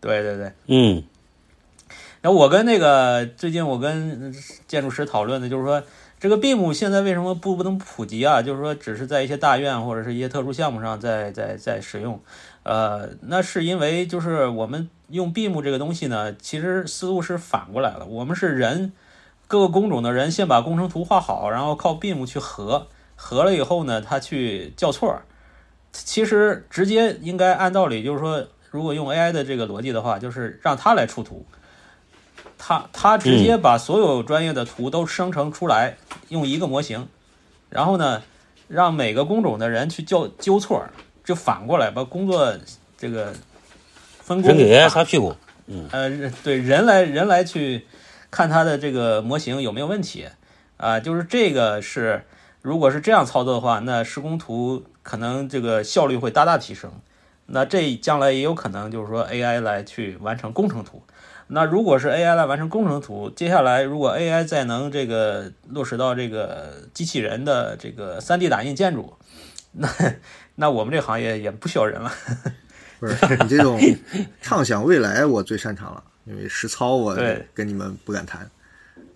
对对对，嗯，然后我跟那个最近我跟建筑师讨论的，就是说这个 BIM 现在为什么不不能普及啊？就是说只是在一些大院或者是一些特殊项目上在在在使用，呃，那是因为就是我们用 BIM 这个东西呢，其实思路是反过来了，我们是人各个工种的人先把工程图画好，然后靠 BIM 去合，合了以后呢，他去校错。其实直接应该按道理就是说，如果用 AI 的这个逻辑的话，就是让它来出图，他他直接把所有专业的图都生成出来，用一个模型，然后呢，让每个工种的人去纠纠错，就反过来把工作这个分工擦屁股，呃，对人来人来去看他的这个模型有没有问题啊、就是这个是，如果是这样操作的话，那施工图可能这个效率会大大提升。那这将来也有可能就是说 AI 来去完成工程图。那如果是 AI 来完成工程图，接下来如果 AI 再能这个落实到这个机器人的这个 3D 打印建筑，那那我们这行业也不需要人了。不是你这种畅想未来，我最擅长了，因为实操我跟你们不敢谈。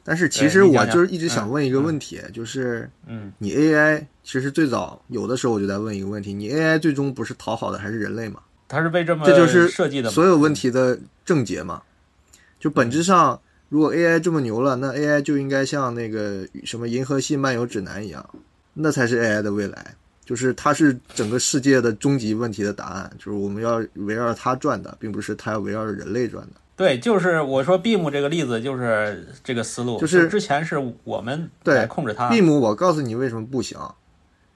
但是其实我就是一直想问一个问题，就是嗯，你 AI 其实最早有的时候我就在问一个问题：你 AI 最终不是讨好的还是人类吗？它是被这么这就是设计的嘛？所有问题的症结嘛。就本质上，如果 AI 这么牛了，那 AI 就应该像那个什么《银河系漫游指南》一样，那才是 AI 的未来。就是它是整个世界的终极问题的答案，就是我们要围绕着它转的，并不是它要围绕着人类转的。对，就是我说 Beam 这个例子，就是这个思路，就是之前是我们对来控制它，Beam，我告诉你为什么不行，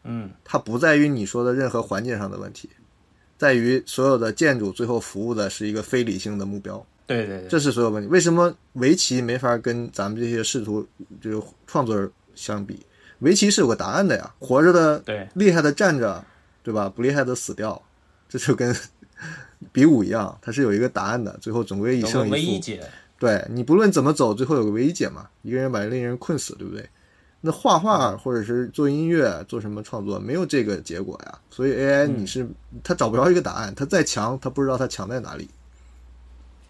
嗯，它不在于你说的任何环境上的问题，在于所有的建筑最后服务的是一个非理性的目标。对对对，这是所有问题。为什么围棋没法跟咱们这些试图就是创作者相比？围棋是有个答案的呀，活着的对厉害的站着，对吧？不厉害的死掉，这就跟 <laughs> 比武一样，它是有一个答案的，最后总归一胜一负。唯一解，对你不论怎么走，最后有个唯一解嘛，一个人把另一个人困死，对不对？那画画或者是做音乐、做什么创作，没有这个结果呀。所以 AI 嗯你是它找不着一个答案，它再强，它不知道它强在哪里，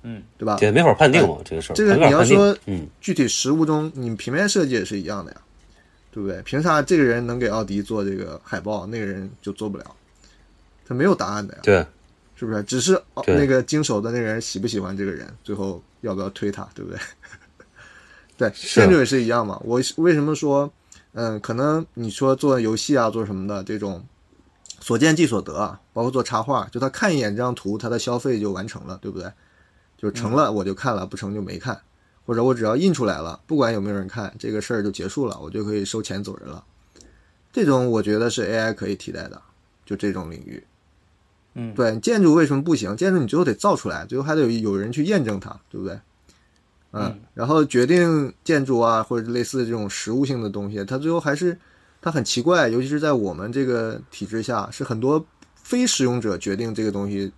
嗯，对吧？也没法判定嘛，这个事儿，这个你要说嗯，具体实物中，你平面设计也是一样的呀，对不对？凭啥这个人能给奥迪做这个海报，那个人就做不了？他没有答案的呀，对，是不是？只是哦那个经手的那个人喜不喜欢这个人，最后要不要推他，对不对？<laughs> 对，是建筑也是一样嘛。我为什么说，嗯，可能你说做游戏啊，做什么的这种，所见即所得啊，包括做插画，就他看一眼这张图，他的消费就完成了，对不对？就成了我就看了，不成就没看，或者我只要印出来了，不管有没有人看，这个事儿就结束了，我就可以收钱走人了。这种我觉得是 AI 可以替代的，就这种领域。嗯，对，建筑为什么不行？建筑你最后得造出来，最后还得有有人去验证它，对不对？嗯，然后决定建筑啊，或者类似这种实物性的东西，它最后还是它很奇怪，尤其是在我们这个体制下，是很多非使用者决定这个东西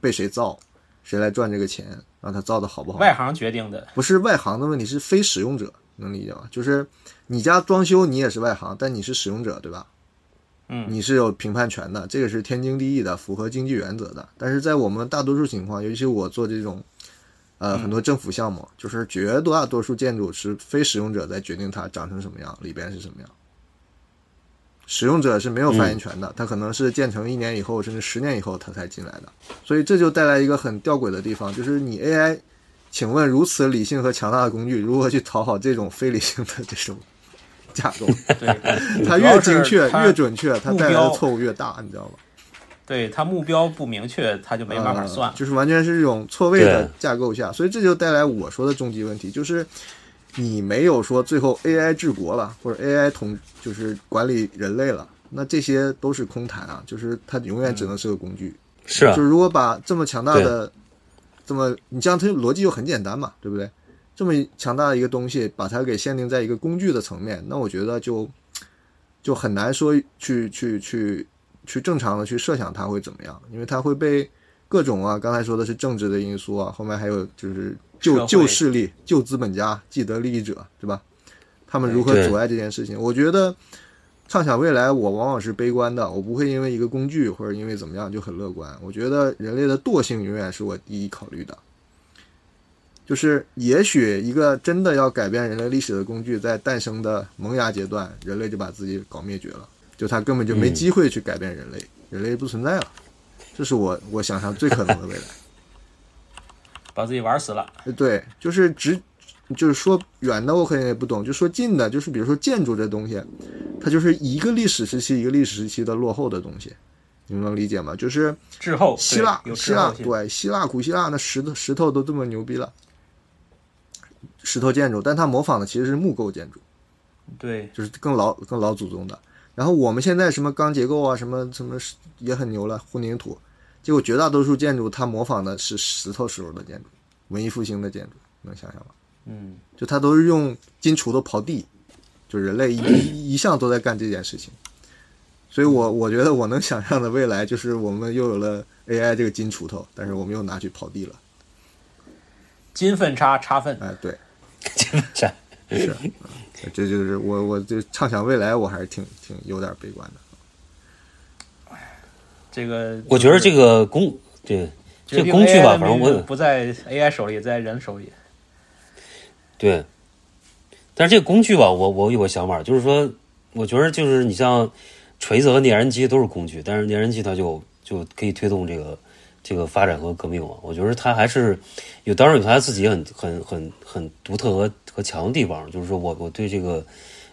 被谁造，谁来赚这个钱，让它造的好不好。外行决定的，不是外行的问题，是非使用者，能理解吗？就是你家装修，你也是外行，但你是使用者，对吧？嗯你是有评判权的，这个是天经地义的，符合经济原则的。但是在我们大多数情况，尤其我做这种，呃，很多政府项目，就是绝大多数建筑是非使用者在决定它长成什么样，里边是什么样。使用者是没有发言权的，他可能是建成一年以后，甚至十年以后他才进来的，所以这就带来一个很吊诡的地方，就是你 AI 请问，如此理性和强大的工具，如何去讨好这种非理性的这种架构？对，<laughs> 它越精确、越准确，它带来的错误越大，你知道吗？对它目标不明确，它就没办法算呃。就是完全是这种错位的架构下，所以这就带来我说的终极问题，就是你没有说最后 AI 治国了，或者 AI 统就是管理人类了，那这些都是空谈啊，就是它永远只能是个工具。是啊就，如果把这么强大的，这么你这样它逻辑就很简单嘛，对不对？这么强大的一个东西，把它给限定在一个工具的层面，那我觉得就就很难说去去去去正常的去设想它会怎么样，因为它会被各种啊，刚才说的是政治的因素啊，后面还有就是社旧会旧势力、旧资本家、既得利益者，对吧？他们如何阻碍这件事情？我觉得畅想未来，我往往是悲观的，我不会因为一个工具或者因为怎么样就很乐观。我觉得人类的惰性永远是我第一考虑的。就是也许一个真的要改变人类历史的工具，在诞生的萌芽阶段，人类就把自己搞灭绝了，就他根本就没嗯机会去改变人类，人类不存在了。这是我我想象最可能的未来。把自己玩死了。呃对，就是直，就是说远的我肯定也不懂，就说近的，就是比如说建筑这东西，它就是一个历史时期一个历史时期的落后的东西，你们能理解吗？就是滞后，希腊希腊。对希腊古希腊那石头石头都这么牛逼了，石头建筑，但它模仿的其实是木构建筑，对就是更老更老祖宗的。然后我们现在什么钢结构啊，什么什么也很牛了，混凝土，结果绝大多数建筑它模仿的是石头时候的建筑，文艺复兴的建筑，能想象吗？嗯，就它都是用金锄头刨地，就人类一一一向都在干这件事情。所以我我觉得我能想象的未来就是我们又有了 AI 这个金锄头，但是我们又拿去刨地了。金粪叉叉粪，哎，对，金粪叉是，嗯这就是我我就畅想未来，我还是挺挺有点悲观的。这个我觉得这个工对这个工具吧，反正我不在 AI 手里，在人手里。对，但是这个工具吧，我我有个想法，就是说，我觉得就是你像锤子和粘人机都是工具，但是粘人机它就就可以推动这个这个发展和革命嘛。我觉得它还是有，当然有它自己很很很很独特和和强的地方。就是说我我对这个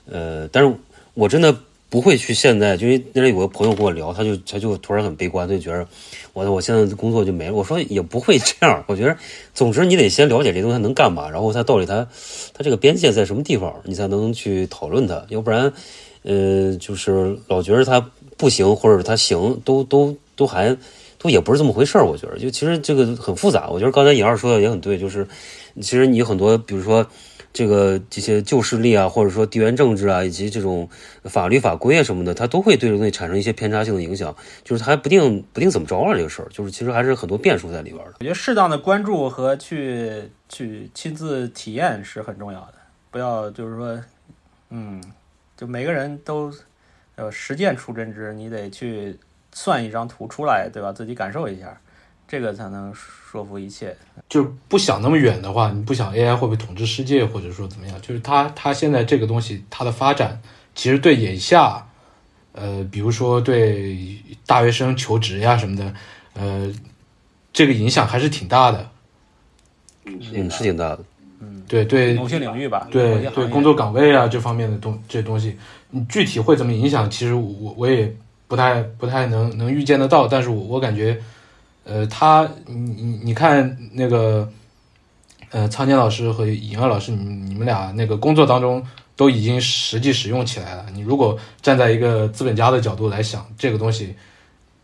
呃，但是我真的不会去现在，就因为那里有个朋友跟我聊，他就他就突然很悲观，就觉得我我现在的工作就没了。我说也不会这样，我觉得总之你得先了解这东西能干嘛，然后它到底它它这个边界在什么地方，你才能去讨论它，要不然呃就是老觉得它不行或者它行，都都都还。都也不是这么回事儿，我觉得，就其实这个很复杂。我觉得刚才尹二说的也很对，就是其实你很多，比如说这个这些旧势力啊，或者说地缘政治啊，以及这种法律法规啊什么的，它都会对这个东西产生一些偏差性的影响，就是它还不定不定怎么着了这个事儿，就是其实还是很多变数在里边的。我觉得适当的关注和去去亲自体验是很重要的，不要就是说，嗯，就每个人都呃实践出真知，你得去算一张图出来，对吧？自己感受一下，这个才能说服一切。就是不想那么远的话，你不想 AI 会不会统治世界，或者说怎么样？就是它它现在这个东西它的发展，其实对眼下呃，比如说对大学生求职呀什么的，呃，这个影响还是挺大的。嗯，是挺大的。嗯对对某些领域吧，某对对工作岗位啊这方面的东这东西，你具体会怎么影响，其实我我也不太不太能能预见得到，但是我我感觉，呃，他你你你看那个，呃，苍坚老师和尹二老师，你你们俩那个工作当中都已经实际使用起来了。你如果站在一个资本家的角度来想这个东西，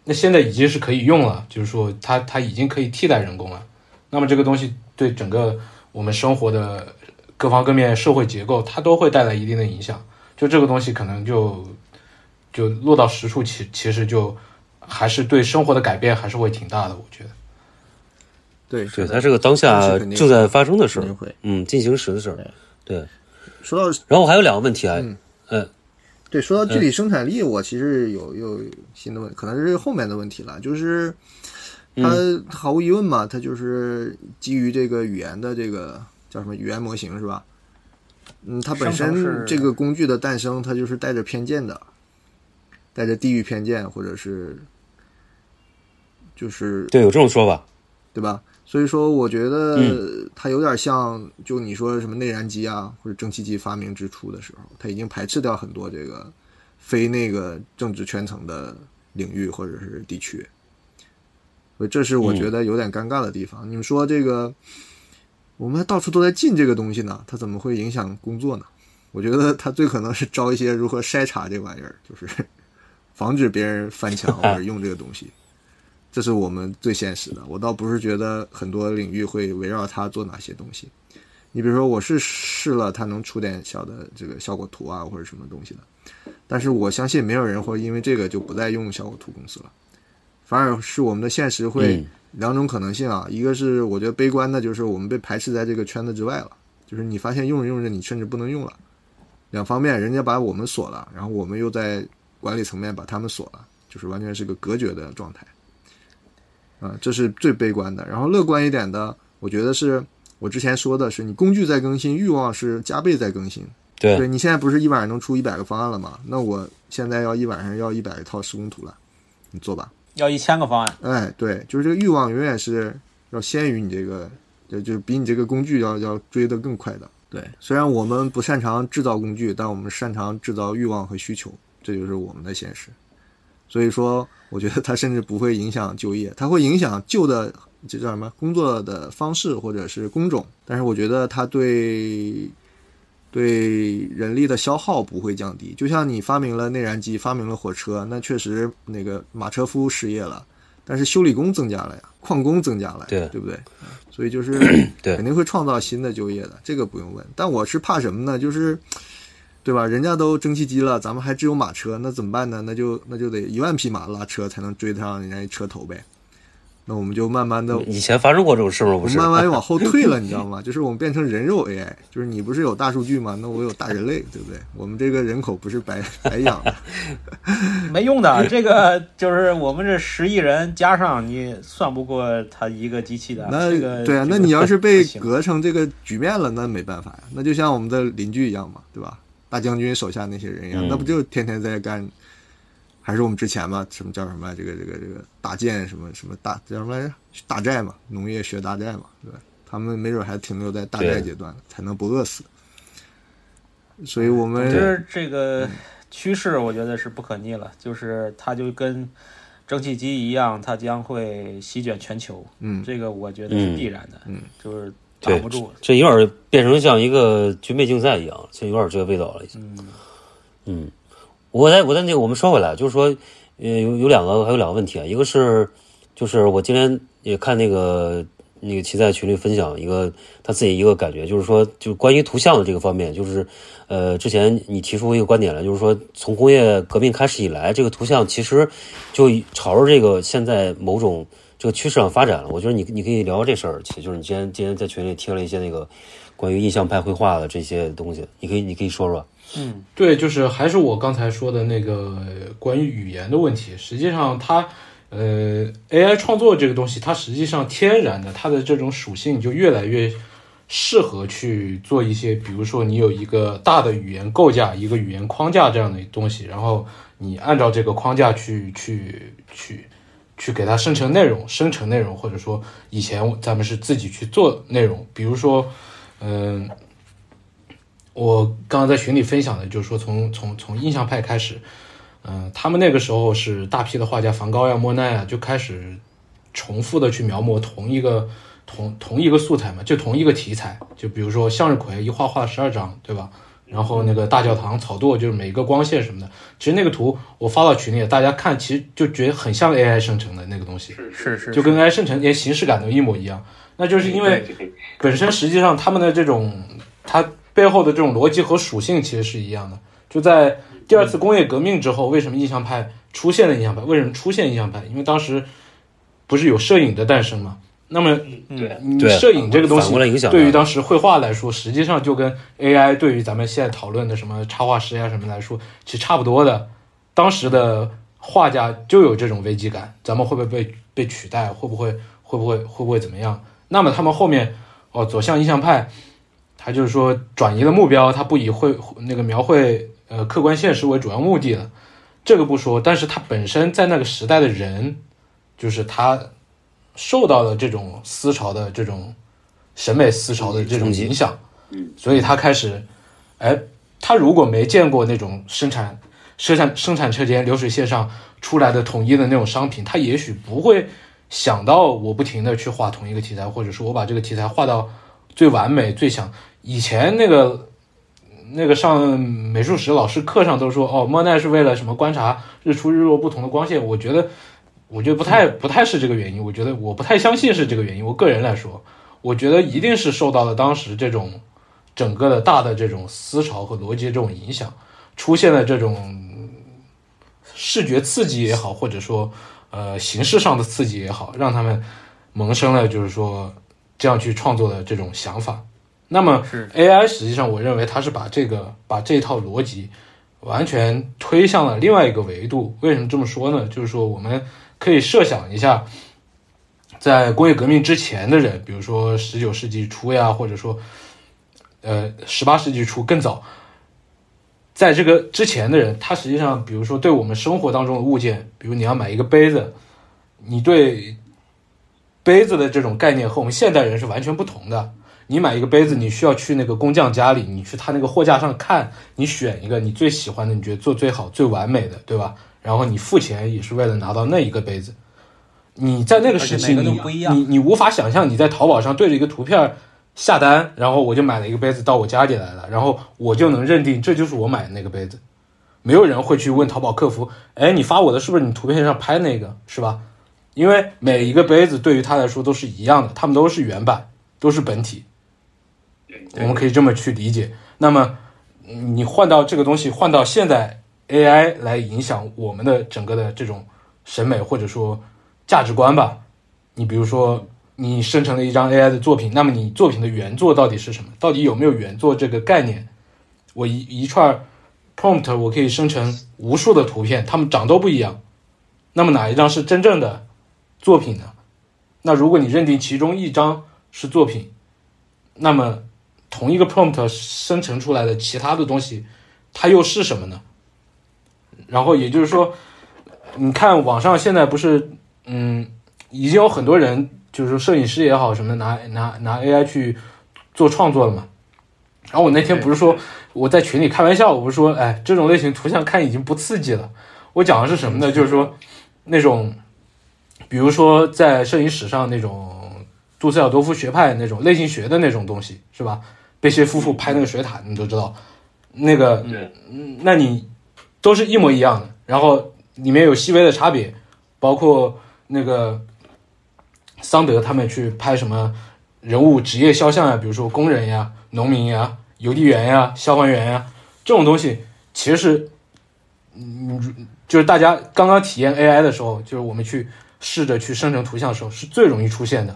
那现在已经是可以用了，就是说它它已经可以替代人工了。那么这个东西对整个我们生活的各方各面社会结构，它都会带来一定的影响。就这个东西可能就就落到实处，其其实就还是对生活的改变还是会挺大的，我觉得。对，对，它是个当下正在发生的事儿，肯定会。嗯，进行时的事儿。对，说到然后我还有两个问题啊，嗯呃，对，说到具体生产力，我其实有有新的问，可能是后面的问题了，就是它毫无疑问嘛，它就是基于这个语言的这个叫什么语言模型是吧？嗯，它本身这个工具的诞生，它就是带着偏见的，带着地域偏见，或者是就是对，有这种说法。对吧？所以说，我觉得嗯它有点像，就你说什么内燃机啊，或者蒸汽机发明之初的时候，它已经排斥掉很多这个非那个政治圈层的领域或者是地区。所以这是我觉得有点尴尬的地方。你们说这个，我们到处都在禁这个东西呢，它怎么会影响工作呢？我觉得它最可能是招一些如何筛查这玩意儿，就是 <laughs> 防止别人翻墙或者用这个东西。这是我们最现实的。我倒不是觉得很多领域会围绕它做哪些东西。你比如说，我是试了它能出点小的这个效果图啊，或者什么东西的，但是我相信没有人会因为这个就不再用效果图公司了。反而是我们的现实会嗯两种可能性啊，一个是我觉得悲观的，就是我们被排斥在这个圈子之外了，就是你发现用着用着你甚至不能用了。两方面，人家把我们锁了，然后我们又在管理层面把他们锁了，就是完全是个隔绝的状态。啊，这是最悲观的。然后乐观一点的，我觉得是我之前说的是，你工具在更新，欲望是加倍在更新。对对你现在不是一晚上能出一百个方案了吗？那我现在要一晚上要一百套施工图了，你做吧。要一千个方案，哎，对，就是这个欲望永远是要先于你这个，就就比你这个工具要要追得更快的。对，虽然我们不擅长制造工具，但我们擅长制造欲望和需求，这就是我们的现实。所以说，我觉得它甚至不会影响就业，它会影响旧的这叫什么工作的方式或者是工种，但是我觉得它对对人力的消耗不会降低。就像你发明了内燃机，发明了火车，那确实那个马车夫失业了，但是修理工增加了呀，矿工增加了呀，对对不对？<clears throat> 所以就是肯定会创造新的就业的，这个不用问。但我是怕什么呢？就是。对吧？人家都蒸汽机了，咱们还只有马车，那怎么办呢？那就那就得一万匹马拉车才能追得上人家一车头呗。那我们就慢慢的，以前发生过这种事吗？不是，我们慢慢往后退了，<laughs> 你知道吗？就是我们变成人肉 AI，就是你不是有大数据吗？那我有大人类，对不对？我们这个人口不是白白养的，<laughs> 没用的。这个就是我们这十亿人加上你算不过他一个机器的。那这个对啊，那你要是 <laughs> 被隔成这个局面了，那没办法呀。那就像我们的邻居一样嘛，对吧？大将军手下那些人一样，嗯那不就天天在干？还是我们之前嘛，什么叫什么这个这个这个大建什么什么大叫什么来着？大寨嘛，农业学大寨嘛，对吧？他们没准还停留在大寨阶段，才能不饿死。所以我总们之，这个趋势我觉得是不可逆了，就是它就跟蒸汽机一样，它将会席卷全球。嗯这个我觉得是必然的，嗯，就是挡对不住。这有点变成像一个军备竞赛一样，这有点这个味道了已经。嗯，嗯，我在我在那个我们说回来，就是说，呃，有有两个还有两个问题啊，一个是就是我今天也看那个那个齐在群里分享一个他自己一个感觉，就是说就是关于图像的这个方面，就是呃之前你提出一个观点来，就是说从工业革命开始以来，这个图像其实就朝着这个现在某种这个趋势上发展了。我觉得你你可以聊聊这事儿，其实就是你今天今天在群里听了一些那个关于印象派绘画的这些东西，你可以你可以说说。嗯，对，就是还是我刚才说的那个关于语言的问题。实际上它，呃，AI 创作这个东西，它实际上天然的它的这种属性就越来越适合去做一些，比如说你有一个大的语言构架、一个语言框架这样的东西，然后你按照这个框架去去去去给它生成内容、生成内容，或者说以前咱们是自己去做内容，比如说，嗯、我刚刚在群里分享的，就是说从从从印象派开始，嗯、他们那个时候是大批的画家，梵高呀、莫奈啊，就开始重复的去描摹同一个同同一个素材嘛，就同一个题材，就比如说向日葵一画画十二张，对吧？然后那个大教堂草垛就是每一个光线什么的，其实那个图我发到群里，大家看其实就觉得很像 AI 生成的那个东西，是是，就跟 AI 生成连形式感都一模一样。那就是因为本身实际上他们的这种它背后的这种逻辑和属性其实是一样的。就在第二次工业革命之后，为什么印象派出现了印象派？为什么出现印象派？因为当时不是有摄影的诞生嘛？那么对，对你摄影这个东西对于当时绘画来说，实际上就跟 AI 对于咱们现在讨论的什么插画师呀什么来说，其实差不多的。当时的画家就有这种危机感，咱们会不会被被取代？会不会会不会会不会怎么样？那么他们后面哦走向印象派，他就是说转移了目标，他不以绘那个描绘呃客观现实为主要目的了。这个不说，但是他本身在那个时代的人，就是他受到了这种思潮的这种审美思潮的这种影响，嗯，所以他开始，哎，他如果没见过那种生产生产生产车间流水线上出来的统一的那种商品，他也许不会想到我不停的去画同一个题材，或者说我把这个题材画到最完美、最想。以前那个那个上美术史老师课上都说，哦，莫奈是为了什么观察日出日落不同的光线。我觉得，我觉得不太不太是这个原因。我觉得我不太相信是这个原因。我个人来说，我觉得一定是受到了当时这种整个的大的这种思潮和逻辑这种影响，出现了这种视觉刺激也好，或者说呃形式上的刺激也好，让他们萌生了就是说这样去创作的这种想法。那么是 AI 实际上，我认为它是把这个把这套逻辑完全推向了另外一个维度。为什么这么说呢？就是说，我们可以设想一下，在工业革命之前的人，比如说十九世纪初呀，或者说呃十八世纪初更早，在这个之前的人，他实际上，比如说对我们生活当中的物件，比如你要买一个杯子，你对杯子的这种概念和我们现代人是完全不同的。你买一个杯子，你需要去那个工匠家里，你去他那个货架上看，你选一个你最喜欢的，你觉得做最好、最完美的，对吧？然后你付钱也是为了拿到那一个杯子。你在那个时期，你你你无法想象你在淘宝上对着一个图片下单，然后我就买了一个杯子到我家里来了，然后我就能认定这就是我买的那个杯子。没有人会去问淘宝客服，哎，你发我的是不是你图片上拍那个，是吧？因为每一个杯子对于他来说都是一样的，他们都是原版，都是本体。我们可以这么去理解。那么，嗯你换到这个东西，换到现在 AI 来影响我们的整个的这种审美或者说价值观吧。你比如说，你生成了一张 AI 的作品，那么你作品的原作到底是什么？到底有没有原作这个概念？我一一串 prompt 我可以生成无数的图片，它们长都不一样。那么哪一张是真正的作品呢？那如果你认定其中一张是作品，那么同一个 prompt 生成出来的其他的东西，它又是什么呢？然后也就是说，你看网上现在不是，嗯，已经有很多人，就是说摄影师也好，什么拿拿拿 AI 去做创作了嘛。然后我那天不是说我在群里开玩笑，我不是说，哎，这种类型图像看已经不刺激了。我讲的是什么呢？就是说那种，比如说在摄影史上那种杜塞尔多夫学派那种类型学的那种东西，是吧？贝谢夫妇拍那个水塔，你都知道，那个，嗯，那你都是一模一样的，然后里面有细微的差别，包括那个桑德他们去拍什么人物职业肖像呀，比如说工人呀、农民呀、邮递员呀、消防员呀这种东西，其实是，嗯，就是大家刚刚体验 AI 的时候，就是我们去试着去生成图像的时候，是最容易出现的。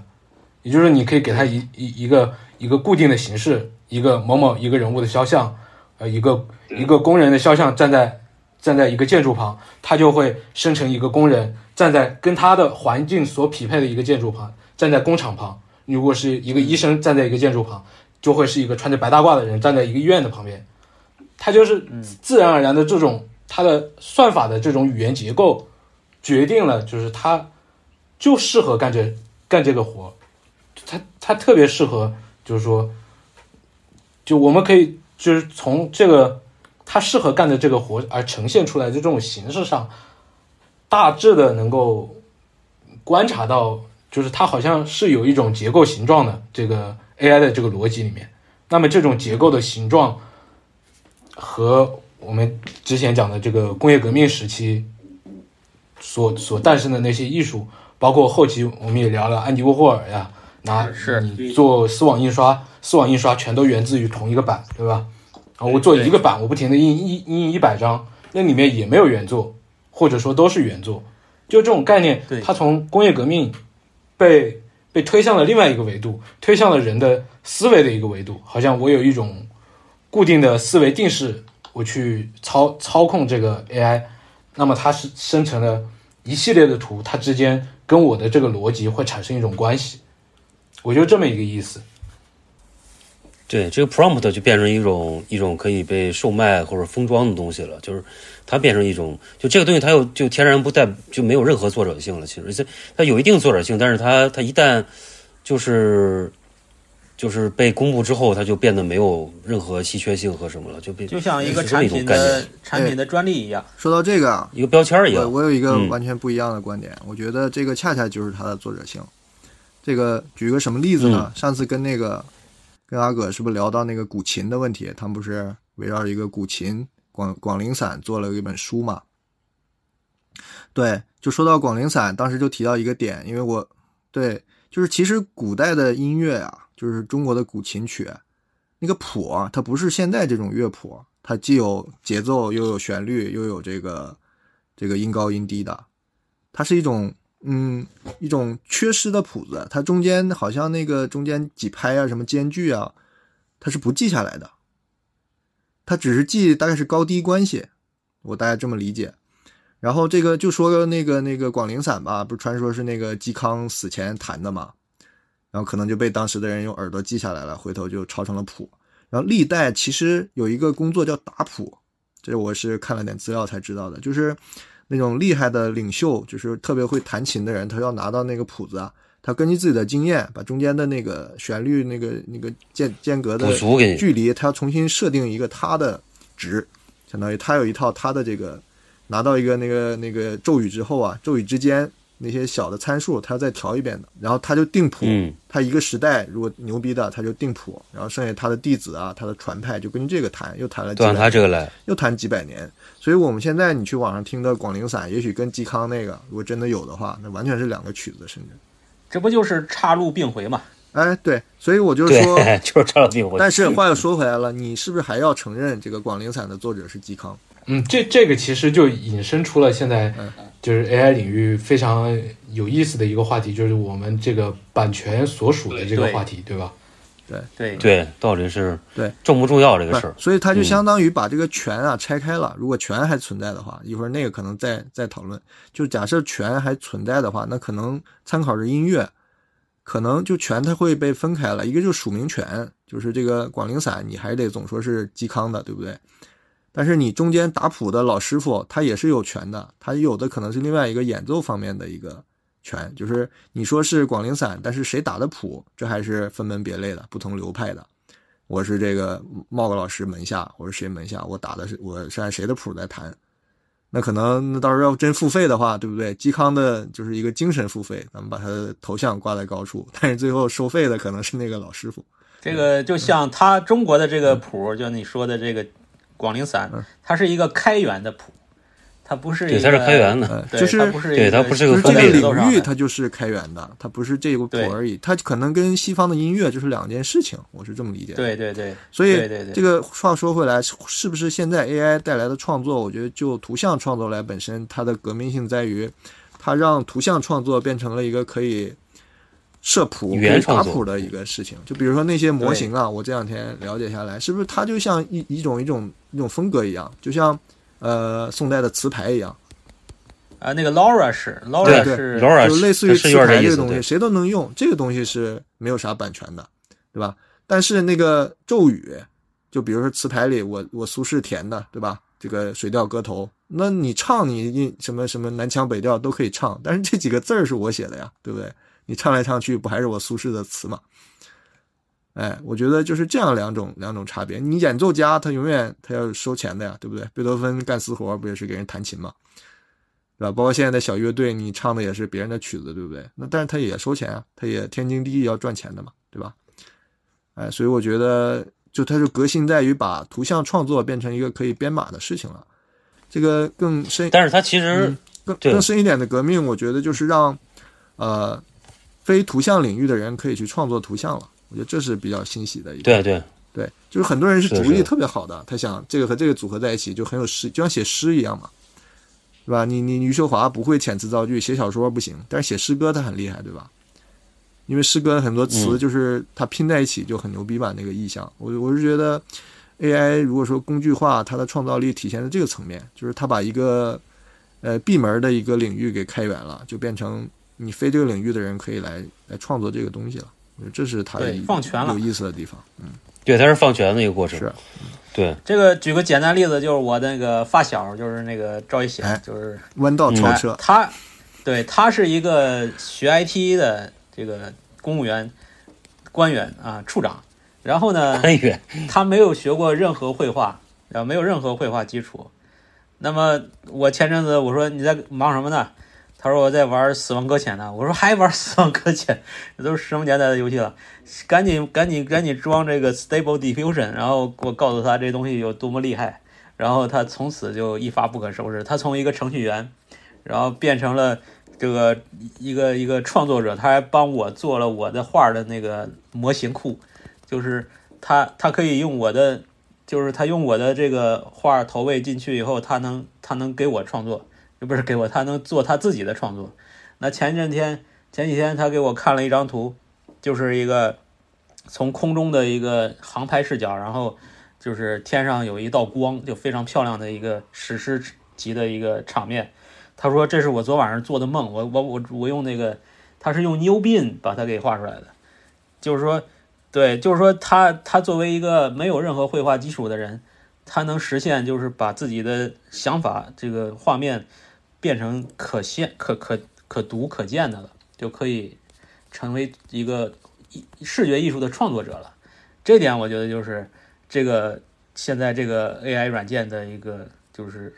也就是你可以给它一一一个一个固定的形式，一个某某一个人物的肖像，呃，一个一个工人的肖像站在站在一个建筑旁，它就会生成一个工人站在跟他的环境所匹配的一个建筑旁，站在工厂旁。如果是一个医生站在一个建筑旁，就会是一个穿着白大褂的人站在一个医院的旁边，他就是自然而然的这种它的算法的这种语言结构决定了，就是他就适合干这干这个活，他他特别适合，就是说，就我们可以就是从这个他适合干的这个活而呈现出来的这种形式上，大致的能够观察到，就是它好像是有一种结构形状的这个 AI 的这个逻辑里面。那么这种结构的形状和我们之前讲的这个工业革命时期所所诞生的那些艺术，包括后期我们也聊了安迪沃霍尔呀，拿是你做丝网印刷，丝网印刷全都源自于同一个版，对吧？啊，我做一个版，我不停的印印印一百张，那里面也没有原作，或者说都是原作。就这种概念对，它从工业革命被被推向了另外一个维度，推向了人的思维的一个维度。好像我有一种固定的思维定式，我去操操控这个 AI，那么它是生成了一系列的图，它之间跟我的这个逻辑会产生一种关系。我就这么一个意思。对，这个 prompt 就变成一种一种可以被售卖或者封装的东西了，就是它变成一种，就这个东西它又就天然不带就没有任何作者性了。其实它它有一定作者性，但是它它一旦就是就是被公布之后，它就变得没有任何稀缺性和什么了，就变就像一个产品的，产品的专利一样。说到这个啊，一个标签一样。我我有一个嗯完全不一样的观点，我觉得这个恰恰就是它的作者性。这个举个什么例子呢？上次跟那个跟阿葛是不是聊到那个古琴的问题？他们不是围绕一个古琴广广陵散做了一本书嘛？对，就说到广陵散，当时就提到一个点，因为我对，就是其实古代的音乐啊，就是中国的古琴曲，那个谱啊，它不是现在这种乐谱，它既有节奏，又有旋律，又有这个这个音高音低的，它是一种嗯一种缺失的谱子，它中间好像那个中间几拍啊，什么间距啊，它是不记下来的，它只是记大概是高低关系，我大概这么理解。然后这个就说那个那个广陵散吧，不是传说是那个嵇康死前弹的嘛，然后可能就被当时的人用耳朵记下来了，回头就抄成了谱。然后历代其实有一个工作叫打谱，这我是看了点资料才知道的，就是那种厉害的领袖，就是特别会弹琴的人，他要拿到那个谱子啊，他根据自己的经验，把中间的那个旋律那个那个间间隔的距离，他要重新设定一个他的值，相当于他有一套他的这个拿到一个那个那个咒语之后啊，咒语之间那些小的参数，他要再调一遍的，然后他就定谱，嗯他一个时代如果牛逼的，他就定谱，然后剩下他的弟子啊，他的传派就根据这个弹，又弹了几都按百他这个来。又弹几百年，所以我们现在你去网上听的广陵散，也许跟嵇康那个如果真的有的话，那完全是两个曲子，甚至。这不就是岔路并回嘛？哎，对，所以我就说，对，就是岔路并回。但是话又说回来了，你是不是还要承认这个广陵散的作者是嵇康？嗯，这这个其实就引申出了现在嗯就是 AI 领域非常有意思的一个话题，就是我们这个版权所属的这个话题，对吧？对，对对，到底是对重不重要这个事儿？所以它就嗯相当于把这个权啊拆开了。如果权还存在的话，一会儿那个可能再再讨论。就假设权还存在的话，那可能参考着音乐，可能就权它会被分开了。一个就是署名权，就是这个广陵散，你还得总说是嵇康的，对不对？但是你中间打谱的老师傅他也是有权的，他有的可能是另外一个演奏方面的一个权，就是你说是广陵散，但是谁打的谱，这还是分门别类的，不同流派的。我是这个茂个老师门下，我是谁门下，我打的是我是按谁的谱在弹。那可能那到时候要真付费的话，对不对？嵇康的就是一个精神付费，咱们把他的头像挂在高处，<laughs> 但是最后收费的可能是那个老师傅。这个就像他中国的这个谱，就你说的这个广陵散嗯，它是一个开源的谱，它不是对，一它是开源的。就是它不是对一个它不是个就是这个领域，它就是开源的，它不是这个谱而已，它可能跟西方的音乐就是两件事情，我是这么理解的。对对对，所以对对对这个话说回来，是是不是现在 AI 带来的创作？我觉得就图像创作来本身，它的革命性在于，它让图像创作变成了一个可以设谱、语可以言创作打谱的一个事情。就比如说那些模型啊，我这两天了解下来，是不是它就像一一种一种一种风格一样，就像呃宋代的词牌一样，啊，那个 Laura 是对 Laura 是 Laura 就类似于词牌这个东西，谁都能用，这个东西是没有啥版权的，对吧？但是那个咒语，就比如说词牌里我我苏轼填的，对吧？这个《水调歌头》，那你唱你你什么什么南腔北调都可以唱，但是这几个字儿是我写的呀，对不对？你唱来唱去不还是我苏轼的词吗？哎，我觉得就是这样两种两种差别。你演奏家他永远他要收钱的呀，对不对？贝多芬干私活不也是给人弹琴嘛？对吧？包括现在的小乐队，你唱的也是别人的曲子，对不对？那但是他也收钱啊，他也天经地义要赚钱的嘛，对吧？哎，所以我觉得就他就革新在于把图像创作变成一个可以编码的事情了。这个更深，但是他其实、嗯更更深一点的革命，我觉得就是让呃非图像领域的人可以去创作图像了。我觉得这是比较欣喜的一个。对对对，就是很多人是是是主意特别好的，他想这个和这个组合在一起就很有诗，就像写诗一样嘛，对吧？你你余秀华不会遣词造句，写小说不行，但是写诗歌他很厉害，对吧？因为诗歌很多词嗯就是它拼在一起就很牛逼嘛，那个意象。我我是觉得 AI 如果说工具化，它的创造力体现在这个层面，就是它把一个呃闭门的一个领域给开源了，就变成你非这个领域的人可以来来创作这个东西了。我觉得这是他的放权了有意思的地方。嗯对，它是放权的一个过程。是对，这个举个简单例子，就是我那个发小，就是那个赵一贤，哎就是弯道超车哎，他对他是一个学 IT 的这个公务员官员啊，处长。然后呢，很远。他没有学过任何绘画，然后没有任何绘画基础。那么我前阵子我说你在忙什么呢？他说我在玩《死亡搁浅》呢。我说还玩《死亡搁浅》，这都是什么年代的游戏了？赶紧赶紧赶紧装这个 Stable Diffusion，然后我告诉他这东西有多么厉害。然后他从此就一发不可收拾。他从一个程序员，然后变成了这个一个一个创作者，他还帮我做了我的画的那个模型库，就是他他可以用我的，就是他用我的这个画投喂进去以后，他能他能给我创作，不是给我，他能做他自己的创作。那前阵天前几天他给我看了一张图，就是一个从空中的一个航拍视角，然后就是天上有一道光，就非常漂亮的一个史诗级的一个场面。他说这是我昨晚上做的梦，我我我我用那个，他是用 New Bin 把它给画出来的，就是说，对，就是说他他作为一个没有任何绘画基础的人，他能实现就是把自己的想法这个画面变成可现可可可读可见的了，就可以成为一个艺视觉艺术的创作者了。这点我觉得就是这个现在这个 AI 软件的一个就是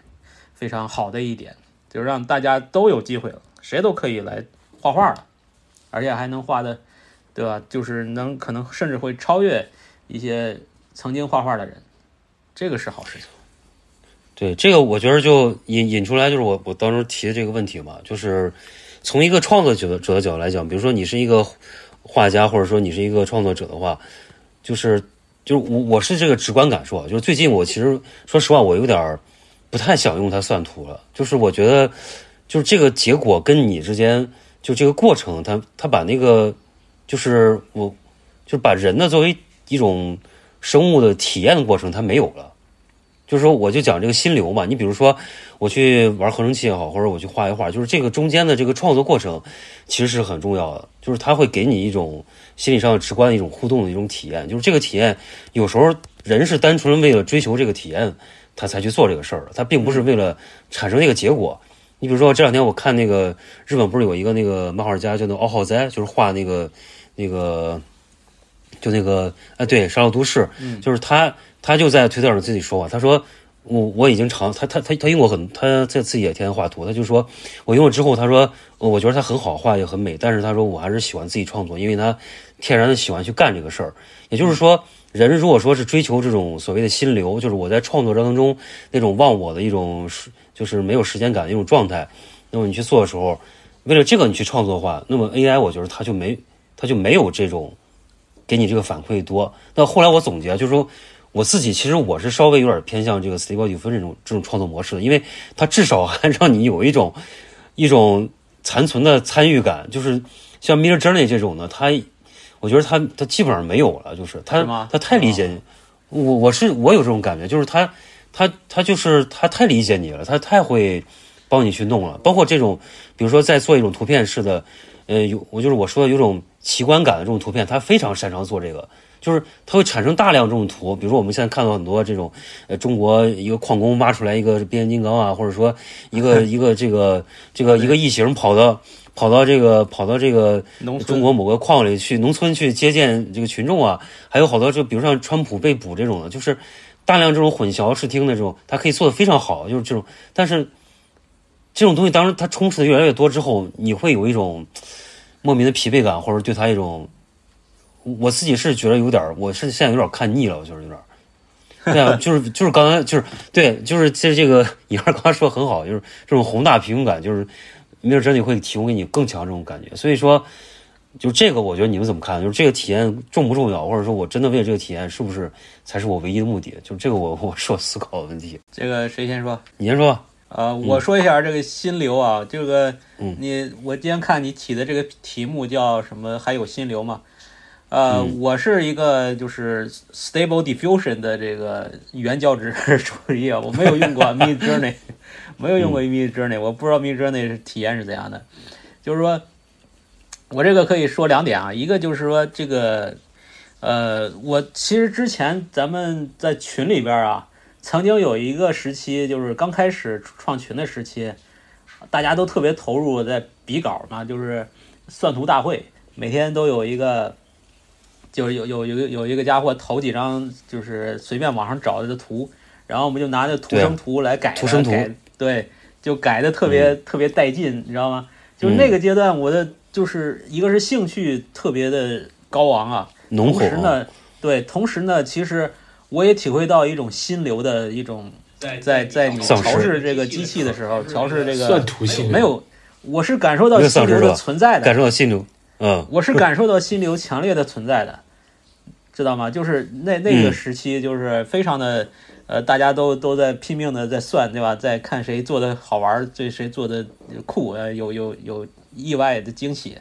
非常好的一点，就是让大家都有机会了，谁都可以来画画了，而且还能画的，对吧？就是能可能甚至会超越一些曾经画画的人，这个是好事情。对，这个我觉得就引引出来，就是我我当时提的这个问题嘛，就是从一个创作者者的角度来讲，比如说你是一个画家，或者说你是一个创作者的话，就是就是我我是这个直观感受，就是最近我其实说实话，我有点不太想用它算图了，就是我觉得就是这个结果跟你之间就这个过程，它它把那个就是我就是把人呢作为一种生物的体验的过程，它没有了。就是说，我就讲这个心流嘛。你比如说，我去玩合成器也好，或者我去画一画，就是这个中间的这个创作过程，其实是很重要的。就是它会给你一种心理上直观的一种互动的一种体验。就是这个体验，有时候人是单纯为了追求这个体验，他才去做这个事儿的，他并不是为了产生那个结果。你比如说，这两天我看那个日本不是有一个那个漫画家叫那奥浩哉，就是画那个那个就那个啊，对，《沙漏都市》，就是他，他就在推特上自己说话，他说我我已经尝，他他他他用过很，他在自己也天天画图，他就说我用了之后，他说我觉得他很好画也很美，但是他说我还是喜欢自己创作，因为他天然的喜欢去干这个事儿。也就是说，人如果说是追求这种所谓的心流，就是我在创作当中那种忘我的一种，就是没有时间感的一种状态，那么你去做的时候，为了这个你去创作的话，那么 AI 我觉得他就没他就没有这种给你这个反馈多。那后来我总结就是说，我自己其实我是稍微有点偏向这个 Stable Diffusion 这种这种创作模式的，因为它至少还让你有一种一种残存的参与感，就是像 Mira Journey 这种的，它我觉得它它基本上没有了，就是它是它太理解你，我我是我有这种感觉，就是它它它就是它太理解你了，它太会帮你去弄了，包括这种比如说在做一种图片式的，呃，有我就是我说的有种奇观感的这种图片，它非常擅长做这个。就是它会产生大量这种图，比如说我们现在看到很多这种，呃，中国一个矿工挖出来一个变形金刚啊，或者说一个 <laughs> 一个这个这个一个异形跑到跑到这个跑到这个中国某个矿里去，农村去接见这个群众啊，还有好多就比如像川普被捕这种的，就是大量这种混淆视听的这种，它可以做得非常好，就是这种，但是这种东西当然它充斥的越来越多之后，你会有一种莫名的疲惫感，或者对它一种。我自己是觉得有点儿，我是现在有点儿看腻了，我就是有点儿，对啊，就是就是刚才就是对，就是这这个你二刚才说得很好，就是这种宏大平衡感，就是没有真的会提供给你更强这种感觉。所以说，就这个我觉得你们怎么看？就是这个体验重不重要，或者说我真的为了这个体验是不是才是我唯一的目的？就是这个我我是我思考的问题。这个谁先说？你先说。呃，我说一下这个心流啊，这个嗯你我今天看你起的这个题目叫什么？还有心流吗？呃，嗯我是一个就是 Stable Diffusion 的这个原教旨 <laughs> 主义啊，我没有用过 <laughs> Mid Journey，<laughs> 没有用过 Mid Journey，我不知道 Mid Journey 体验是怎样的。就是说，我这个可以说两点啊，一个就是说这个，呃，我其实之前咱们在群里边啊，曾经有一个时期，就是刚开始创群的时期，大家都特别投入在比稿嘛，就是算图大会，每天都有一个。就是有有有有有一个家伙投几张就是随便网上找的图，然后我们就拿那图生图来改它，图生图改对，就改的特别、特别带劲，你知道吗？就是那个阶段，我的就是一个是兴趣特别的高昂啊，浓厚同时呢，对，同时呢，其实我也体会到一种心流的一种，在在你调试这个机器的时候，调试这个算图性没有，我是感受到心流的存在的，感受到心流，嗯，我是感受到心流强烈的存在的，<laughs> 知道吗？就是那那个嗯时期，就是非常的，呃，大家都都在拼命的在算，对吧？在看谁做的好玩，对谁做的酷，呃，有有有意外的惊喜。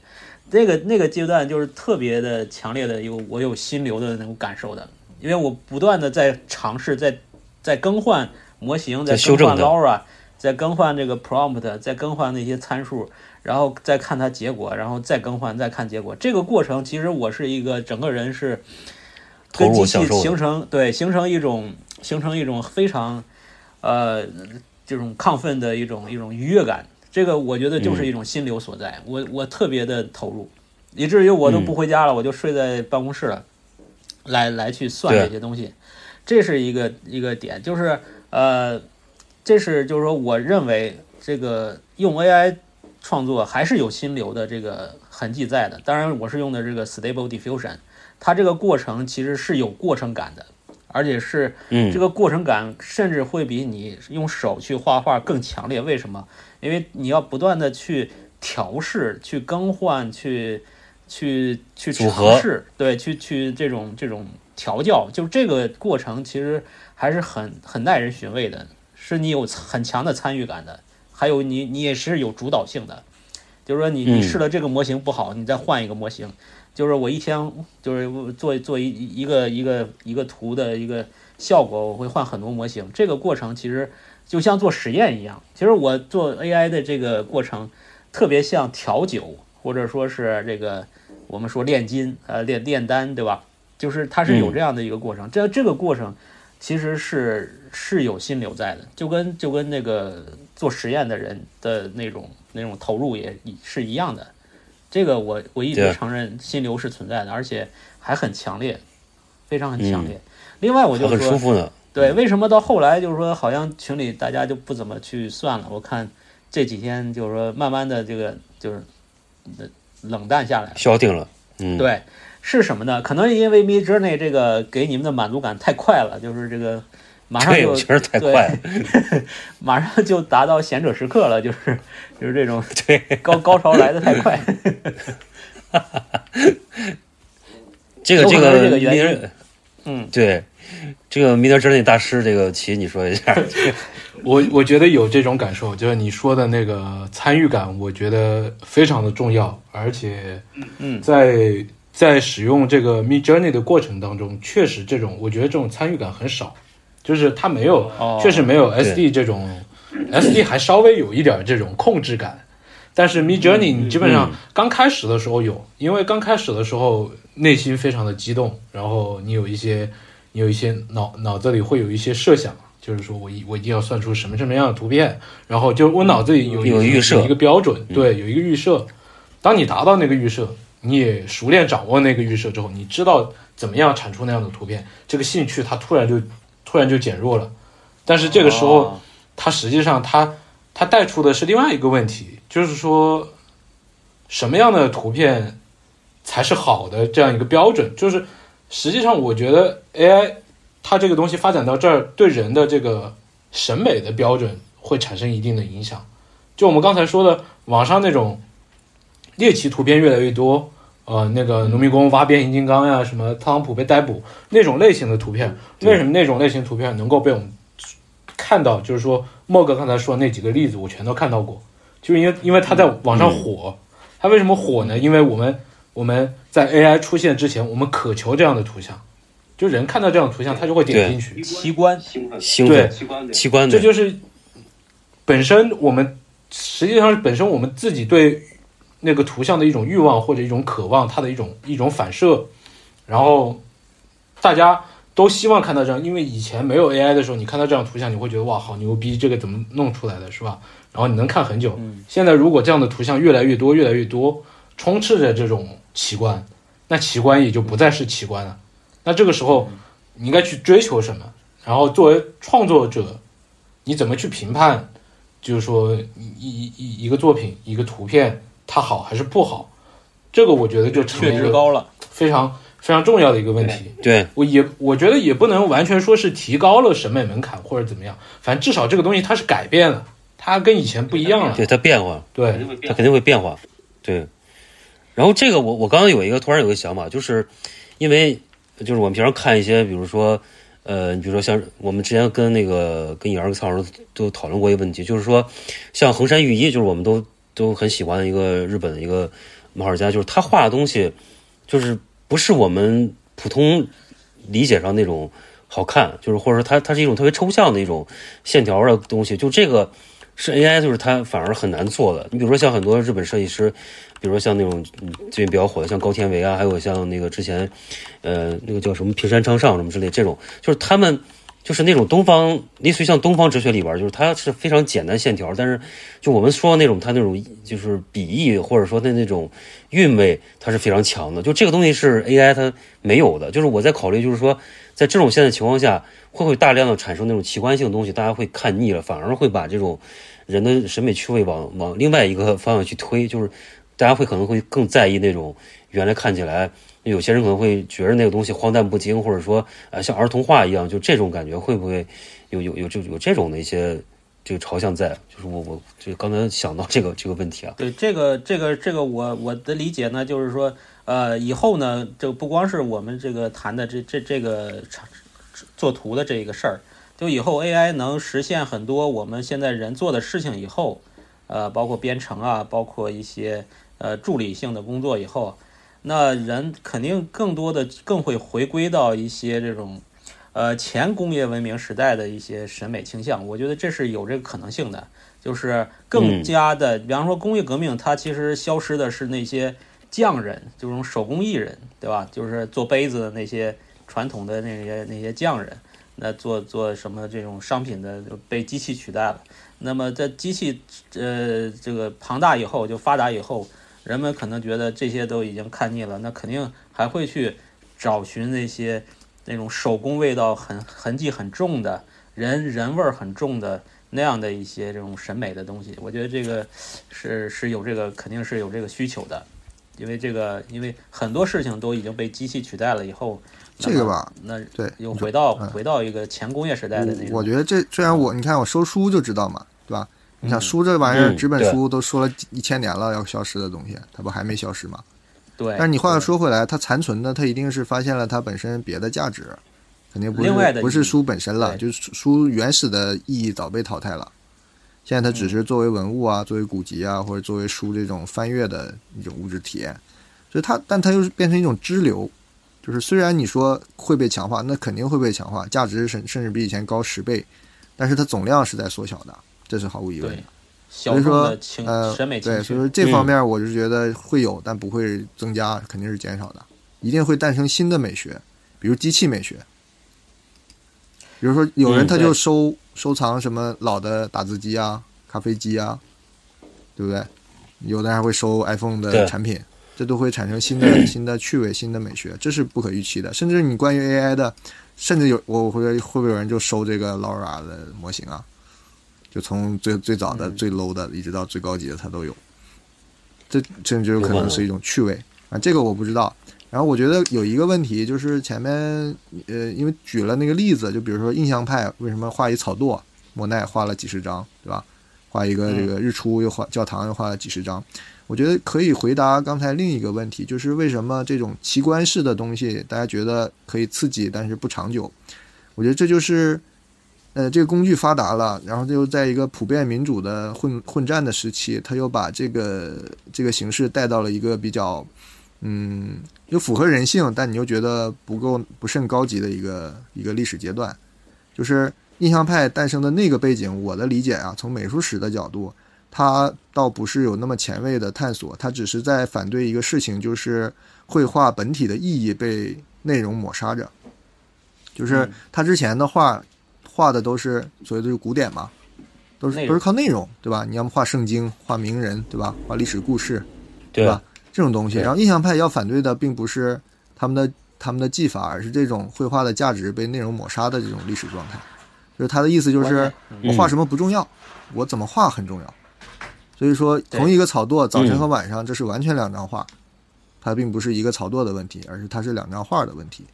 那个那个阶段就是特别的强烈的有我有心流的那种感受的，因为我不断的在尝试，在在更换模型，在在更换修正它 LoRa，在更换这个 prompt，在更换那些参数，然后再看它结果，然后再更换，再看结果。这个过程其实我是一个整个人是投跟机器形成对形成一种形成一种非常呃这种亢奋的一种一种愉悦感。这个我觉得就是一种心流所在。我我特别的投入，以至于我都不回家了，我就睡在办公室了，来来去算这些东西。这是一个一个点，就是呃，这是就是说，我认为这个用 AI 创作还是有心流的这个痕迹在的。当然，我是用的这个 Stable Diffusion，它这个过程其实是有过程感的，而且是嗯这个过程感甚至会比你用手去画画更强烈。为什么？因为你要不断的去调试、去更换、去去去尝试，对，去去这种这种调教，就这个过程其实还是很很耐人寻味的，是你有很强的参与感的，还有你你也是有主导性的，就是说你你嗯试了这个模型不好，你再换一个模型。就是我一天就是做做一一个一个一个图的一个效果，我会换很多模型。这个过程其实就像做实验一样。其实我做 AI 的这个过程，特别像调酒，或者说是这个我们说炼金，呃，炼炼丹，对吧？就是它是有这样的一个过程。这这个过程其实是是有心流在的，就跟就跟那个做实验的人的那种那种投入也是一样的。这个我我一直承认心流是存在的，而且还很强烈，非常很强烈。另外，我就还很舒说。对，为什么到后来就是说，好像群里大家就不怎么去算了？我看这几天就是说，慢慢的这个就是呃冷淡下来。消停了，嗯，，对，是什么呢？可能因为 Mid Journey 这个给你们的满足感太快了，就是这个马上对，就我觉得太快了，<laughs> 马上就达到贤者时刻了，就是就是这种 <laughs> 对，高高潮来的太快。<laughs> 这个这个这个原因。米德嗯，对，这个米德之内大师，这个齐你说一下，我我觉得有这种感受，就是你说的那个参与感，我觉得非常的重要，而且，嗯。在在使用这个 Mid Journey 的过程当中，确实这种我觉得这种参与感很少，就是它没有，哦。确实没有 SD 这种，SD 还稍微有一点这种控制感，但是 Mid Journey 你基本上嗯。刚开始的时候有，因为刚开始的时候内心非常的激动，然后你有一些你有一些脑脑子里会有一些设想，就是说我一我一定要算出什么什么样的图片，然后就我脑子里有有预设。有一个标准，对，有一个预设。当你达到那个预设，你也熟练掌握那个预设之后，你知道怎么样产出那样的图片，这个兴趣它突然就突然就减弱了。但是这个时候，哦它实际上它它带出的是另外一个问题，就是说什么样的图片才是好的这样一个标准？就是实际上我觉得 AI 它这个东西发展到这儿，对人的这个审美的标准会产生一定的影响。就我们刚才说的，网上那种猎奇图片越来越多，呃，那个农民工挖变形金刚呀，什么特朗普被逮捕那种类型的图片，为什么那种类型图片能够被我们看到？就是说，莫哥刚才说那几个例子，我全都看到过，就是因为因为他在网上火，他为什么火呢？因为我们我们在 AI 出现之前，我们渴求这样的图像，就人看到这样的图像，他就会点进去，奇观兴奋，兴对。奋器官的。器官的，这就是本身我们实际上是本身我们自己对那个图像的一种欲望或者一种渴望，它的一种一种反射，然后大家都希望看到这样，因为以前没有 AI 的时候，你看到这样图像，你会觉得哇，好牛逼，这个怎么弄出来的，是吧？然后你能看很久。现在如果这样的图像越来越多，越来越多，充斥着这种奇观，那奇观也就不再是奇观了。那这个时候，你应该去追求什么？然后作为创作者，你怎么去评判？就是说，一一一一个作品，一个图片，它好还是不好？这个我觉得就确一个值高了。非常非常重要的一个问题。对我也我觉得也不能完全说是提高了审美门槛或者怎么样，反正至少这个东西它是改变了，它跟以前不一样了。对，它变化，对它肯定会变化，对。然后这个我我刚刚有一个突然有一个想法，就是因为就是我们平常看一些，比如说呃，你比如说像我们之前跟那个跟杨二曹老师都讨论过一个问题，就是说像衡山御医，就是我们都都很喜欢的一个日本的一个漫画家，就是他画的东西，就是不是我们普通理解上那种好看，就是或者说他他是一种特别抽象的一种线条的东西，就这个是 AI，就是它反而很难做的。你比如说像很多日本设计师，比如说像那种最近比较火的像高田唯啊，还有像那个之前呃那个叫什么平山昌上什么之类，这种就是他们。就是那种东方，类似于像东方哲学里边，就是它是非常简单线条，但是就我们说的那种它那种就是笔意或者说的那种韵味，它是非常强的。就这个东西是 AI 它没有的。就是我在考虑，就是说在这种现在情况下，会不会大量的产生那种奇观性的东西，大家会看腻了，反而会把这种人的审美趣味往往另外一个方向去推，就是大家会可能会更在意那种原来看起来。有些人可能会觉得那个东西荒诞不经，或者说呃像儿童画一样，就这种感觉会不会有有有这有这种的一些这个朝向在？就是我我就刚才想到这个这个问题啊，对这个这个这个我我的理解呢，就是说，呃，以后呢，就不光是我们这个谈的这这这个做图的这个事儿，就以后 AI 能实现很多我们现在人做的事情以后，呃，包括编程啊，包括一些呃助理性的工作以后，那人肯定更多的更会回归到一些这种。呃，前工业文明时代的一些审美倾向，我觉得这是有这个可能性的，就是更加的，比方说工业革命，它其实消失的是那些匠人，这种手工艺人，对吧？就是做杯子的那些传统的那些那些匠人，那做做什么这种商品的就被机器取代了。那么在机器呃这个庞大以后，就发达以后，人们可能觉得这些都已经看腻了，那肯定还会去找寻那些。那种手工味道很痕迹很重的人人味儿很重的那样的一些这种审美的东西，我觉得这个是是有这个肯定是有这个需求的，因为这个因为很多事情都已经被机器取代了以后，这个吧，那对，又回到嗯回到一个前工业时代的那种。我觉得这虽然我你看我收书就知道嘛，对吧？你想书这玩意儿，嗯纸本书都说了一千年了要消失的东西，它不还没消失吗？对，但是你话又说回来，它残存的，它一定是发现了它本身别的价值，肯定不不是书本身了，就是书原始的意义早被淘汰了。现在它只是作为文物啊，作为古籍啊，或者作为书这种翻阅的一种物质体验，所以它，但它又是变成一种支流，就是虽然你说会被强化，那肯定会被强化，价值甚甚至比以前高十倍，但是它总量是在缩小的，这是毫无疑问的所以说呃，审美对，所以。说这方面我是觉得会有，但不会增加，肯定是减少的，一定会诞生新的美学，比如机器美学。比如说，有人嗯他就对收、收藏什么老的打字机啊、咖啡机啊，对不对？有的人还会收 iPhone 的产品，这都会产生新的 <clears throat> 新的趣味、新的美学，这是不可预期的。甚至你关于 AI 的，甚至有我会会不会有人就收这个 LoRa 的模型啊？就从最最早的、嗯最 low 的，一直到最高级的，它都有。这甚至有可能是一种趣味啊，这个我不知道。然后我觉得有一个问题就是前面呃，因为举了那个例子，就比如说印象派为什么画一草垛，莫奈画了几十张，对吧？画一个这个日出又画教堂又画了几十张，我觉得可以回答刚才另一个问题，就是为什么这种奇观式的东西大家觉得可以刺激，但是不长久？我觉得这就是。呃，这个工具发达了，然后又在一个普遍民主的混混战的时期，他又把这个这个形式带到了一个比较，嗯，又符合人性，但你又觉得不够不甚高级的一个一个历史阶段，就是印象派诞生的那个背景。我的理解啊，从美术史的角度，它倒不是有那么前卫的探索，它只是在反对一个事情，就是绘画本体的意义被内容抹杀着，就是他之前的画。画的都是所谓的古典嘛，都是都是靠内容，对吧？你要么画圣经、画名人，对吧？画历史故事，对吧？这种东西。然后印象派要反对的并不是他们的他们的技法，而是这种绘画的价值被内容抹杀的这种历史状态。就是他的意思就是，我画什么不重要，我怎么画很重要。所以说，同一个草垛，早晨和晚上，这是完全两张画，它并不是一个草垛的问题，而是它是两张画的问题。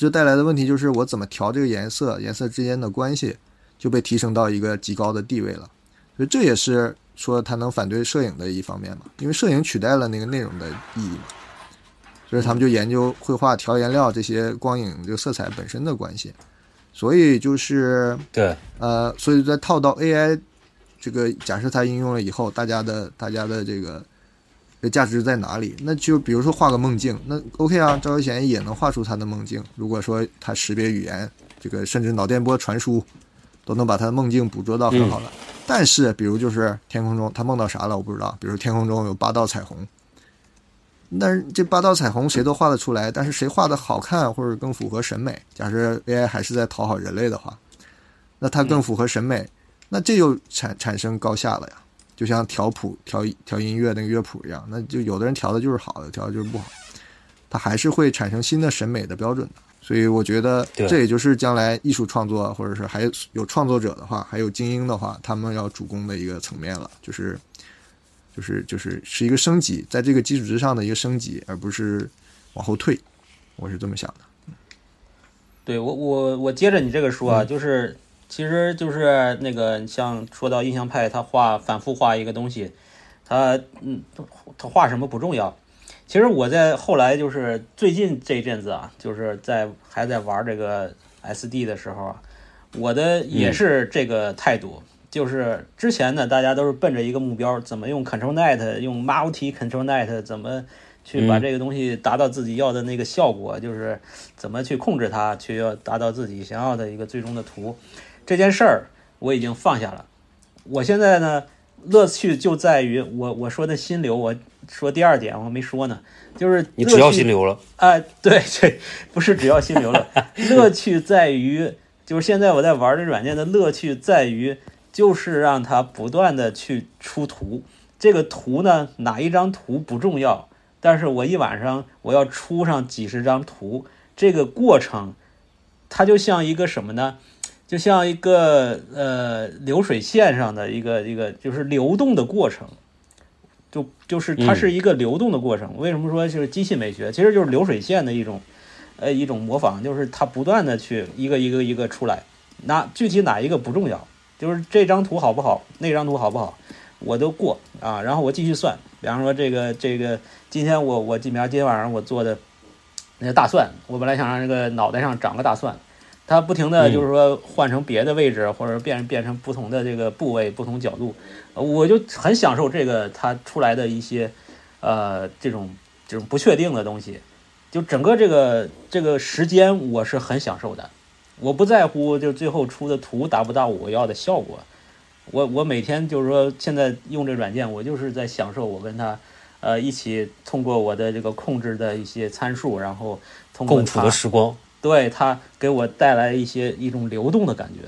这就带来的问题就是，我怎么调这个颜色，颜色之间的关系就被提升到一个极高的地位了。所以这也是说他能反对摄影的一方面嘛，因为摄影取代了那个内容的意义嘛。所以他们就研究绘画调颜料这些光影这个色彩本身的关系。所以就是对，呃，所以在套到 AI 这个假设它应用了以后，大家的大家的这个。这价值在哪里？那就比如说画个梦境，那 OK 啊，赵又贤也能画出他的梦境。如果说他识别语言，这个甚至脑电波传输，都能把他的梦境捕捉到很好了。嗯、但是，比如就是天空中他梦到啥了，我不知道。比如天空中有八道彩虹，但是这八道彩虹谁都画得出来，但是谁画的好看或者更符合审美？假设 AI 还是在讨好人类的话，那它更符合审美，嗯、那这就产产生高下了呀。就像调谱、调调音乐那个乐谱一样，那就有的人调的就是好的，调的就是不好，它还是会产生新的审美的标准的。所以我觉得这也就是将来艺术创作，或者是还有创作者的话，还有精英的话，他们要主攻的一个层面了，就是就是就是是一个升级，在这个基础之上的一个升级，而不是往后退。我是这么想的。对我我我接着你这个说啊，嗯、就是。其实就是那个像说到印象派，他画反复画一个东西，他嗯，他画什么不重要。其实我在后来就是最近这一阵子啊，就是在还在玩这个 SD 的时候啊，我的也是这个态度，就是之前呢，大家都是奔着一个目标，怎么用 Control Net，用 Multi Control Net，怎么去把这个东西达到自己要的那个效果，就是怎么去控制它，去要达到自己想要的一个最终的图。这件事儿我已经放下了，我现在呢，乐趣就在于我我说的心流，我说第二点我还没说呢，就是你只要心流了，哎、呃，对，<laughs> 这不是只要心流了，<laughs> 乐趣在于，就是现在我在玩这软件的乐趣在于，就是让它不断的去出图，这个图呢，哪一张图不重要，但是我一晚上我要出上几十张图，这个过程，它就像一个什么呢？就像一个呃流水线上的一个一个就是流动的过程，就就是它是一个流动的过程。为什么说就是机器美学？其实就是流水线的一种呃一种模仿，就是它不断的去一个一个一个出来。那具体哪一个不重要，就是这张图好不好，那张图好不好，我都过啊。然后我继续算，比方说这个这个今天我我今明今天晚上我做的那个大蒜，我本来想让这个脑袋上长个大蒜。它不停的就是说换成别的位置，或者变变成不同的这个部位、不同角度，我就很享受这个它出来的一些，呃，这种这种不确定的东西。就整个这个这个时间，我是很享受的。我不在乎就最后出的图达不到我要的效果，我我每天就是说现在用这软件，我就是在享受我跟他呃一起通过我的这个控制的一些参数，然后通过共处的时光。对它给我带来一些一种流动的感觉，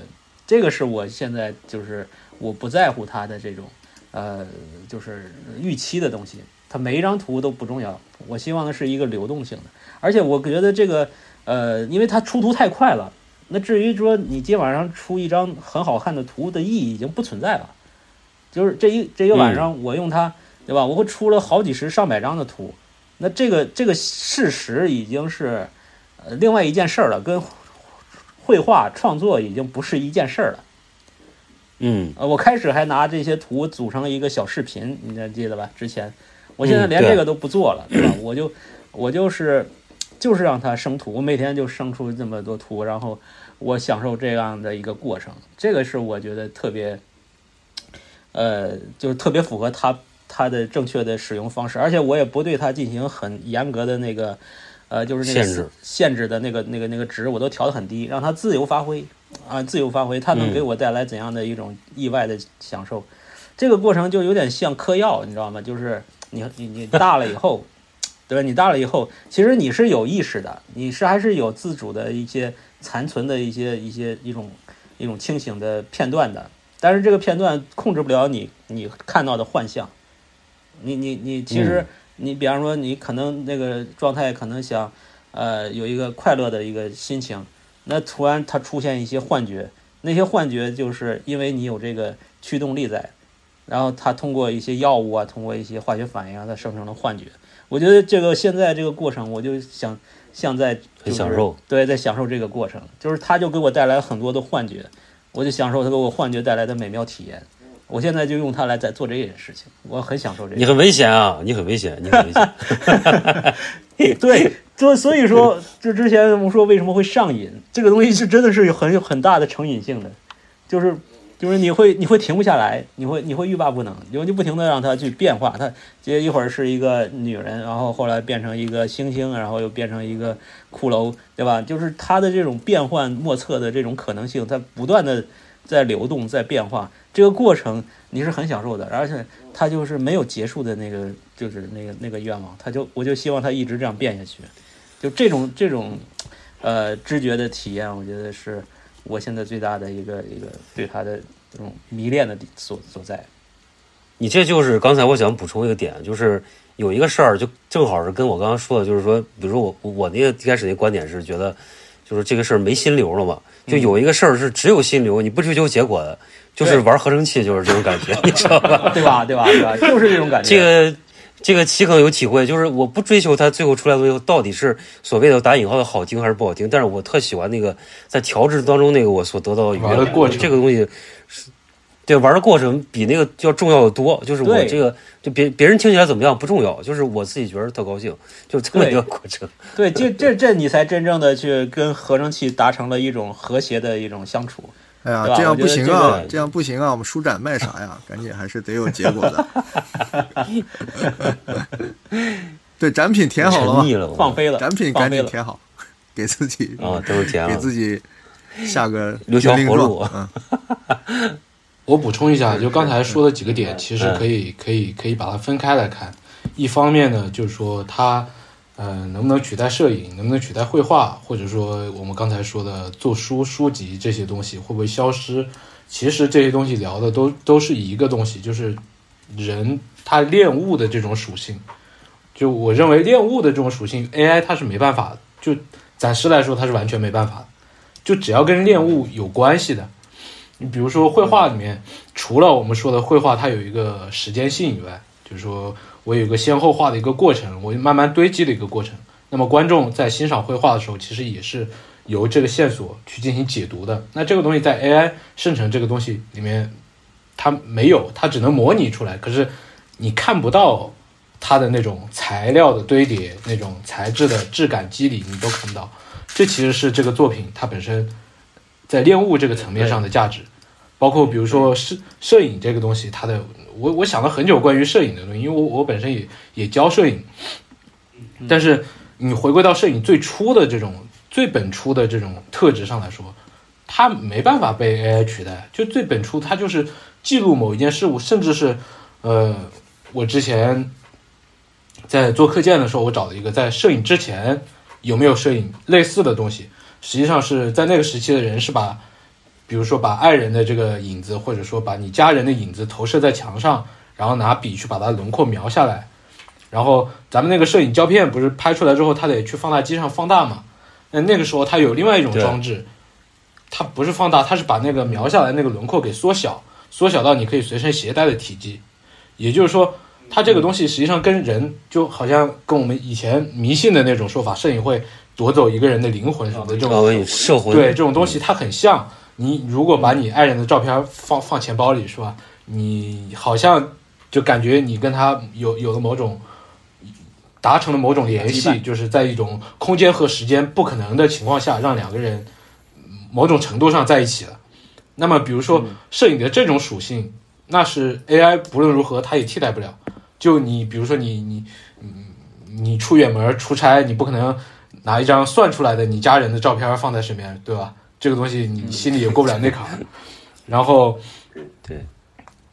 这个是我现在就是我不在乎它的这种呃就是预期的东西，它每一张图都不重要，我希望的是一个流动性的，而且我觉得这个呃，因为它出图太快了，那至于说你今晚上出一张很好看的图的意义已经不存在了，就是这一这一个晚上我用它，对吧？我会出了好几十上百张的图，那这个这个事实已经是。呃，另外一件事儿了，跟绘画创作已经不是一件事儿了。嗯，呃，我开始还拿这些图组成一个小视频，你还记得吧？之前，我现在连这个都不做了，对吧？我就我就是就是让它生图，我每天就生出这么多图，然后我享受这样的一个过程，这个是我觉得特别，呃，就是特别符合它它的正确的使用方式，而且我也不对它进行很严格的那个。呃，就是那个限制限制的那个那个那个值，我都调得很低，让它自由发挥啊，自由发挥，它能嗯给我带来怎样的一种意外的享受？这个过程就有点像嗑药，你知道吗？就是你你你大了以后，对吧？你大了以后，其实你是有意识的，你是还是有自主的一些残存的一些一些一种一种清醒的片段的，但是这个片段控制不了你你看到的幻象，你你你其实。嗯你比方说，你可能那个状态可能想，呃，有一个快乐的一个心情，那突然它出现一些幻觉，那些幻觉就是因为你有这个驱动力在，然后它通过一些药物啊，通过一些化学反应啊，它生成了幻觉。我觉得这个现在这个过程，我就想像在、就是、很享受，对，在享受这个过程，就是它就给我带来很多的幻觉，我就享受它给我幻觉带来的美妙体验。我现在就用它来在做这件事情，我很享受这个。你很危险啊！你很危险，你很危险。<laughs> 对，就所以说，就之前我们说为什么会上瘾，这个东西是真的是有很有很大的成瘾性的，就是就是你会你会停不下来，你会你会欲罢不能，你就不停的让它去变化，它这一会儿是一个女人，然后后来变成一个猩猩，然后又变成一个骷髅，对吧？就是它的这种变幻莫测的这种可能性，它不断的在流动，在变化，这个过程你是很享受的，而且它就是没有结束的那个，就是那个那个愿望，它就我就希望它一直这样变下去，就这种这种呃知觉的体验，我觉得是我现在最大的一个一个对它的这种迷恋的所所在。你这就是刚才我想补充一个点，就是有一个事儿，就正好是跟我刚刚说的，就是说，比如说我我那个一开始那观点是觉得，就是这个事儿没心流了嘛，就有一个事儿是只有心流，你不追求结果的，就是玩合成器，就是这种感觉，你知道吧？对吧？对吧？对吧？就是这种感觉。这个这个齐可能有体会，就是我不追求它最后出来的东西到底是所谓的打引号的好听还是不好听，但是我特喜欢那个在调制当中那个我所得到的愉悦玩的过程这个东西是。对，玩的过程比那个要重要的多。就是我这个，就别别人听起来怎么样不重要，就是我自己觉得特高兴，就这么一个过程。<laughs> 对，这这这你才真正的去跟合成器达成了一种和谐的一种相处。哎呀这样不行啊这个，这样不行啊，我们书展卖啥呀？赶紧还是得有结果的。<laughs> 对，展品填好了吗？放飞了，展品。赶紧填好，给自己啊，都是甜了。给自己下个留条军令活路状。<laughs> 嗯，我补充一下，就刚才说的几个点，其实可以可以可以把它分开来看。一方面呢，就是说它，呃，能不能取代摄影，能不能取代绘画，或者说我们刚才说的做书、书籍这些东西会不会消失？其实这些东西聊的都都是一个东西，就是人他恋物的这种属性。就我认为恋物的这种属性，AI 它是没办法，就暂时来说它是完全没办法的。就只要跟恋物有关系的，你比如说绘画里面，除了我们说的绘画它有一个时间性以外，就是说我有一个先后画的一个过程，我慢慢堆积的一个过程。那么观众在欣赏绘画的时候，其实也是由这个线索去进行解读的。那这个东西在 AI 生成这个东西里面，它没有，它只能模拟出来，可是你看不到它的那种材料的堆叠、那种材质的质感肌理，你都看不到。这其实是这个作品它本身在恋物这个层面上的价值。包括比如说摄摄影这个东西，它的我我想了很久关于摄影的东西，因为我我本身也也教摄影，但是你回归到摄影最初的这种最本初的这种特质上来说，它没办法被 AI 取代。就最本初，它就是记录某一件事物，甚至是呃，我之前在做课件的时候，我找了一个在摄影之前有没有摄影类似的东西，实际上是在那个时期的人是把，比如说把爱人的这个影子，或者说把你家人的影子投射在墙上，然后拿笔去把它轮廓描下来。然后咱们那个摄影胶片不是拍出来之后，它得去放大机上放大嘛？那那个时候它有另外一种装置，它不是放大，它是把那个描下来那个轮廓给缩小，缩小到你可以随身携带的体积。也就是说，它这个东西实际上跟人就好像跟我们以前迷信的那种说法，摄影会夺走一个人的灵魂什么的这种对这种东西，它很像。你如果把你爱人的照片放放钱包里，是吧？你好像就感觉你跟他有有了某种达成了某种联系，就是在一种空间和时间不可能的情况下，让两个人嗯某种程度上在一起了。那么，比如说摄影的这种属性，那是 AI 不论如何它也替代不了。就你比如说你你你你出远门出差，你不可能拿一张算出来的你家人的照片放在身边，对吧？这个东西你心里也过不了那坎儿。<laughs> 然后，对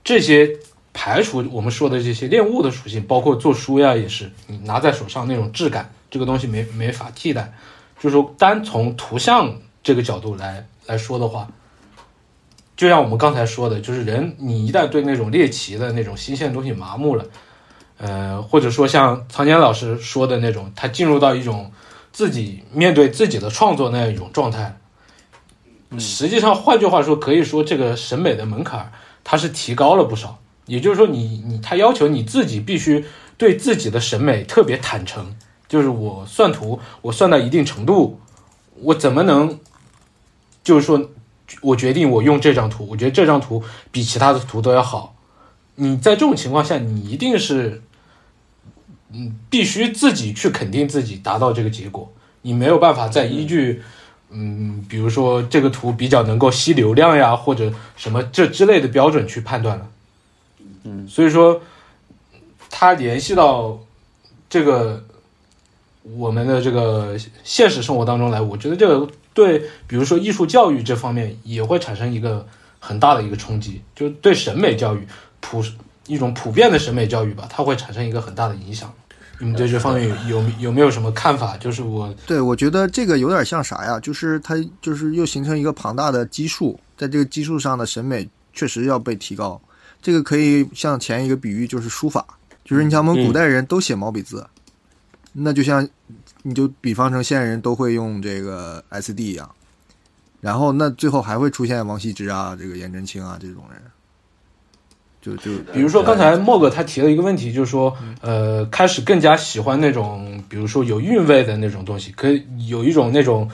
这些排除我们说的这些恋物的属性，包括做书呀，也是你拿在手上那种质感，这个东西没没法替代。就是说，单从图像这个角度来来说的话，就像我们刚才说的，就是人你一旦对那种猎奇的那种新鲜的东西麻木了，呃，或者说像苍坚老师说的那种，他进入到一种自己面对自己的创作那样一种状态。实际上，换句话说，可以说这个审美的门槛它是提高了不少。也就是说你，你他要求你自己必须对自己的审美特别坦诚，就是我算图，我算到一定程度，我怎么能，就是说我决定我用这张图，我觉得这张图比其他的图都要好。你在这种情况下，你一定是，嗯，必须自己去肯定自己达到这个结果，你没有办法再依据，嗯比如说这个图比较能够吸流量呀，或者什么这之类的标准去判断了。嗯，所以说，它联系到这个我们的这个现实生活当中来，我觉得这个对，比如说艺术教育这方面也会产生一个很大的一个冲击，就对审美教育普一种普遍的审美教育吧，它会产生一个很大的影响。你们对这方面有有有没有什么看法？就是我对，我觉得这个有点像啥呀？就是它就是又形成一个庞大的基数，在这个基数上的审美确实要被提高。这个可以像前一个比喻，就是书法，就是你像我们古代人都写毛笔字，那就像你就比方成现在人都会用这个 SD 一样，然后那最后还会出现王羲之啊、这个颜真卿啊这种人，就就比如说刚才莫哥他提了一个问题，就是说，呃，开始更加喜欢那种，比如说有韵味的那种东西，可以有一种那种，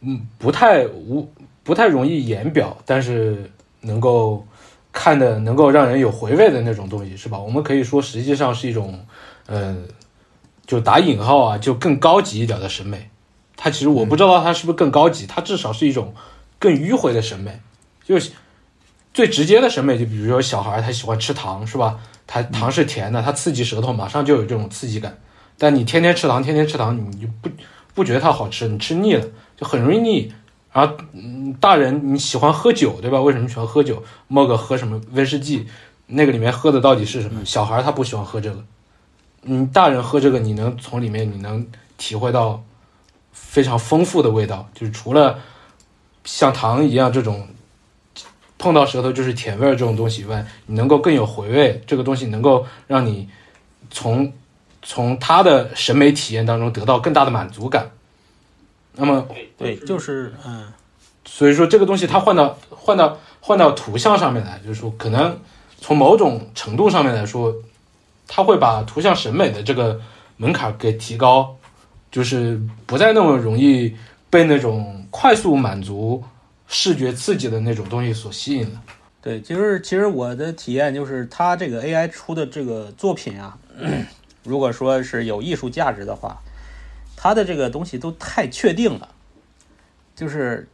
嗯，不太无不太容易言表，但是能够看的能够让人有回味的那种东西，是吧？我们可以说实际上是一种，呃，就打引号啊，就更高级一点的审美。它其实我不知道它是不是更高级，它至少是一种更迂回的审美，就是。最直接的审美，就比如说小孩他喜欢吃糖，是吧？他糖是甜的，他刺激舌头，马上就有这种刺激感。但你天天吃糖，天天吃糖，你就不不觉得它好吃，你吃腻了就很容易腻。然后，嗯，大人你喜欢喝酒，对吧？为什么喜欢喝酒？莫个喝什么威士忌？那个里面喝的到底是什么？小孩他不喜欢喝这个，嗯，大人喝这个，你能从里面你能体会到非常丰富的味道，就是除了像糖一样这种。碰到舌头就是甜味儿这种东西以外，你能够更有回味，这个东西能够让你从从他的审美体验当中得到更大的满足感。那么，对，就是嗯，所以说这个东西它换到换到换到图像上面来，就是说可能从某种程度上面来说，它会把图像审美的这个门槛给提高，就是不再那么容易被那种快速满足。视觉刺激的那种东西所吸引了。对，其实其实我的体验就是，它这个 AI 出的这个作品啊，如果说是有艺术价值的话，它的这个东西都太确定了，就是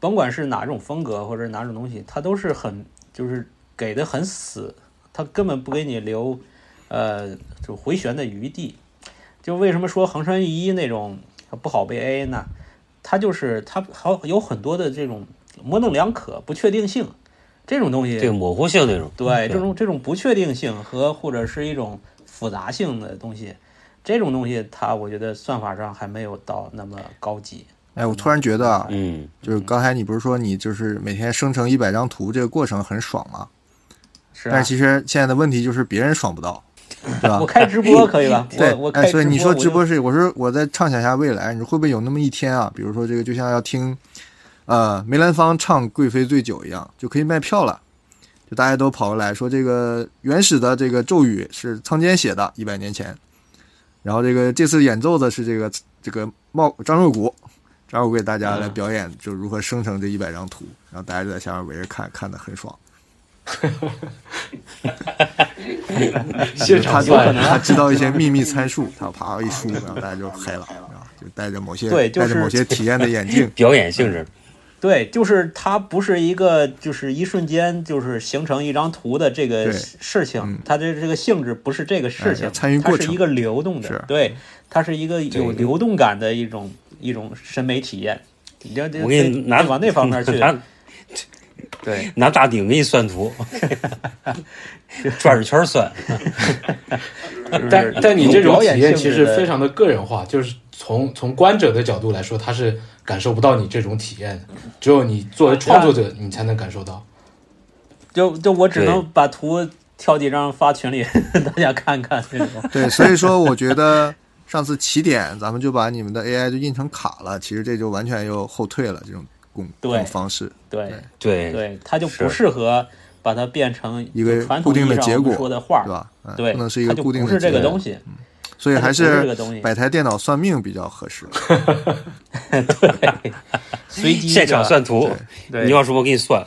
甭管是哪种风格或者哪种东西，它都是很就是给的很死，它根本不给你留呃就回旋的余地。就为什么说横山裕一那种不好被 AI 呢？它就是它好有很多的这种模棱两可、不确定性这种东西，这个模糊性那种，对这种这种不确定性和或者是一种复杂性的东西，这种东西它我觉得算法上还没有到那么高级。哎，我突然觉得啊，嗯，就是刚才你不是说你就是每天生成一百张图这个过程很爽吗？是啊但是，其实现在的问题就是别人爽不到，<laughs> 对吧我？开直播可以吧？对我我，开哎，所以你说直播是，我说我在畅想一下未来，你会不会有那么一天啊？比如说这个就像要听，呃，梅兰芳唱《贵妃醉酒》一样，就可以卖票了，就大家都跑过来说这个原始的这个咒语是仓坚写的，一百年前，然后这个这次演奏的是这个这个茂张若谷，张若谷给大家来表演，就如何生成这一百张图，然后大家就在下面围着看，看的很爽。现他场算他知道一些秘密参数，他啪一输，然后大家就嗨了，啊，就戴着某些对就是戴着某些体验的眼镜，<laughs> 表演性质，对，就是它不是一个就是一瞬间就是形成一张图的这个事情嗯，它的这个性质不是这个事情哎，参与过程它是一个流动的，对，它是一个有流动感的一种一种审美体验。你要我给你拿往那方面 <laughs> 去，拿对，拿大顶给你算图，<laughs> 转着圈算，但但你这种表演体验其实非常的个人化，就是从从观者的角度来说，他是感受不到你这种体验的，只有你作为创作者，你才能感受到。就就我只能把图挑几张发群里，<laughs> 大家看看这种。对，所以说我觉得上次起点咱们就把你们的 AI 就印成卡了，其实这就完全又后退了这种对方式，对对对，它就不适合把它变成一个传固定统意义上的结果，说的话对，吧？嗯对，不能是一它就个固定的不是这个东西。所以还是这个东西摆台电脑算命比较合适。<laughs> 对，随机现场算图，你要什么我给你算，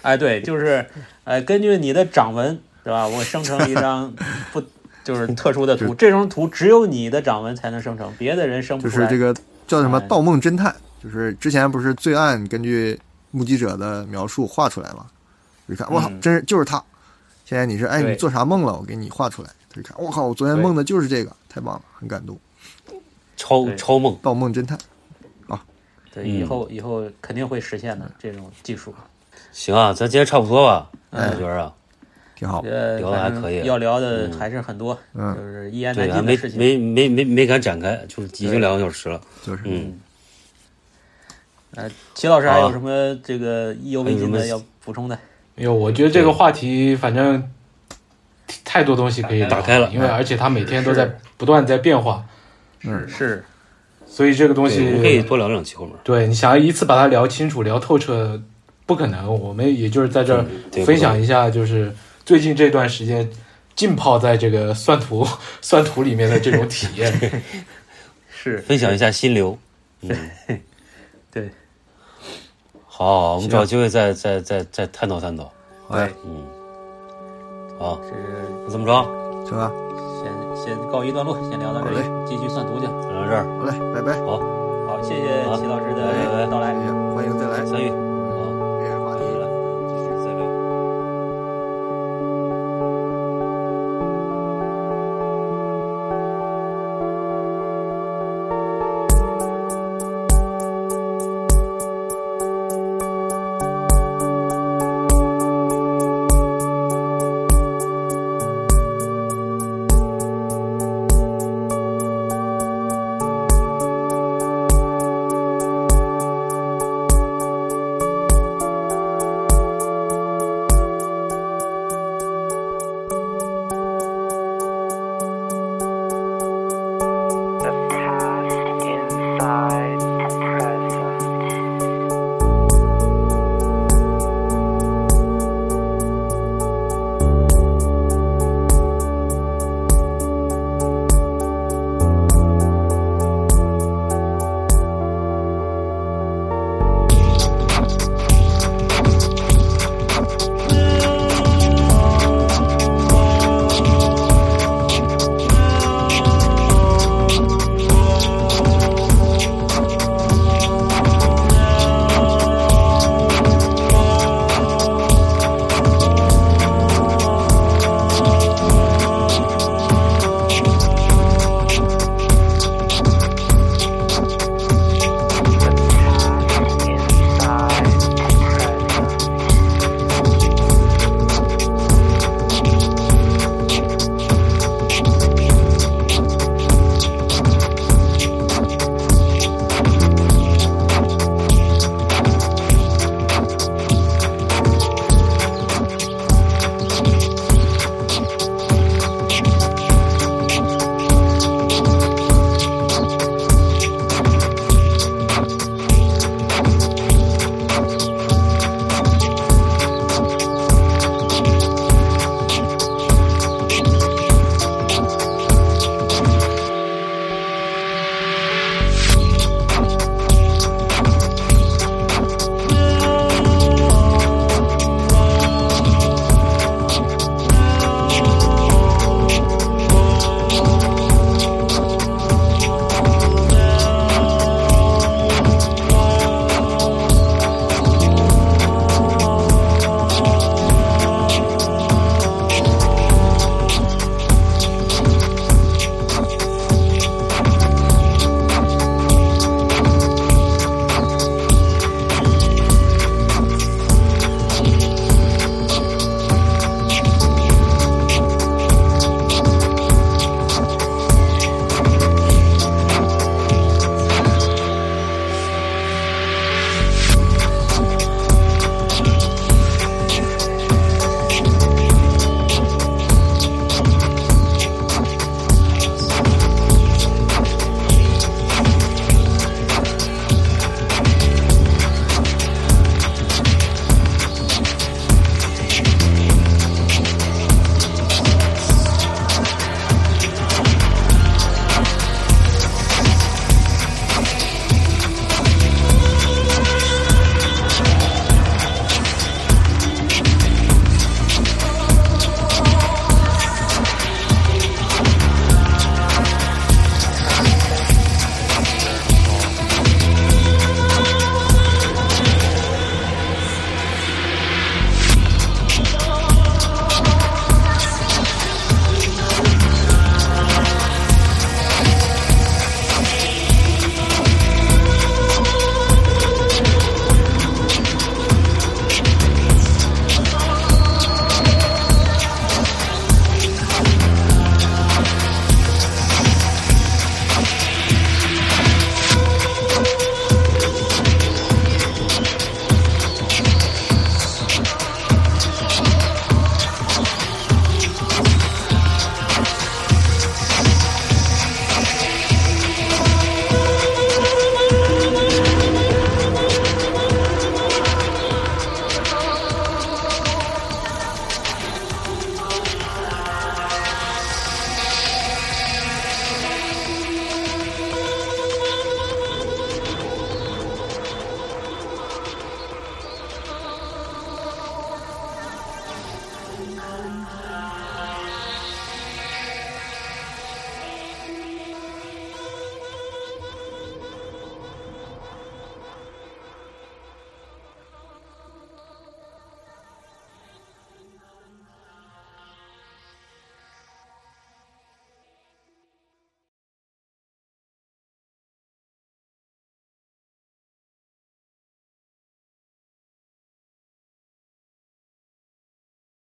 哎，对，就是，呃，根据你的掌纹，对吧？我生成一张不就是特殊的图，这张图只有你的掌纹才能生成，别的人生不出来。就是这个叫什么哎《盗梦侦探》，就是之前不是罪案根据目击者的描述画出来嘛？一看，哇，嗯真是就是他。现在你是哎，你做啥梦了？我给你画出来。他一看，我靠，我昨天梦的就是这个，太棒了，很感动。超超梦，盗梦侦探啊，对，嗯以后以后肯定会实现的这种技术。行啊，咱今天差不多吧，哎我觉得啊，挺好。呃，聊的还可以要聊的还是很多，嗯就是一言，难尽的事情。没没没没敢展开，就是已经两个小时了，就是嗯，呃，齐老师还有什么这个意犹未尽的要补充的？没有，我觉得这个话题反正太多东西可以打开了因为而且它每天都在不断在变化，嗯是，所以这个东西可以多聊两期后面。对你想要一次把它聊清楚、聊透彻，不可能。我们也就是在这儿分享一下，就是最近这段时间浸泡在这个算图算图里面的这种体验。<laughs> 是分享一下心流。嗯，对，<laughs> 好我们找机会再再再再探讨探讨。哎，嗯，好，是那怎么着？行吧，先先告一段落，先聊到这里好，继续算图去。聊到这儿，好嘞，拜拜，好，好谢谢齐老师的到来。欢迎再来。三月。